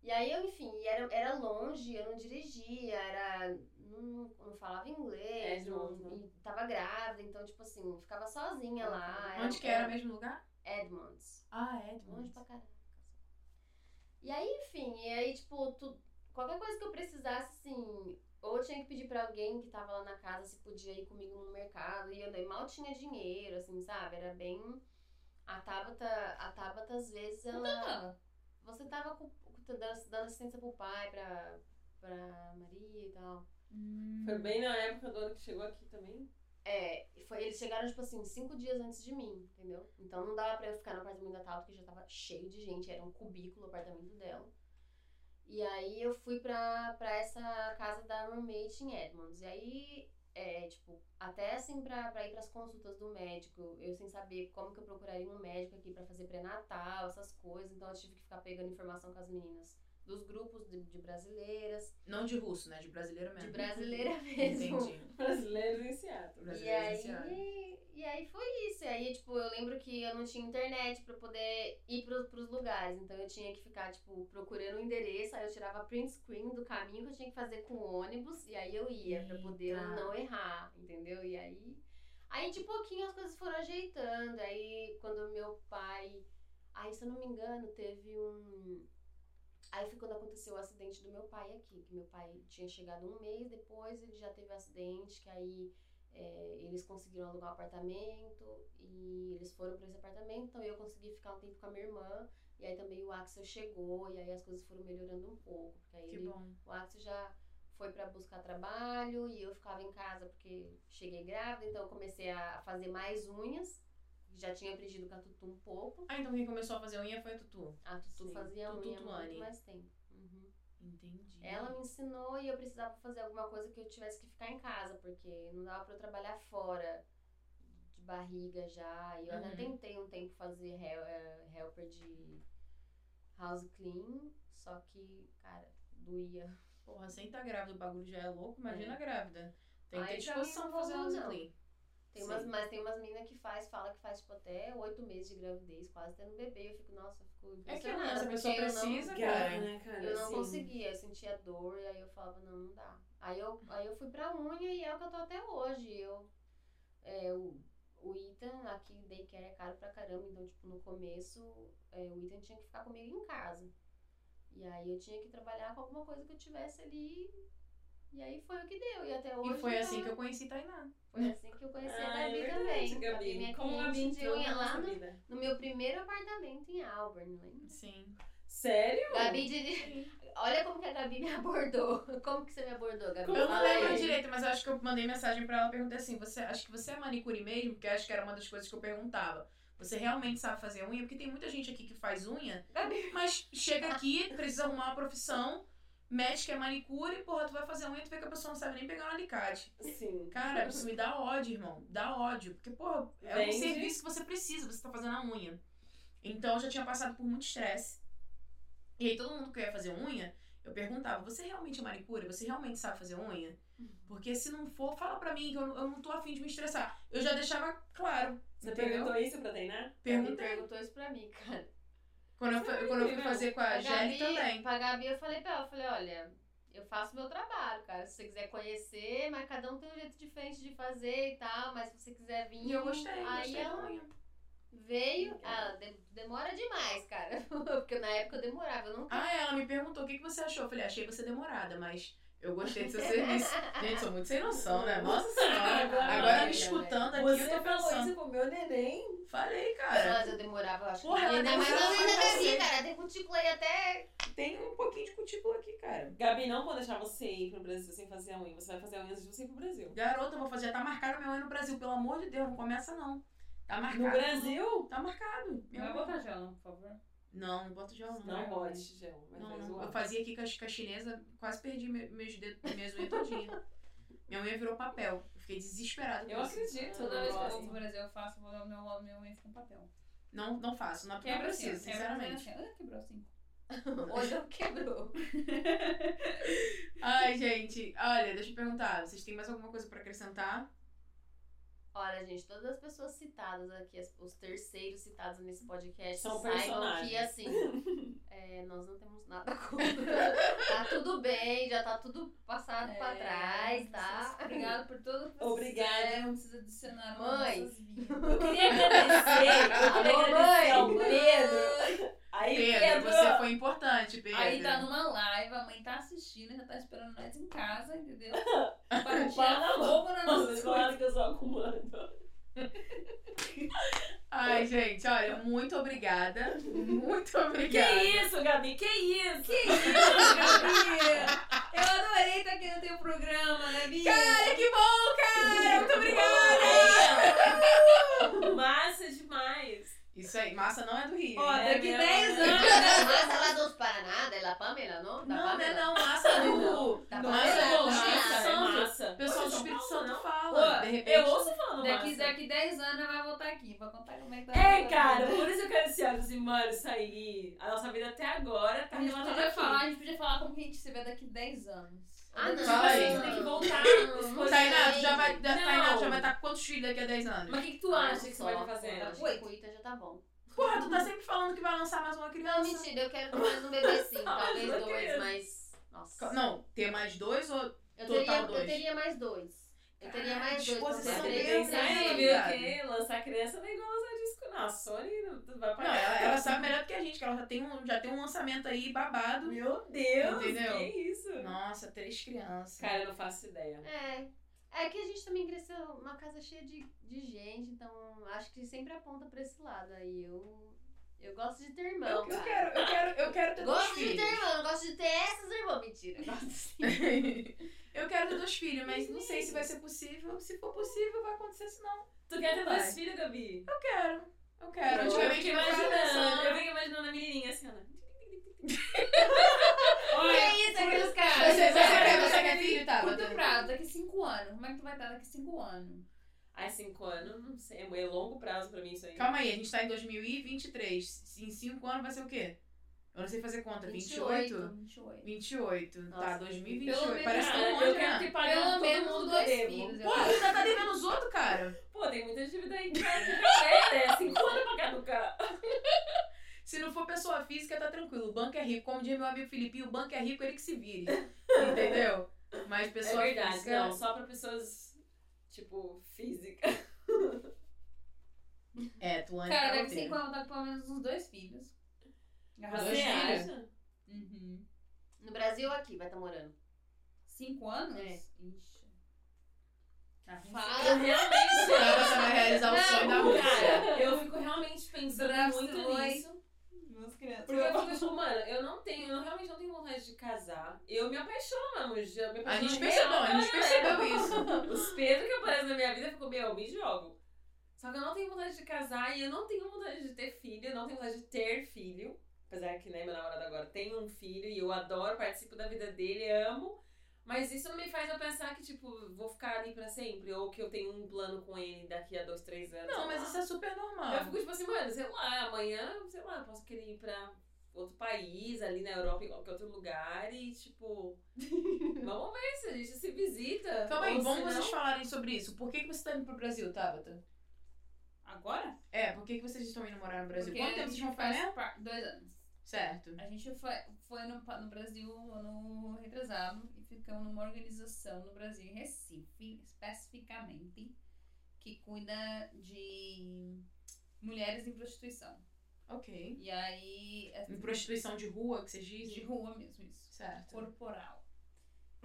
S3: E aí eu, enfim, era, era longe, eu não dirigia, era. Não, não falava inglês,
S5: É,
S3: não,
S5: longe, né?
S3: e tava grávida, então, tipo assim, ficava sozinha lá.
S4: Onde que era o mesmo lugar?
S3: Edmonds.
S4: Ah, é,
S3: Longe pra caraca. E aí, enfim, e aí, tipo, tu, qualquer coisa que eu precisasse, assim, ou eu tinha que pedir pra alguém que tava lá na casa se podia ir comigo no mercado, e eu daí mal tinha dinheiro, assim, sabe? Era bem. A Tabata, a Tabata às vezes, ela. Você tava com, dando, dando assistência pro pai, pra, pra Maria e tal.
S5: Foi bem na época do ano que chegou aqui também.
S3: É, foi, eles chegaram, tipo assim, cinco dias antes de mim, entendeu? Então não dava pra eu ficar no apartamento da Tauta, porque já tava cheio de gente, era um cubículo o apartamento dela. E aí eu fui pra, pra essa casa da roommate em Edmonds. E aí, é, tipo, até assim pra, pra ir pras consultas do médico, eu sem saber como que eu procuraria um médico aqui pra fazer pré-natal, essas coisas. Então eu tive que ficar pegando informação com as meninas dos grupos de, de brasileiras,
S4: Não de russo, né? De brasileiro mesmo.
S3: de brasileira mesmo.
S4: Entendi.
S5: Brasileiros em Seattle.
S3: E
S4: Brasileiro iniciado.
S3: aí, e aí foi isso. E aí, tipo, eu lembro que eu não tinha internet pra poder ir pro, pros lugares. Então eu tinha que ficar, tipo, procurando o endereço. Aí eu tirava print screen do caminho que eu tinha que fazer com o ônibus. E aí eu ia pra poder
S4: Eita.
S3: não errar, entendeu? E aí. Aí de pouquinho as coisas foram ajeitando. Aí quando meu pai. Aí, se eu não me engano, teve um. Aí foi quando aconteceu o acidente do meu pai aqui. Que meu pai tinha chegado um mês depois, ele já teve um acidente, que aí é, eles conseguiram alugar um apartamento e eles foram para esse apartamento, então eu consegui ficar um tempo com a minha irmã. E aí também o Axel chegou, e aí as coisas foram melhorando um pouco. Porque aí ele- o Axel já foi para buscar trabalho e eu ficava em casa porque cheguei grávida, então eu comecei a fazer mais unhas. Já tinha aprendido com a Tutu um pouco.
S4: Ah, então quem começou a fazer unha foi a Tutu.
S3: A Tutu
S5: Sim,
S3: fazia
S4: Tutu
S3: unha
S4: Tuane.
S3: muito mais tempo. Uhum.
S4: Entendi.
S3: Ela me ensinou e eu precisava fazer alguma coisa que eu tivesse que ficar em casa, porque não dava pra eu trabalhar fora de barriga já. E eu até
S4: Uhum.
S3: tentei um tempo fazer hel- eh, helper de house clean, só que, cara, doía.
S4: Porra, sem estar grávida o bagulho já é louco, imagina grávida. Tem que ter disposição pra fazer house
S3: não.
S4: clean.
S3: Tem umas, mas tem umas meninas que faz, fala que faz tipo até oito meses de gravidez, quase tendo bebê. Eu fico, nossa, eu fico
S4: É que
S3: impressionada,
S4: essa pessoa
S3: eu não-
S4: precisa,
S5: Cara,
S4: cara.
S5: né, cara?
S3: Eu não
S5: assim,
S3: conseguia, eu sentia dor e aí eu falava, não, não dá. Aí eu, aí eu fui pra unha e é o que eu tô até hoje. Eu, é, o, o Ethan, aqui daycare é caro pra caramba, então, tipo, no começo, é, o Ethan tinha que ficar comigo em casa. E aí eu tinha que trabalhar com alguma coisa que eu tivesse ali E aí foi o que deu. E até hoje.
S4: E foi
S3: tá-
S4: assim que eu conheci Tainá.
S3: Foi assim que eu conheci a
S5: Ah, é
S3: Gabi
S5: verdade,
S3: também.
S5: Gabi.
S3: minha
S5: Como a
S3: cliente
S5: gente
S3: de lá no, no meu primeiro apartamento em Auburn, lembra?
S4: Sim.
S5: Sério?
S3: Gabi de... Olha como que a Gabi me abordou. Como que você me abordou, Gabi?
S5: Como
S4: Eu não lembro
S3: aí.
S4: direito, mas eu acho que eu mandei mensagem pra ela perguntei assim: você acha que você é manicure mesmo? Porque eu acho que era uma das coisas que eu perguntava. Você realmente sabe fazer unha? Porque tem muita gente aqui que faz unha,
S3: Gabi.
S4: mas chega aqui, precisa arrumar uma profissão, mete que é manicure, porra, tu vai fazer unha, tu vê que a pessoa não sabe nem pegar um alicate.
S5: Sim.
S4: Cara, isso me dá ódio, irmão. Dá ódio. Porque, porra, é um
S5: Vende.
S4: serviço que você precisa, você tá fazendo a unha. Então eu já tinha passado por muito estresse. E aí todo mundo que ia fazer unha, eu perguntava, você realmente é manicure? Você realmente sabe fazer unha? Porque se não for, fala pra mim que eu, não- eu não tô afim de me estressar. Eu já deixava claro.
S5: Você
S4: entendeu?
S5: perguntou isso pra treinar?
S4: Perguntei.
S3: perguntou isso pra mim, cara.
S4: Quando eu, fui- quando eu fui fazer com a
S3: Pra
S4: Jelly também.
S3: Pra Gabi eu falei pra ela, eu falei, olha, eu faço meu trabalho, cara. Se você quiser conhecer, mas cada um tem um jeito diferente de fazer e tal, mas se você quiser vir.
S4: E eu gostei,
S3: aí
S4: gostei
S3: ela veio. Ah, de- demora demais, cara. Porque na época eu demorava, eu não
S4: Ah, ela me perguntou o que, que você achou. Eu falei, achei você demorada, mas eu gostei do seu serviço. Gente, sou muito sem noção, né? Nossa senhora.
S5: Agora-
S4: me
S3: né?
S4: escutando aqui,
S5: Você
S4: eu tô
S5: falou
S4: pensando.
S5: isso pro meu neném?
S4: Falei, cara.
S3: Mas eu demorava, eu acho
S4: Porra,
S3: Ainda mais
S4: demorava
S3: na unha da
S4: pra
S3: Gabi,
S4: você.
S3: cara. Tem cutícula aí até.
S4: Tem um pouquinho de cutícula aqui, cara.
S5: Gabi, não vou deixar você ir pro Brasil sem fazer a unha. Você vai fazer a unha antes de você ir pro Brasil.
S4: Garota, eu vou fazer. Já tá marcada minha unha no Brasil. Pelo amor de Deus, não começa não. Tá marcado.
S5: No Brasil?
S4: Tá marcado.
S1: Não
S4: Minha
S1: vai botar não, por favor.
S4: Não, não boto gel não.
S5: Não bote gel. Mas
S4: Não,
S5: faz
S4: não. Eu fazia aqui com a, com a chinesa, quase perdi me- meus dedos, minhas unhas todinhas. Minha unha virou papel. Eu fiquei desesperada com
S5: Eu acredito.
S1: Toda vez que eu
S5: gosto.
S1: vou pro Brasil, eu faço, vou dar o meu, meu unha com papel.
S4: Não, não faço. Não, não
S1: Quebra assim,
S4: preciso,
S1: quebra
S4: sinceramente.
S1: assim. Ah, quebrou assim.
S3: Hoje eu quebrou.
S4: Ai, gente. Olha, deixa eu perguntar. Vocês têm mais alguma coisa pra acrescentar?
S3: Olha, gente, todas as pessoas citadas aqui, os terceiros citados nesse podcast,
S5: São
S3: saibam que, assim, é, nós não temos nada contra. tá tudo bem, já tá tudo passado pra
S1: É,
S3: trás, tá?
S1: Obrigado por tudo que
S5: Obrigada.
S1: que vocês adicionaram
S3: Mãe.
S5: Eu queria agradecer. Eu queria
S3: Alô,
S5: agradecer ao
S3: mãe.
S5: Pedro. Aí,
S4: Pedro,
S5: Pedro.
S4: você foi importante, Pedro.
S1: Aí tá numa live, a mãe tá assistindo, já tá esperando nós em casa, entendeu?
S5: Na
S1: tirar fogo na nossa
S5: claro que eu sou acumulando.
S4: Ai, gente, olha, muito obrigada. Muito
S5: Que
S4: obrigada.
S5: isso, Gabi? Que isso?
S1: Que isso, Gabi? Eu adorei estar aqui no teu programa, Gabi.
S4: Cara, que bom, cara! Muito obrigada!
S5: Ó. Massa demais.
S4: Isso aí, massa não é do Rio.
S5: Ó,
S4: hein?
S5: é
S1: Daqui
S5: mesmo.
S1: 10
S3: A
S1: anos.
S3: massa lá dos Paraná, da La Pamela, não? Da
S4: Não, não é
S3: Pamela?
S4: não, massa do.
S3: Da
S5: Não,
S4: Massa
S3: Pamela.
S4: do
S5: massa,
S4: Espírito
S5: é
S4: Santo.
S5: massa.
S4: O pessoal do
S5: São
S4: Espírito
S5: Paulo,
S4: Santo fala. De repente.
S5: Eu ouço falando
S1: Daqui,
S5: massa.
S1: daqui 10 anos ela vai voltar aqui pra contar como é que tá.
S5: É, cara, por isso eu quero esse anos e, mano, sair. A nossa vida até agora tá
S1: A gente
S5: relatada
S1: podia
S5: aqui.
S1: falar, a gente podia falar como que a gente se vê daqui 10 anos.
S3: Ah, não.
S4: Fala aí.
S5: A gente tem que voltar.
S3: Não,
S4: Tainá, já vai,
S5: Não.
S4: Tainá, tu já vai estar com quantos filhos daqui a 10 anos?
S5: Mas o que, que tu
S3: Ah,
S5: acha que você vai fazer?
S3: acho que
S1: Oito.
S3: com o Ita já tá bom.
S4: Porra, tu tá sempre falando que vai lançar mais uma
S3: Não,
S4: criança.
S3: mentira, eu quero ter mais um bebê sim.
S5: Não,
S3: Talvez
S5: não
S3: dois,
S5: quero.
S3: mas. Nossa.
S4: Não, ter mais dois ou.
S3: Eu
S4: total
S3: teria,
S4: dois.
S3: eu teria mais dois. Eu teria mais dois.
S4: disposição
S5: Você aí,
S4: né?
S5: lançar criança não é igual lançar disco. Não, a Sony não não vai
S4: Não,
S5: pagar.
S4: ela, ela sabe melhor do que a gente, que ela já tem um, já tem um lançamento aí babado.
S5: Meu Deus,
S4: Entendeu?
S5: que isso?
S4: Nossa, três crianças.
S5: Cara, eu não faço ideia.
S3: É. É que a gente também cresceu numa casa cheia de, de gente, então acho que sempre aponta pra esse lado. Aí eu. Eu gosto de ter irmão.
S4: eu, eu quero, eu quero, eu quero ter dois
S3: Gosto de ter
S4: filhos.
S3: irmão, não gosto de ter essas irmãs. Mentira, eu gosto sim.
S4: eu quero ter dois filhos, mas não sei se vai ser possível. Se for possível, vai acontecer, se não.
S5: Tu quer ter
S4: Vai.
S5: dois filhos, Gabi?
S4: Eu quero. Eu quero.
S5: Eu fico
S4: eu ficava
S5: imaginando, eu fico imaginando a menininha assim, ó.
S3: Que isso, aqueles caras?
S4: Você, você,
S1: Cara,
S4: quer, você quer filho, tá?
S1: Curto prazo, daqui 5 anos. Como é que tu vai estar daqui 5 anos?
S5: Ai, cinco anos, não sei. É longo prazo pra mim isso aí.
S4: Calma aí, a gente tá em 2023. Em 5 anos vai ser o quê? Eu não sei fazer conta. 28?
S1: 28.
S4: 28. Tá,
S3: Nossa,
S4: 2028.
S1: pelo
S4: Parece tão
S5: Cara,
S4: longe,
S5: eu quero
S4: né?
S5: ter pagado
S1: Pelo
S5: todo
S1: menos
S5: mundo
S1: dois
S5: eu devo.
S1: filhos. eu
S4: Porra,
S1: acho.
S4: tu ainda tá devendo os outros, cara.
S5: Pô, tem muita dívida aí que vai é, né? Cinco anos pra caducar.
S4: Se não for pessoa física, tá tranquilo. O banco é rico. Como diz meu amigo Filipinho, o banco é rico, ele que se vire. Entendeu? Mas
S5: É
S4: pessoa
S5: verdade,
S4: física.
S5: não. Só pra pessoas, tipo, física.
S4: É, tu anda
S1: Cara,
S4: pra
S1: daqui 5
S4: inteira.
S1: anos eu tô com pelo menos uns dois filhos.
S4: Dois
S5: Você
S4: filhos?
S5: acha?
S1: Uhum.
S3: No Brasil ou aqui, vai estar morando?
S1: Cinco anos?
S3: É.
S1: Ixi. Tá
S3: Fala.
S5: Eu realmente.
S4: Agora você vai realizar o sonho da Rússia.
S5: Cara, eu fico realmente pensando muito nisso.
S1: Meus crianças.
S5: Porque eu fico tipo, mano, eu não tenho, eu realmente não tenho vontade de casar. Eu me apaixono me
S4: A gente percebeu, a gente
S5: né?
S4: percebeu isso.
S5: Os Pedro que aparecem na minha vida, eu fico, meu, me jogo. Só que eu não tenho vontade de casar e eu não tenho vontade de ter filho, eu não tenho vontade de ter filho. Apesar que, né, meu namorado agora tem um filho e eu adoro, participo da vida dele, amo. Mas isso não me faz eu pensar que, tipo, vou ficar ali pra sempre. Ou que eu tenho um plano com ele daqui a dois, três anos.
S4: Não, mas
S5: lá.
S4: isso é super normal.
S5: Eu fico tipo assim, mano, sei lá, amanhã, sei lá, posso querer ir pra outro país, ali na Europa, em qualquer outro lugar, e tipo. vamos ver se a gente se visita.
S4: Calma aí,
S5: não-
S4: vocês falarem sobre isso. Por que, que você tá indo pro Brasil, Tabata?
S1: Agora?
S4: É, por que, que vocês estão indo morar no Brasil?
S1: Porque
S4: Quanto tempo vocês vão ficar, né?
S1: Dois anos.
S4: Certo.
S1: A gente foi, foi no, no Brasil ano retrasado e ficamos numa organização no Brasil, em Recife, especificamente, que cuida de mulheres em prostituição.
S4: Ok.
S1: E aí. é
S4: Em prostituição de rua, que vocês
S1: de
S4: dizem?
S1: rua mesmo, isso.
S4: Certo.
S1: Corporal.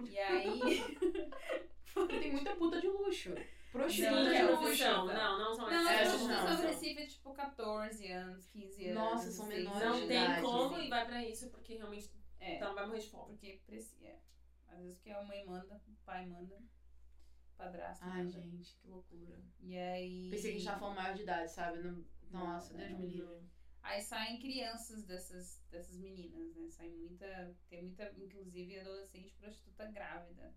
S1: E aí.
S4: Tem muita puta de luxo. Prostituta
S1: Não,
S4: de
S1: não,
S4: luxo.
S5: Não, não, não são
S1: Não,
S5: essas.
S4: Não, são.
S1: do Recife é tipo 14 anos, 15 anos.
S4: Nossa, são
S1: 16
S4: menores
S5: Não
S4: de
S5: tem
S4: idade.
S5: como e vai pra isso, porque realmente
S1: É.
S5: então vai morrer de fome.
S1: Porque precisa. É. Às vezes que a mãe manda, o pai manda, padrasto
S4: Ai,
S1: manda.
S4: gente, que loucura.
S1: E aí.
S4: Pensei que a gente tava falando maior de idade, sabe? Não- Nossa, Deus me livre.
S1: Aí saem crianças dessas, dessas meninas, né? Sai muita. Tem muita, inclusive, adolescente prostituta grávida.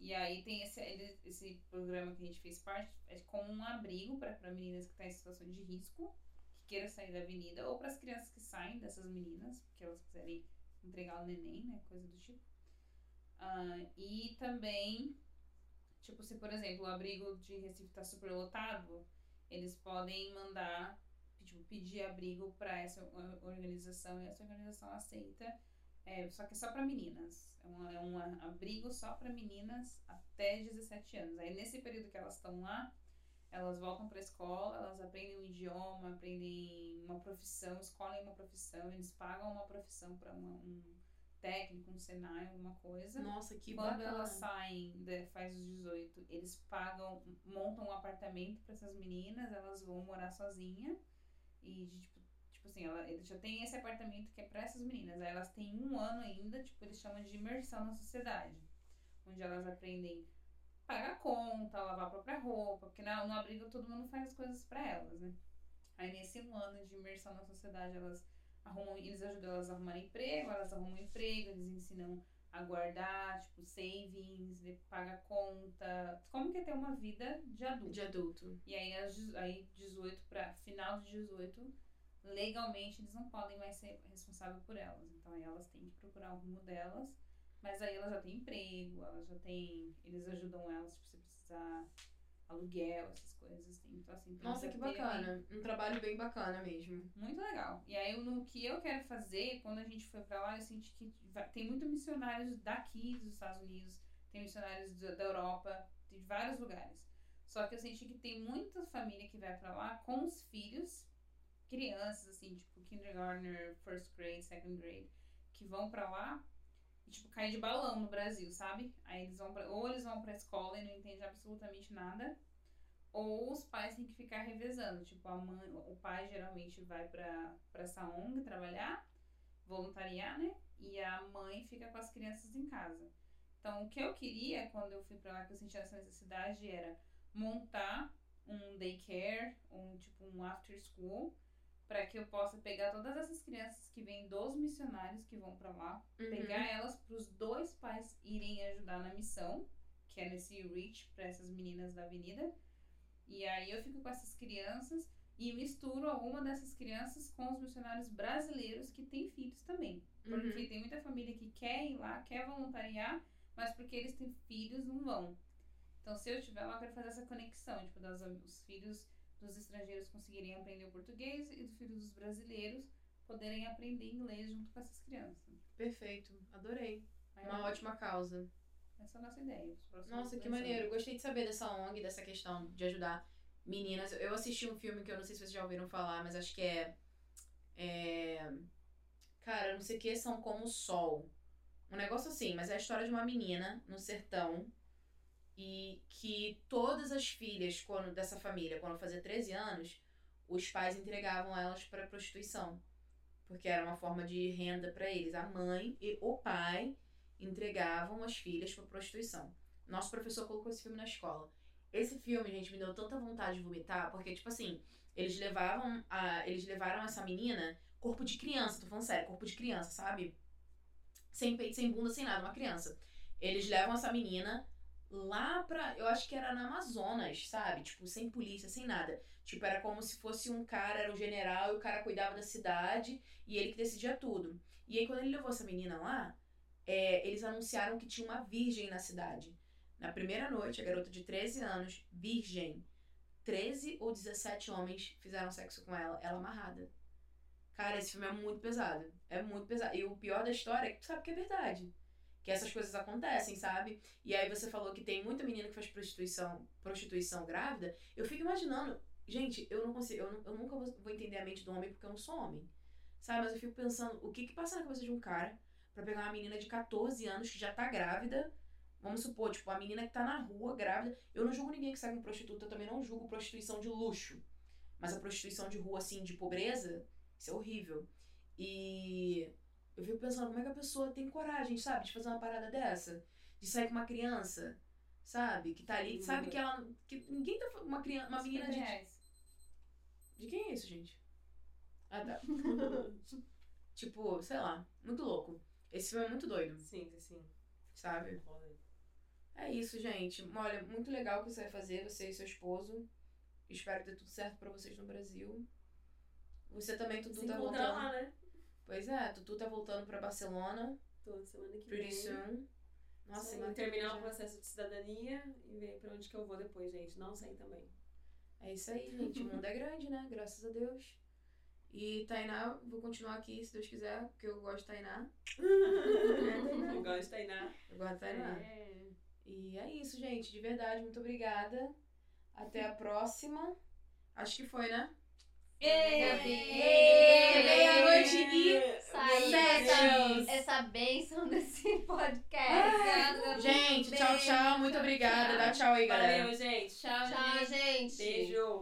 S1: E aí tem esse, esse programa que a gente fez parte, é como um abrigo para meninas que estão em situação de risco, que queiram sair da avenida, ou para as crianças que saem dessas meninas, porque elas quiserem entregar o neném, né? Coisa do tipo. Ah, e também, tipo, se por exemplo o abrigo de Recife tá super lotado, eles podem mandar, tipo, pedir abrigo para essa organização e essa organização aceita. É, só que é só para meninas. É um, é um abrigo só para meninas até 17 anos. Aí nesse período que elas estão lá, elas voltam para a escola, elas aprendem um idioma, aprendem uma profissão, escolhem uma profissão, eles pagam uma profissão para um técnico, um Senai, alguma coisa.
S4: Nossa, que
S1: Quando
S4: bacana.
S1: elas saem, de- faz os 18, eles pagam, montam um apartamento para essas meninas, elas vão morar sozinha e tipo, tipo assim, ela, eles já tem esse apartamento que é para essas meninas. Aí elas têm um ano ainda, tipo, eles chamam de imersão na sociedade, onde elas aprendem pagar conta, lavar a própria roupa, porque na, no abrigo todo mundo faz as coisas para elas, né? Aí nesse um ano de imersão na sociedade, elas arrumam, eles ajudam elas a arrumar emprego, elas arrumam emprego, eles ensinam a guardar, tipo, savings, de pagar conta, como que é ter uma vida de adulto.
S4: De adulto.
S1: E aí, as, aí 18 para final de 18, legalmente eles não podem mais ser responsáveis por elas. Então aí elas têm que procurar o rumo delas, mas aí elas já têm emprego, elas já têm, eles ajudam elas, tipo, se precisar aluguel, essas coisas. Tem, então assim,
S4: Nossa, que bacana. Um trabalho bem bacana mesmo.
S1: Muito legal. E aí, no que eu quero fazer, quando a gente foi pra lá, eu senti que tem muitos missionários daqui dos Estados Unidos, tem missionários da, Europa, de vários lugares. Só que eu senti que tem muita família que vai pra lá com os filhos, crianças, assim, tipo kindergartner, first grade, second grade, que vão pra lá e, tipo, caem de balão no Brasil, sabe? Aí eles vão pra, ou eles vão pra escola e não entendem absolutamente nada, ou os pais têm que ficar revezando. Tipo, a mãe, o pai geralmente vai pra, pra essa ONG trabalhar, voluntariar, né? E a mãe fica com as crianças em casa. Então, o que eu queria quando eu fui pra lá, que eu senti essa necessidade, era montar um daycare, um tipo um after school, para que eu possa pegar todas essas crianças que vêm dos missionários que vão pra lá,
S4: Uhum.
S1: pegar elas para os dois pais irem ajudar na missão, que é nesse reach para essas meninas da avenida. E aí eu fico com essas crianças e misturo alguma dessas crianças com os missionários brasileiros que têm filhos também. Porque
S4: Uhum.
S1: tem muita família que quer ir lá, quer voluntariar, mas porque eles têm filhos não vão. Então, se eu estiver lá, eu quero fazer essa conexão, tipo, das, os filhos dos estrangeiros conseguirem aprender o português e os filhos dos brasileiros poderem aprender inglês junto com essas crianças.
S4: Perfeito. Adorei.
S1: Aí
S4: Uma ótima causa.
S1: Essa é a nossa ideia.
S4: Nossa, que maneiro. Gostei de saber dessa ONG, dessa questão de ajudar meninas. Eu assisti um filme que eu não sei se vocês já ouviram falar, mas acho que é. é... Cara, não sei o que são como o sol. Um negócio assim, mas é a história de uma menina no sertão e que todas as filhas quando dessa família, quando fazia 13 anos, os pais entregavam elas para prostituição, porque era uma forma de renda para eles. A mãe e o pai entregavam as filhas para prostituição. Nosso professor colocou esse filme na escola. Esse filme, gente, me deu tanta vontade de vomitar, porque tipo assim, eles levavam a eles levaram essa menina corpo de criança, tô falando sério, corpo de criança, sabe? Sem peito, sem bunda, sem nada, uma criança. Eles levam essa menina lá pra. Eu acho que era na Amazonas, sabe? Tipo, sem polícia, sem nada. Tipo, era como se fosse um cara, era o general, e o cara cuidava da cidade e ele que decidia tudo. E aí, quando ele levou essa menina lá, é, eles anunciaram que tinha uma virgem na cidade. Na primeira noite, a garota de 13 anos, virgem, 13 ou 17 homens fizeram sexo com ela, ela amarrada. Cara, esse filme é muito pesado. É muito pesado. E o pior da história é que tu sabe que é verdade. Que essas coisas acontecem, sabe? E aí você falou que tem muita menina que faz prostituição, prostituição grávida. Eu fico imaginando, gente, eu não consigo, eu, não- eu nunca vou entender a mente do homem porque eu não sou homem. Sabe? Mas eu fico pensando, o que que passa na cabeça de um cara pra pegar uma menina de 14 anos que já tá grávida? Vamos supor, tipo, a menina que tá na rua grávida. Eu não julgo ninguém que sai com prostituta, eu também não julgo prostituição de luxo. Mas a prostituição de rua, assim, de pobreza, isso é horrível. E eu fico pensando, como é que a pessoa tem coragem, sabe, de fazer uma parada dessa? De sair com uma criança, sabe? Que tá ali, sabe que ela. Que ninguém tá. Uma, criança, uma menina
S1: 50
S4: de.
S1: reais.
S4: De quem é isso, gente? Ah, tá. tipo, sei lá, muito louco. Esse filme é muito doido,
S5: Sim, sim, sim.
S4: sabe? É isso, gente. Olha, muito legal o que você vai fazer, você e seu esposo. Espero dê tudo certo pra vocês no Brasil. Você também,
S5: Se
S4: tá voltando.
S5: lá, né?
S4: Pois é, Tutu tá voltando pra Barcelona.
S5: Toda semana que
S4: Pretty
S5: vem.
S4: soon. Nossa, que
S5: terminar o processo de cidadania e ver pra onde que eu vou depois, gente. Não sei também.
S4: É isso aí, gente. O mundo é grande, né? Graças a Deus. E Tainá, vou continuar aqui, se Deus quiser, porque eu gosto de Tainá. Tainá.
S5: Eu gosto de Tainá.
S4: Eu gosto de Tainá.
S5: É.
S4: E é isso, gente. De verdade, muito obrigada. Até a próxima. Acho que foi, né?
S3: Ei!
S4: Meia-noite e
S3: Saí
S4: Sete.
S3: essa, essa bênção desse podcast.
S4: Gente, tchau, tchau. Muito obrigada. Dá tchau aí, galera.
S5: Valeu, gente.
S1: Tchau,
S3: Tchau, gente.
S5: Beijo.